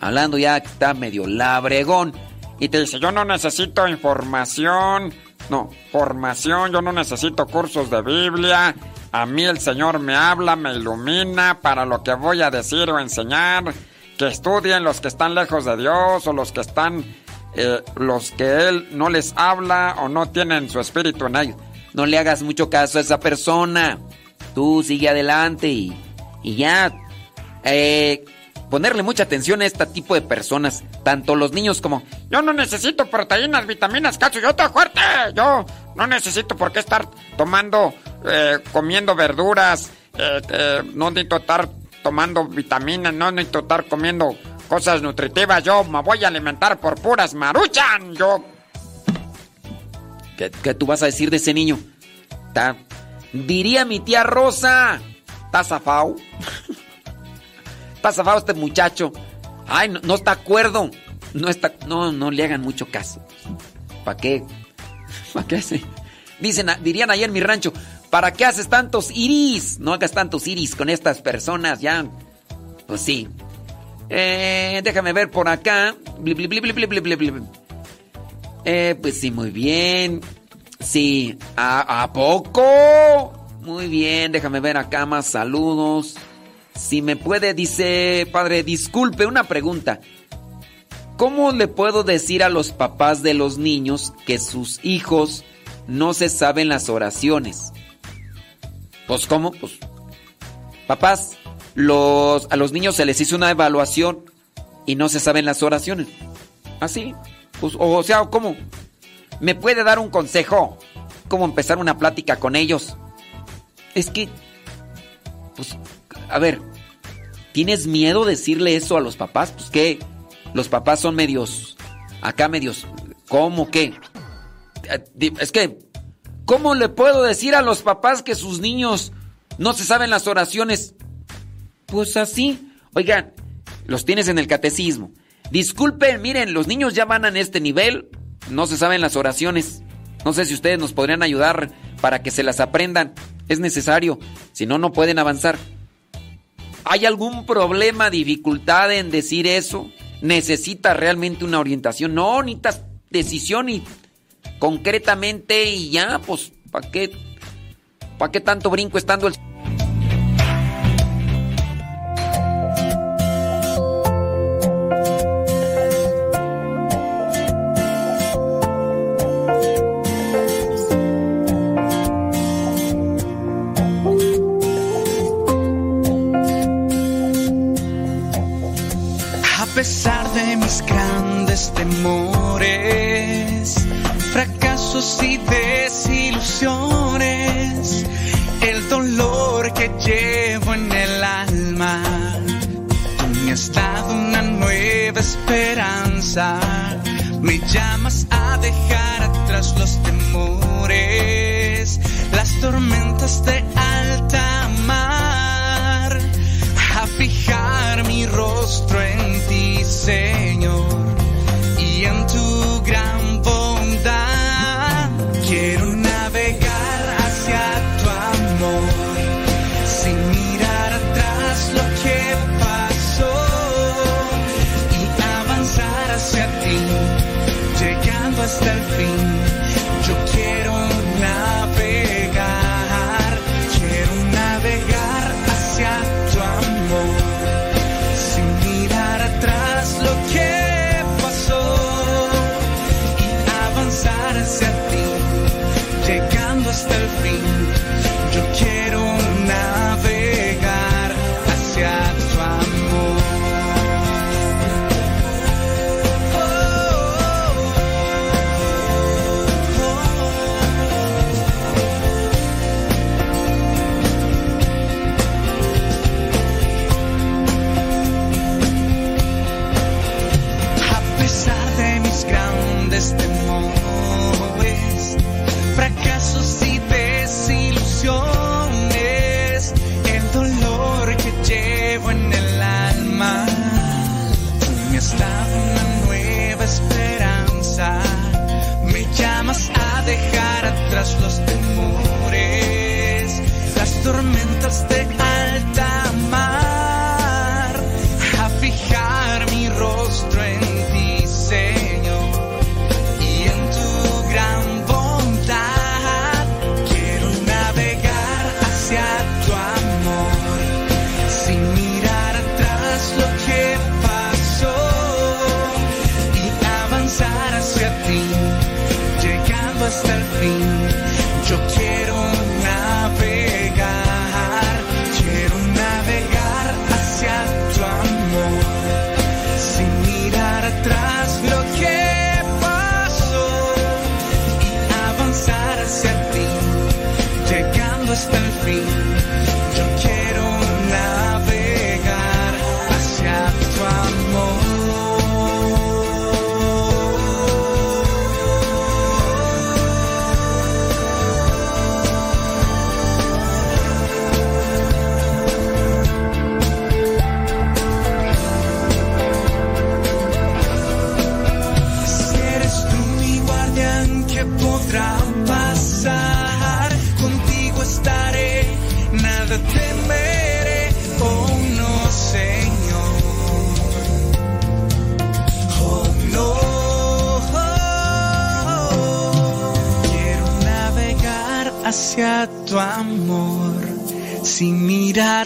Speaker 2: hablando ya que está medio labregón, y te dice, yo no necesito información, no, formación, yo no necesito cursos de Biblia, a mí el Señor me habla, me ilumina para lo que voy a decir o enseñar, que estudien los que están lejos de Dios o los que están, eh, los que Él no les habla o no tienen su espíritu en ellos. No le hagas mucho caso a esa persona. Tú sigue adelante y, y ya. Eh, ponerle mucha atención a este tipo de personas, tanto los niños como yo no necesito proteínas, vitaminas, calcio, yo estoy fuerte, yo no necesito por qué estar tomando, eh, comiendo verduras, eh, eh, no necesito estar tomando vitaminas, no necesito estar comiendo cosas nutritivas, yo me voy a alimentar por puras maruchan, yo... ¿Qué, qué tú vas a decir de ese niño? Diría mi tía Rosa, ¿está zafao? Está zafado este muchacho. Ay, no, está acuerdo. No está. No, no le hagan mucho caso. ¿Para qué? ¿Para qué se? Dicen, dirían ayer en mi rancho, ¿para qué haces tantos iris? No hagas tantos iris con estas personas, ya. Pues sí. Eh, déjame ver por acá. Eh, pues sí, muy bien. Sí. ¿A, ¿A poco? Muy bien, déjame ver acá más saludos. Si me puede, dice, padre, disculpe, una pregunta. ¿Cómo le puedo decir a los papás de los niños que sus hijos no se saben las oraciones? Pues cómo, pues papás, los a los niños se les hizo una evaluación y no se saben las oraciones. Así, pues o sea, ¿cómo? ¿Me puede dar un consejo? ¿Cómo empezar una plática con ellos? Es que pues a ver, ¿tienes miedo decirle eso a los papás? Pues que los papás son medios, acá medios, ¿cómo qué? Eh, Es que, ¿cómo le puedo decir a los papás que sus niños no se saben las oraciones? Pues así. Oigan, los tienes en el catecismo. Disculpen, miren, los niños ya van en este nivel, no se saben las oraciones. No sé si ustedes nos podrían ayudar para que se las aprendan. Es necesario, si no, no pueden avanzar. ¿Hay algún problema, dificultad en decir eso? ¿Necesita realmente una orientación? No, necesitas decisión y concretamente y ya, pues, ¿para qué? ¿Para qué tanto brinco estando el...
Speaker 12: fracasos y desilusiones, el dolor que llevo en el alma, tú me has dado una nueva esperanza. Me llamas a dejar atrás los temores, las tormentas de alta tras los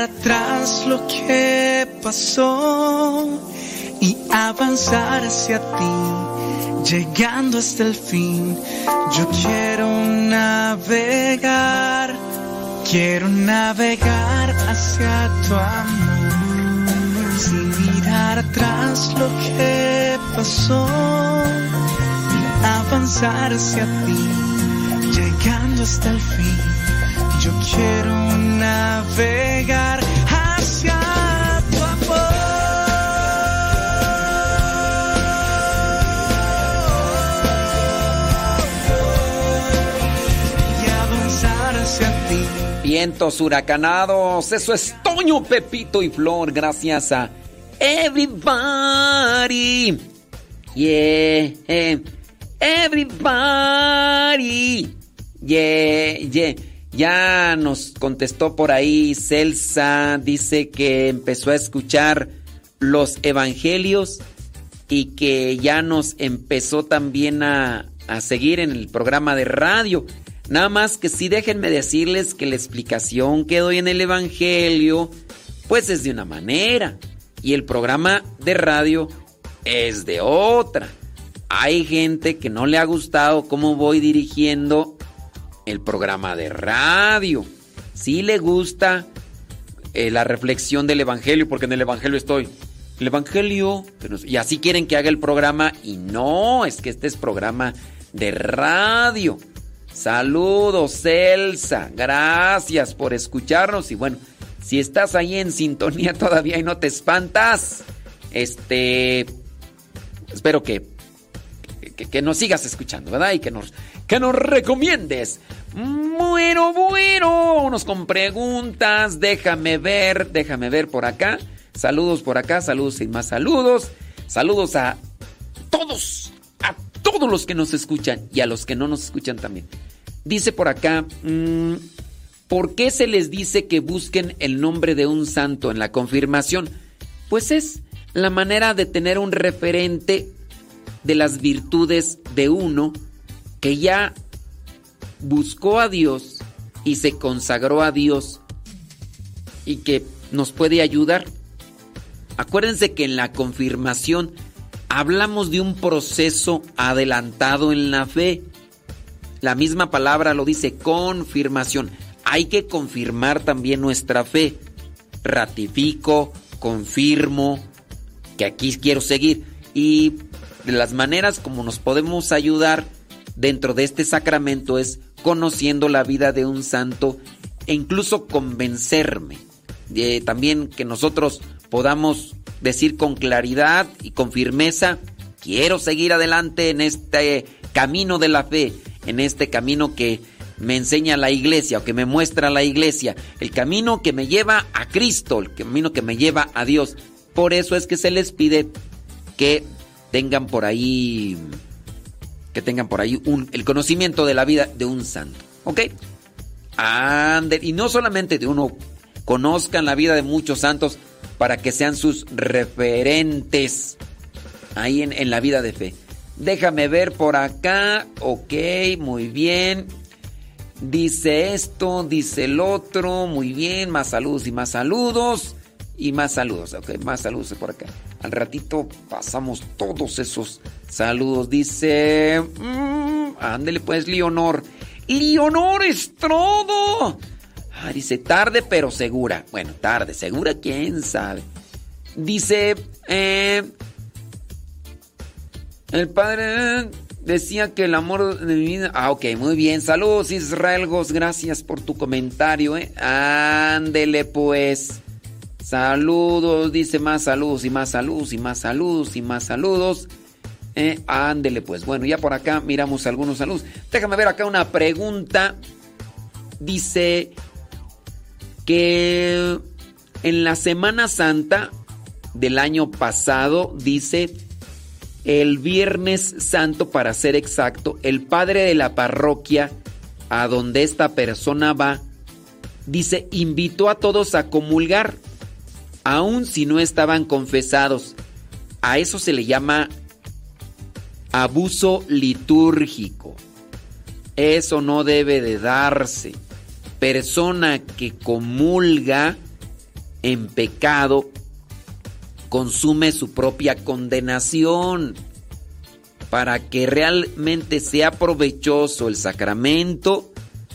Speaker 12: atrás lo que pasó y avanzar hacia ti, llegando hasta el fin. Yo quiero navegar, quiero navegar hacia tu amor, sin mirar atrás lo que pasó, y avanzar hacia ti, llegando hasta el fin. Yo quiero navegar hacia tu y avanzar hacia ti.
Speaker 2: Vientos huracanados, eso es Toño, Pepito y Flor, gracias a Everybody. Yeah, everybody. Yeah, yeah. Ya nos contestó por ahí Celsa, dice que empezó a escuchar los evangelios y que ya nos empezó también a, a seguir en el programa de radio. Nada más que sí déjenme decirles que la explicación que doy en el Evangelio, pues es de una manera. Y el programa de radio es de otra. Hay gente que no le ha gustado cómo voy dirigiendo el programa de radio. Sí le gusta eh, la reflexión del Evangelio, porque en el Evangelio estoy. El Evangelio. Y así quieren que haga el programa. Y no, es que este es programa de radio. Saludos, Celsa. Gracias por escucharnos. Y bueno, si estás ahí en sintonía todavía y no te espantas, este. Espero que, que, que nos sigas escuchando, ¿verdad? Y que nos, que nos recomiendes. Bueno, bueno, unos con preguntas. Déjame ver, déjame ver por acá. Saludos por acá, saludos y más saludos. Saludos a todos, a todos los que nos escuchan y a los que no nos escuchan también. Dice por acá, mm, ¿por qué se les dice que busquen el nombre de un santo en la confirmación? Pues es la manera de tener un referente de las virtudes de uno que ya buscó a Dios y se consagró a Dios y que nos puede ayudar. Acuérdense que en la confirmación hablamos de un proceso adelantado en la fe. La misma palabra lo dice, confirmación. Hay que confirmar también nuestra fe. Ratifico, confirmo, que aquí quiero seguir. Y de las maneras como nos podemos ayudar dentro de este sacramento es conociendo la vida de un santo e incluso convencerme. Eh, también que nosotros podamos decir con claridad y con firmeza, quiero seguir adelante en este camino de la fe, en este camino que me enseña la iglesia o que me muestra la iglesia, el camino que me lleva a Cristo, el camino que me lleva a Dios. Por eso es que se les pide que tengan por ahí que tengan por ahí un, el conocimiento de la vida de un santo. ¿Ok? Ande, y no solamente de uno, conozcan la vida de muchos santos para que sean sus referentes ahí en, en la vida de fe. Déjame ver por acá. Ok, muy bien. Dice esto, dice el otro. Muy bien, más saludos y más saludos. Y más saludos, ok, más saludos por acá. Al ratito pasamos todos esos saludos. Dice... Mm, ándele pues, Leonor. Leonor Estrodo. Ah, dice tarde pero segura. Bueno, tarde, segura, quién sabe. Dice... Eh, el padre decía que el amor de mi vida. Ah, ok, muy bien. Saludos, Israel Gos. Gracias por tu comentario, ¿eh? Ándele, pues. Saludos, dice más saludos y más saludos y más saludos y más saludos. Eh, ándele, pues. Bueno, ya por acá miramos algunos saludos. Déjame ver acá una pregunta. Dice que en la Semana Santa del año pasado, dice el Viernes Santo, para ser exacto, el padre de la parroquia a donde esta persona va, dice, invitó a todos a comulgar, aun si no estaban confesados. A eso se le llama abuso litúrgico. Eso no debe de darse. Persona que comulga en pecado consume su propia condenación. Para que realmente sea provechoso el sacramento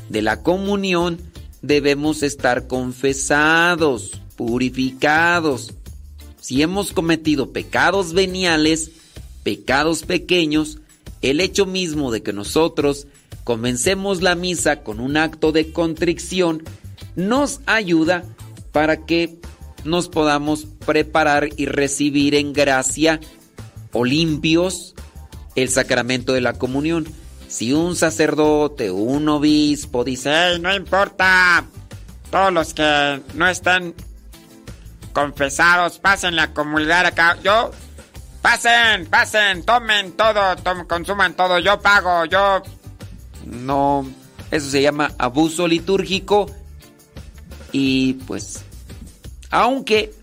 Speaker 2: de la comunión, debemos estar confesados, purificados. Si hemos cometido pecados veniales, pecados pequeños, el hecho mismo de que nosotros comencemos la misa con un acto de contrición nos ayuda para que nos podamos preparar y recibir en gracia o limpios el sacramento de la comunión. Si un sacerdote o un obispo dice,
Speaker 7: hey, no importa, todos los que no están confesados, pasen a comulgar acá. Yo, pasen, pasen, tomen todo, consuman todo, yo pago, yo...
Speaker 2: No, eso se llama abuso litúrgico y pues aunque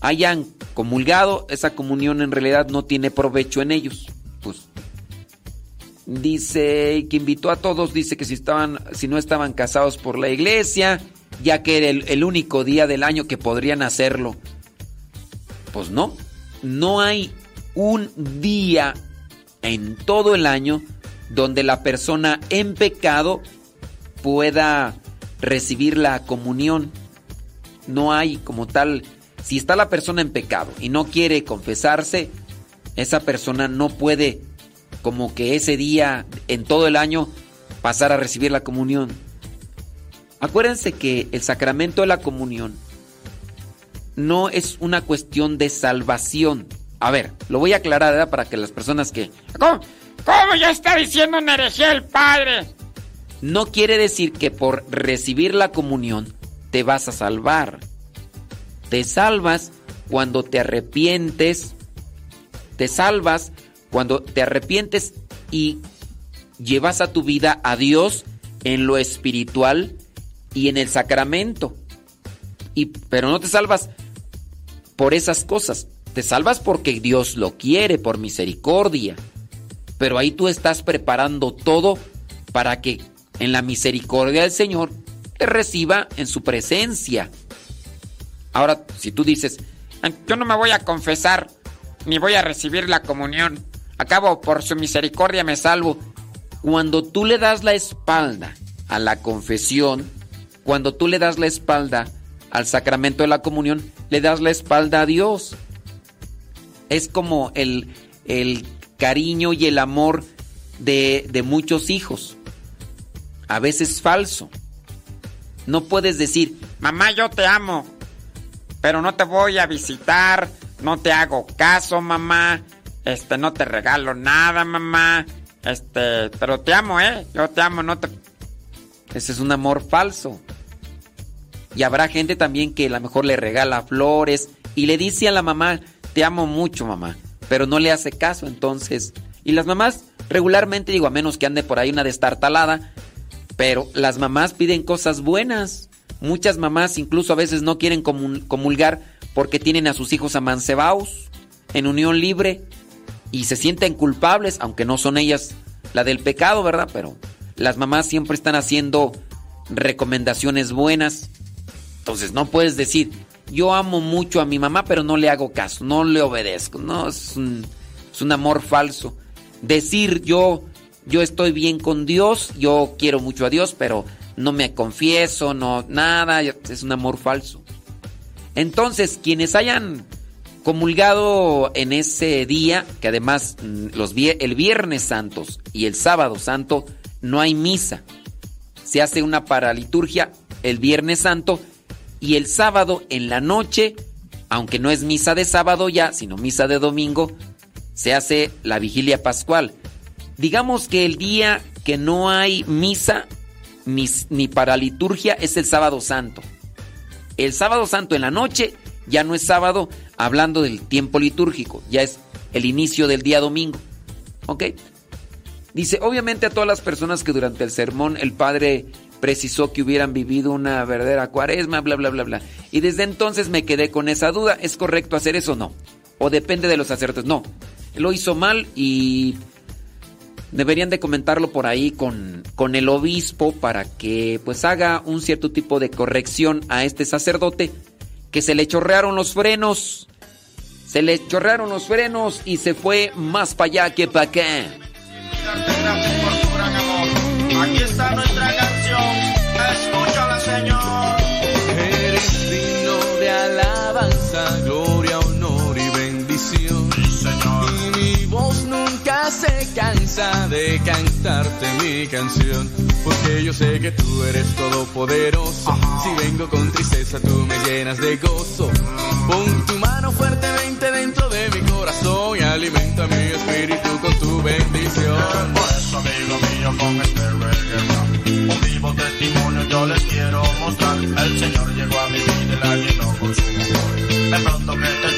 Speaker 2: hayan comulgado, esa comunión en realidad no tiene provecho en ellos. Pues dice que invitó a todos, dice que si estaban, si no estaban casados por la iglesia, ya que era el, el único día del año que podrían hacerlo. Pues no, no hay un día en todo el año donde la persona en pecado pueda recibir la comunión no hay como tal, si está la persona en pecado y no quiere confesarse, esa persona no puede como que ese día en todo el año pasar a recibir la comunión. Acuérdense que el sacramento de la comunión no es una cuestión de salvación. A ver, lo voy a aclarar para que las personas que...
Speaker 7: ¿Cómo? ¿Cómo ya está diciendo una herejía el Padre?
Speaker 2: No quiere decir que por recibir la comunión te vas a salvar. Te salvas cuando te arrepientes. Te salvas cuando te arrepientes y llevas a tu vida a Dios en lo espiritual y en el sacramento. Y, pero no te salvas por esas cosas. Te salvas porque Dios lo quiere, por misericordia. Pero ahí tú estás preparando todo para que en la misericordia del Señor te reciba en su presencia. Ahora, si tú dices,
Speaker 7: yo no me voy a confesar, ni voy a recibir la comunión, acabo por su misericordia me salvo.
Speaker 2: Cuando tú le das la espalda a la confesión, cuando tú le das la espalda al sacramento de la comunión, le das la espalda a Dios. Es como el, el cariño y el amor de, de muchos hijos. A veces falso. No puedes decir,
Speaker 7: mamá, yo te amo, pero no te voy a visitar, no te hago caso, mamá, este, no te regalo nada, mamá, este, pero te amo, ¿eh? Yo te amo, no te...
Speaker 2: Ese es un amor falso. Y habrá gente también que a lo mejor le regala flores y le dice a la mamá, te amo mucho, mamá, pero no le hace caso, entonces... Y las mamás Regularmente digo, a menos que ande por ahí una destartalada, pero las mamás piden cosas buenas. Muchas mamás incluso a veces no quieren comulgar porque tienen a sus hijos amancebaos en unión libre y se sienten culpables, aunque no son ellas la del pecado, ¿verdad? Pero las mamás siempre están haciendo recomendaciones buenas. Entonces no puedes decir, yo amo mucho a mi mamá, pero no le hago caso, no le obedezco. No, es un, es un amor falso. Decir yo, yo estoy bien con Dios, yo quiero mucho a Dios, pero no me confieso, no, nada, es un amor falso. Entonces, quienes hayan comulgado en ese día, que además mm, los, el Viernes Santos y el Sábado Santo no hay misa. Se hace una paraliturgia el Viernes Santo y el sábado en la noche, aunque no es misa de sábado ya, sino misa de domingo, se hace la vigilia pascual. Digamos que el día que no hay misa ni, ni para liturgia es el sábado santo. El sábado santo en la noche ya no es sábado hablando del tiempo litúrgico, ya es el inicio del día domingo. ¿Ok? Dice, obviamente a todas las personas que durante el sermón el Padre precisó que hubieran vivido una verdadera cuaresma, bla, bla, bla, bla. Y desde entonces me quedé con esa duda, ¿es correcto hacer eso o no? ¿O depende de los sacerdotes? No, lo hizo mal y deberían de comentarlo por ahí con, con el obispo para que pues haga un cierto tipo de corrección a este sacerdote que se le chorrearon los frenos. Se le chorrearon los frenos y se fue más para allá que para acá.
Speaker 18: Aquí está nuestra Señor.
Speaker 19: Eres digno de alabanza, gloria, honor y bendición.
Speaker 18: Señor.
Speaker 19: Y mi voz nunca se cansa de cantarte mi canción. Porque yo sé que tú eres todopoderoso. Si vengo con tristeza, tú me llenas de gozo. Pon tu mano fuertemente dentro de mi corazón y alimenta mi espíritu con tu bendición.
Speaker 18: Por eso, amigo mío, con este reggae vivo testimonio yo les quiero mostrar. El Señor llegó a mi vida y la llenó con su amor. De pronto que te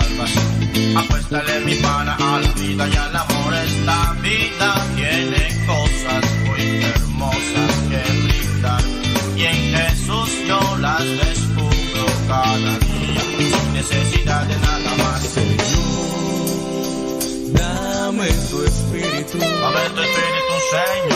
Speaker 18: salvación. Apuéstale mi pana a la vida y al amor. Esta vida tiene cosas muy hermosas que brindar. Y en Jesús yo las descubro cada día. Sin necesidad de nada más.
Speaker 19: Dame tu espíritu.
Speaker 18: Dame tu espíritu, Señor.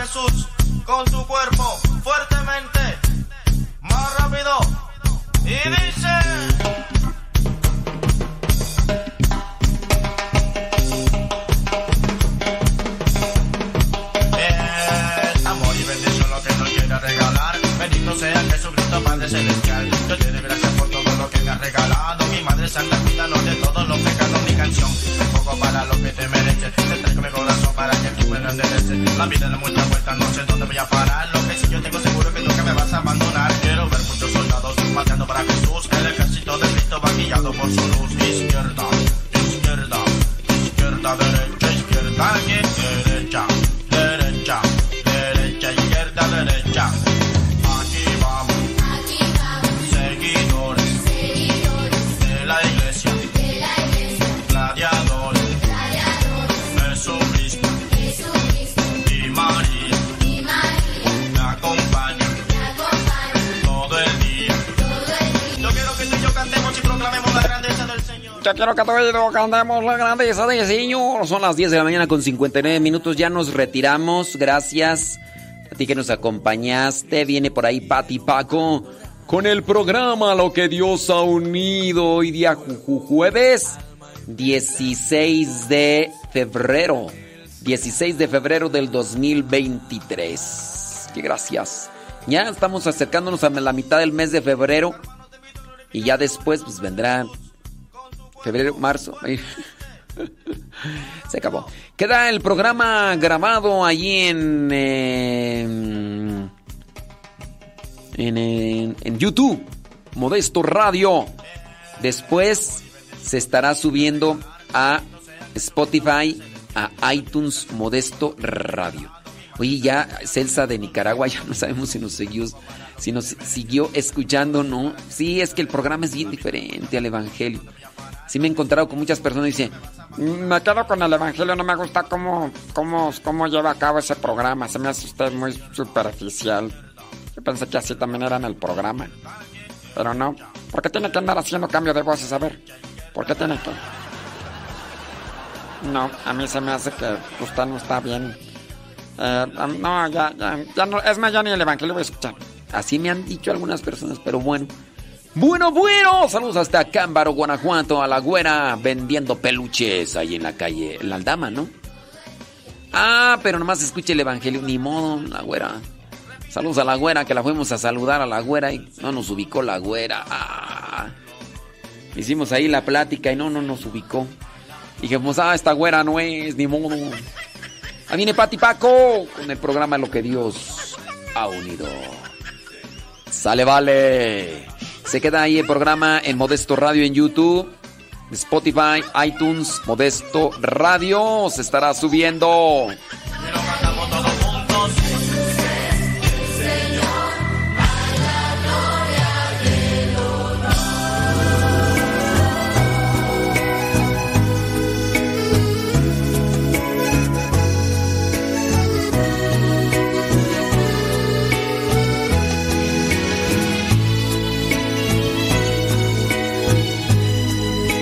Speaker 18: Jesús con su cuerpo fuertemente, más rápido. Y dice... Amor y bendición lo que no quiera regalar, bendito sea Jesucristo Padre Celestial. Yo te doy gracias por todo lo que me has regalado. Mi Madre Santa, cuídanos La vida da muchas vueltas, no sé dónde Quiero que
Speaker 2: todos cantemos la grandeza del Señor. Son las 10 de la mañana con 59 minutos. Ya nos retiramos. Gracias a ti que nos acompañaste. Viene por ahí Pati Paco con el programa Lo que Dios ha unido. Hoy día ju- ju- jueves 16 de febrero. 16 de febrero del 2023. Qué gracias. Ya estamos acercándonos a la mitad del mes de febrero. Y ya después pues vendrá febrero, marzo. Se acabó. Queda el programa grabado allí en, eh, en, en, en YouTube, Modesto Radio. Después se estará subiendo a Spotify, a iTunes Modesto Radio. Oye, ya Celsa de Nicaragua, ya no sabemos si nos siguió, si nos siguió escuchando, ¿no? Sí, es que el programa es bien diferente al Evangelio. Sí me he encontrado con muchas personas y dicen,
Speaker 7: Me quedo con el Evangelio, no me gusta cómo, cómo, cómo lleva a cabo ese programa. Se me hace usted muy superficial. Yo pensé que así también era en el programa. Pero no. ¿Por qué tiene que andar haciendo cambio de voces? A ver. ¿Por qué tiene que.? No, a mí se me hace que usted no está bien. Eh, no, ya, ya, ya no. Es más, ya ni el Evangelio voy a escuchar.
Speaker 2: Así me han dicho algunas personas, pero bueno. Bueno, bueno, saludos hasta Cámbaro, Guanajuato, a la güera vendiendo peluches ahí en la calle, la Aldama, ¿no? Ah, pero nomás escuche el evangelio, ni modo, la güera. Saludos a la güera, que la fuimos a saludar a la güera y no nos ubicó la güera. Ah. Hicimos ahí la plática y no, no nos ubicó. Dijimos, ah, esta güera no es, ni modo. Ahí viene Pati Paco con el programa Lo que Dios ha unido. Sale, vale. Se queda ahí el programa en Modesto Radio en YouTube, Spotify, iTunes, Modesto Radio. Se estará subiendo.